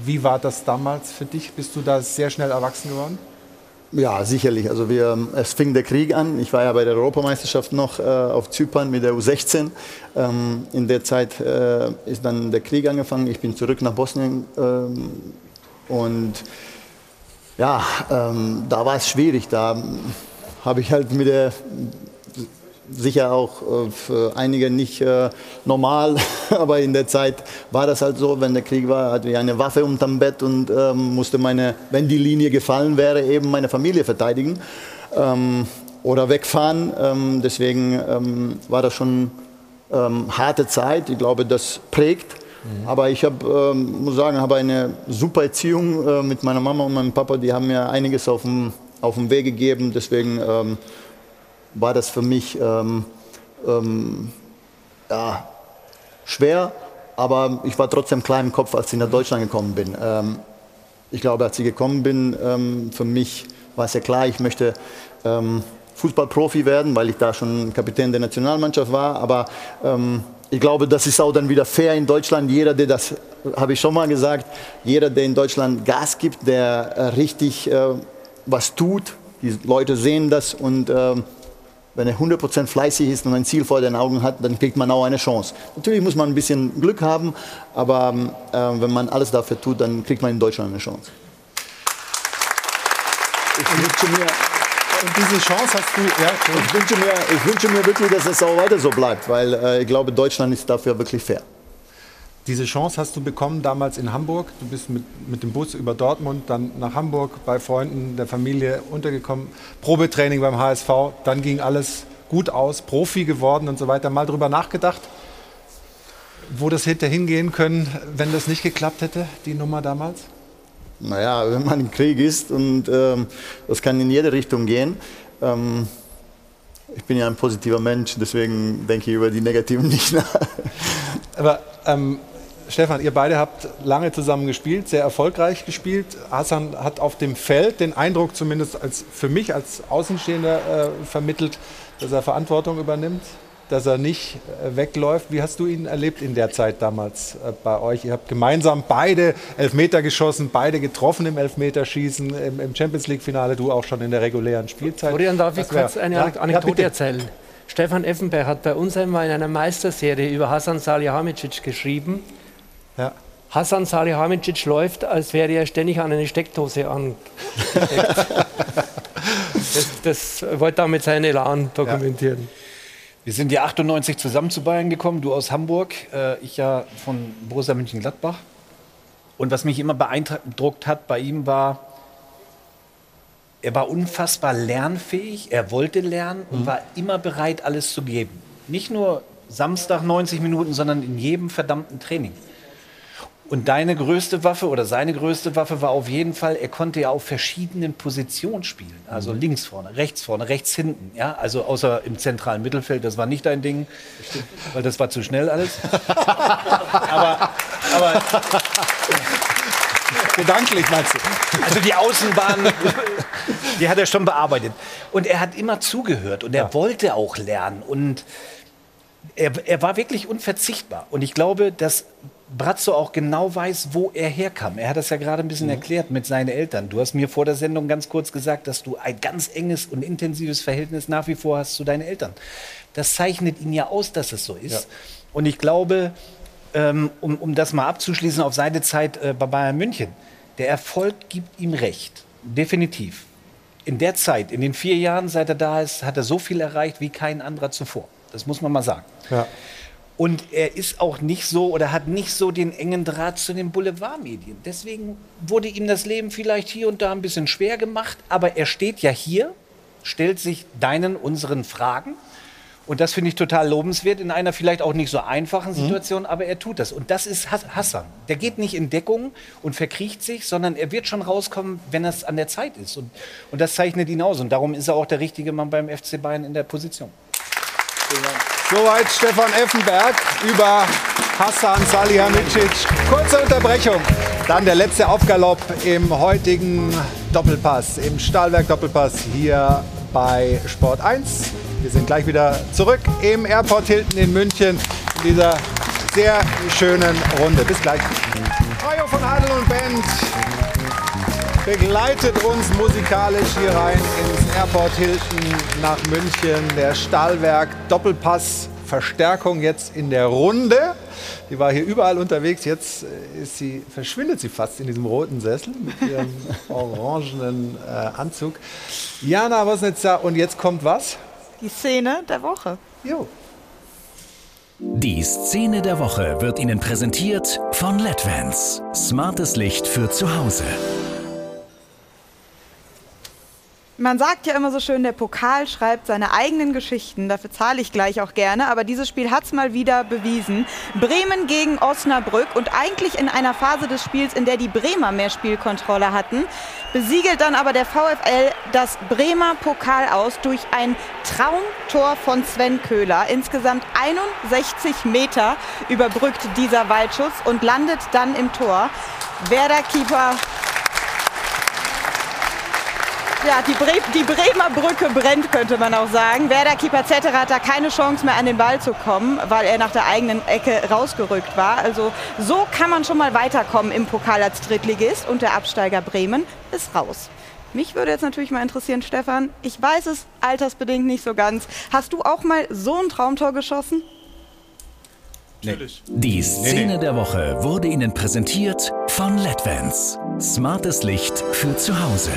Wie war das damals für dich? Bist du da sehr schnell erwachsen geworden? Ja, sicherlich. Also wir, es fing der Krieg an. Ich war ja bei der Europameisterschaft noch äh, auf Zypern mit der U16. Ähm, in der Zeit äh, ist dann der Krieg angefangen. Ich bin zurück nach Bosnien ähm, und ja, ähm, da war es schwierig. Da habe ich halt mit der sicher auch äh, für einige nicht äh, normal, <laughs> aber in der Zeit war das halt so, wenn der Krieg war, hatte ich eine Waffe unterm Bett und ähm, musste meine, wenn die Linie gefallen wäre, eben meine Familie verteidigen ähm, oder wegfahren. Ähm, deswegen ähm, war das schon ähm, harte Zeit. Ich glaube, das prägt. Aber ich habe, ähm, muss sagen, habe eine super Erziehung äh, mit meiner Mama und meinem Papa. Die haben mir einiges auf dem, auf dem Weg gegeben. Deswegen ähm, war das für mich ähm, ähm, ja, schwer, aber ich war trotzdem klein im Kopf, als ich nach Deutschland gekommen bin. Ähm, ich glaube, als ich gekommen bin, für mich war es ja klar, ich möchte Fußballprofi werden, weil ich da schon Kapitän der Nationalmannschaft war. Aber ähm, ich glaube, das ist auch dann wieder fair in Deutschland. Jeder, der das, habe ich schon mal gesagt, jeder, der in Deutschland Gas gibt, der äh, richtig äh, was tut, die Leute sehen das und ähm, wenn er 100% fleißig ist und ein Ziel vor den Augen hat, dann kriegt man auch eine Chance. Natürlich muss man ein bisschen Glück haben, aber ähm, äh, wenn man alles dafür tut, dann kriegt man in Deutschland eine Chance. Ich wünsche mir, Und diese Chance hast du, ja, ich wünsche mir, ich wünsche mir wirklich, dass es auch weiter so bleibt, weil äh, ich glaube, Deutschland ist dafür wirklich fair. Diese Chance hast du bekommen damals in Hamburg. Du bist mit, mit dem Bus über Dortmund, dann nach Hamburg bei Freunden der Familie untergekommen. Probetraining beim HSV, dann ging alles gut aus, Profi geworden und so weiter. Mal drüber nachgedacht, wo das hätte hingehen können, wenn das nicht geklappt hätte, die Nummer damals? Naja, <laughs> wenn man im Krieg ist und ähm, das kann in jede Richtung gehen. Ähm, ich bin ja ein positiver Mensch, deswegen denke ich über die Negativen <laughs> nicht nach. Aber ähm, Stefan, ihr beide habt lange zusammen gespielt, sehr erfolgreich gespielt. Hassan hat auf dem Feld den Eindruck, zumindest als, für mich als Außenstehender, äh, vermittelt, dass er Verantwortung übernimmt, dass er nicht äh, wegläuft. Wie hast du ihn erlebt in der Zeit damals äh, bei euch? Ihr habt gemeinsam beide Elfmeter geschossen, beide getroffen im Elfmeterschießen, im, Champions League-Finale, du auch schon in der regulären Spielzeit. Florian, darf ich kurz eine Ja, Anekdote ja, erzählen? Stefan Effenberg hat bei uns einmal in einer Meisterserie über Hasan Salihamidzic geschrieben. Ja. Hasan Salihamidzic läuft, als wäre er ständig an eine Steckdose an. <laughs> das, das wollte damit seinen Elan dokumentieren. Wir sind ja 98 zusammen zu Bayern gekommen, du aus Hamburg, äh, ich ja von Borussia Mönchengladbach. Und was mich immer beeindruckt hat bei ihm war, er war unfassbar lernfähig, er wollte lernen und war immer bereit, alles zu geben. Nicht nur Samstag 90 Minuten, sondern in jedem verdammten Training. Und deine größte Waffe oder seine größte Waffe war auf jeden Fall, er konnte ja auf verschiedenen Positionen spielen. Also links vorne, rechts vorne, rechts hinten. Ja? Also außer im zentralen Mittelfeld, das war nicht dein Ding, weil das war zu schnell alles. <laughs> aber, aber Gedanklich meinst du? also die Außenbahn, die hat er schon bearbeitet. Und er hat immer zugehört und er wollte auch lernen. Und er, er war wirklich unverzichtbar. Und ich glaube, dass Brazzo auch genau weiß, wo er herkam. Er hat das ja gerade ein bisschen erklärt mit seinen Eltern. Du hast mir vor der Sendung ganz kurz gesagt, dass du ein ganz enges und intensives Verhältnis nach wie vor hast zu deinen Eltern. Das zeichnet ihn ja aus, dass es so ist. Ja. Und ich glaube, ähm, um, um das mal abzuschließen auf seine Zeit äh, bei Bayern München, der Erfolg gibt ihm recht. Definitiv. in der Zeit, in den vier Jahren, seit er da ist, hat er so viel erreicht wie kein anderer zuvor. Das muss man mal sagen. Ja. Und er ist auch nicht so oder hat nicht so den engen Draht zu den Boulevardmedien. Deswegen wurde ihm das Leben vielleicht hier und da ein bisschen schwer gemacht. Aber er steht ja hier, stellt sich deinen, unseren Fragen. Und das finde ich total lobenswert in einer vielleicht auch nicht so einfachen Mhm. Situation, aber er tut das. Und das ist Has- Hassan. Der geht nicht in Deckung und verkriecht sich, sondern er wird schon rauskommen, wenn es an der Zeit ist. Und, und das zeichnet ihn aus. Und darum ist er auch der richtige Mann beim FC Bayern in der Position. Soweit Stefan Effenberg über Hassan Salihamidzic. Kurze Unterbrechung. Dann der letzte Aufgalopp im heutigen Doppelpass, im Stahlwerk Doppelpass hier bei Sport 1. Wir sind gleich wieder zurück im Airport Hilton in München in dieser sehr schönen Runde. Bis gleich. Mario von Adel und Band begleitet uns musikalisch hier rein ins Airport Hilton nach München. Der Stahlwerk Doppelpass Verstärkung jetzt in der Runde. Die war hier überall unterwegs. Jetzt äh, ist sie, verschwindet sie fast in diesem roten Sessel mit ihrem <laughs> orangenen äh, Anzug. Jana Wosnitzer und jetzt kommt was? Die Szene der Woche. Jo. Die Szene der Woche wird Ihnen präsentiert von LEDVANCE. Smartes Licht für zu Hause. Man sagt ja immer so schön, der Pokal schreibt seine eigenen Geschichten. Dafür zahle ich gleich auch gerne. Aber dieses Spiel hat es mal wieder bewiesen. Bremen gegen Osnabrück und eigentlich in einer Phase des Spiels, in der die Bremer mehr Spielkontrolle hatten, besiegelt dann aber der VfL das Bremer Pokal aus durch ein Traumtor von Sven Köhler. Insgesamt 61 Meter überbrückt dieser Weitschuss und landet dann im Tor. Werder-Keeper ja, die, Bre die Bremer Brücke brennt, könnte man auch sagen. Werder-Keeper Zetterer hat da keine Chance mehr an den Ball zu kommen, weil er nach der eigenen Ecke rausgerückt war. Also so kann man schon mal weiterkommen im Pokal als Drittligist und der Absteiger Bremen ist raus. Mich würde jetzt natürlich mal interessieren, Stefan, ich weiß es altersbedingt nicht so ganz. Hast du auch mal so ein Traumtor geschossen? Die Szene der Woche wurde Ihnen präsentiert von LEDVANCE. Smartes Licht für zu Hause.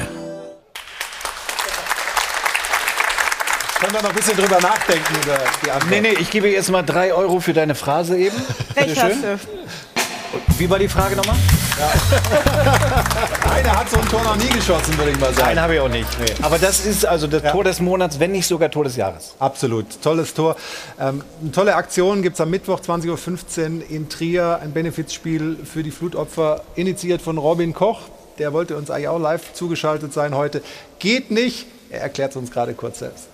Können wir noch ein bisschen drüber nachdenken über die Antwort? Nee, nee, ich gebe jetzt mal drei Euro für deine Phrase eben. Recht hast du. Wie war die Frage nochmal? <laughs> Einer hat so ein Tor noch nie geschossen, würde ich mal sagen. Nein, habe ich auch nicht. Nee. Aber das ist also das Tor des Monats, wenn nicht sogar Tor des Jahres. Absolut, tolles Tor. Ähm, eine tolle Aktion gibt es am Mittwoch 20.15 Uhr in Trier. Ein Benefizspiel für die Flutopfer, initiiert von Robin Koch. Der wollte uns eigentlich auch live zugeschaltet sein heute. Geht nicht. Er erklärt es uns gerade kurz selbst.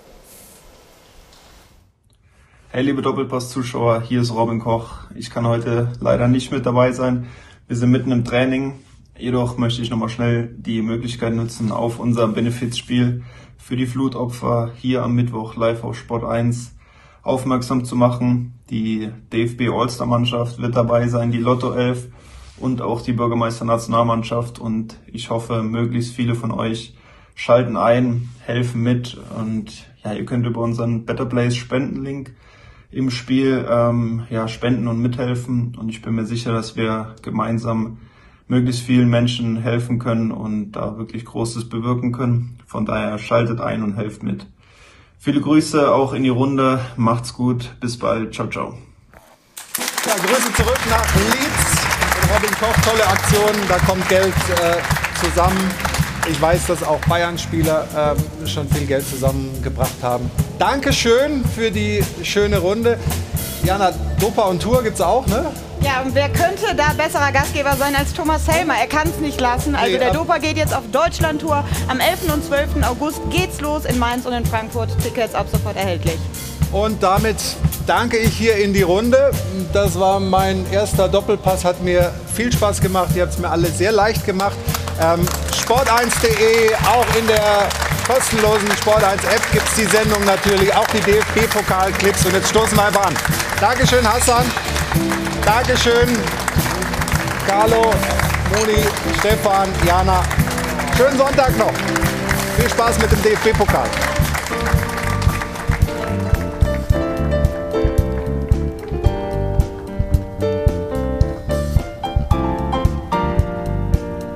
Hey liebe Doppelpass-Zuschauer, hier ist Robin Koch. Ich kann heute leider nicht mit dabei sein. Wir sind mitten im Training. Jedoch möchte ich nochmal schnell die Möglichkeit nutzen, auf unser Benefizspiel für die Flutopfer hier am Mittwoch live auf Sport 1 aufmerksam zu machen. Die DFB All-Star-Mannschaft wird dabei sein, die Lotto 11 und auch die Bürgermeister Nationalmannschaft. Und ich hoffe, möglichst viele von euch schalten ein, helfen mit und ja, ihr könnt über unseren Better Place Spendenlink im Spiel ähm, ja, spenden und mithelfen. Und ich bin mir sicher, dass wir gemeinsam möglichst vielen Menschen helfen können und da wirklich Großes bewirken können. Von daher schaltet ein und helft mit. Viele Grüße auch in die Runde. Macht's gut. Bis bald. Ciao, ciao. Ja, Grüße zurück nach Leeds. Robin Koch, tolle Aktion. Da kommt Geld äh, zusammen. Ich weiß, dass auch Bayern-Spieler ähm, schon viel Geld zusammengebracht haben. Dankeschön für die schöne Runde. Jana, Dopa und Tour gibt's auch, ne? Ja, und wer könnte da besserer Gastgeber sein als Thomas Helmer? Er kann es nicht lassen. Also der Dopa geht jetzt auf Deutschland-Tour. Am 11. und 12. August geht's los in Mainz und in Frankfurt. Tickets ab sofort erhältlich. Und damit danke ich hier in die Runde. Das war mein erster Doppelpass, hat mir viel Spaß gemacht. Ihr habt es mir alle sehr leicht gemacht. Ähm, Sport1.de, auch in der kostenlosen Sport1-App gibt es die Sendung natürlich, auch die DFB-Pokal-Clips. Und jetzt stoßen wir einfach an. Dankeschön, Hassan. Dankeschön, Carlo, Moni, Stefan, Jana. Schönen Sonntag noch. Viel Spaß mit dem DFB-Pokal.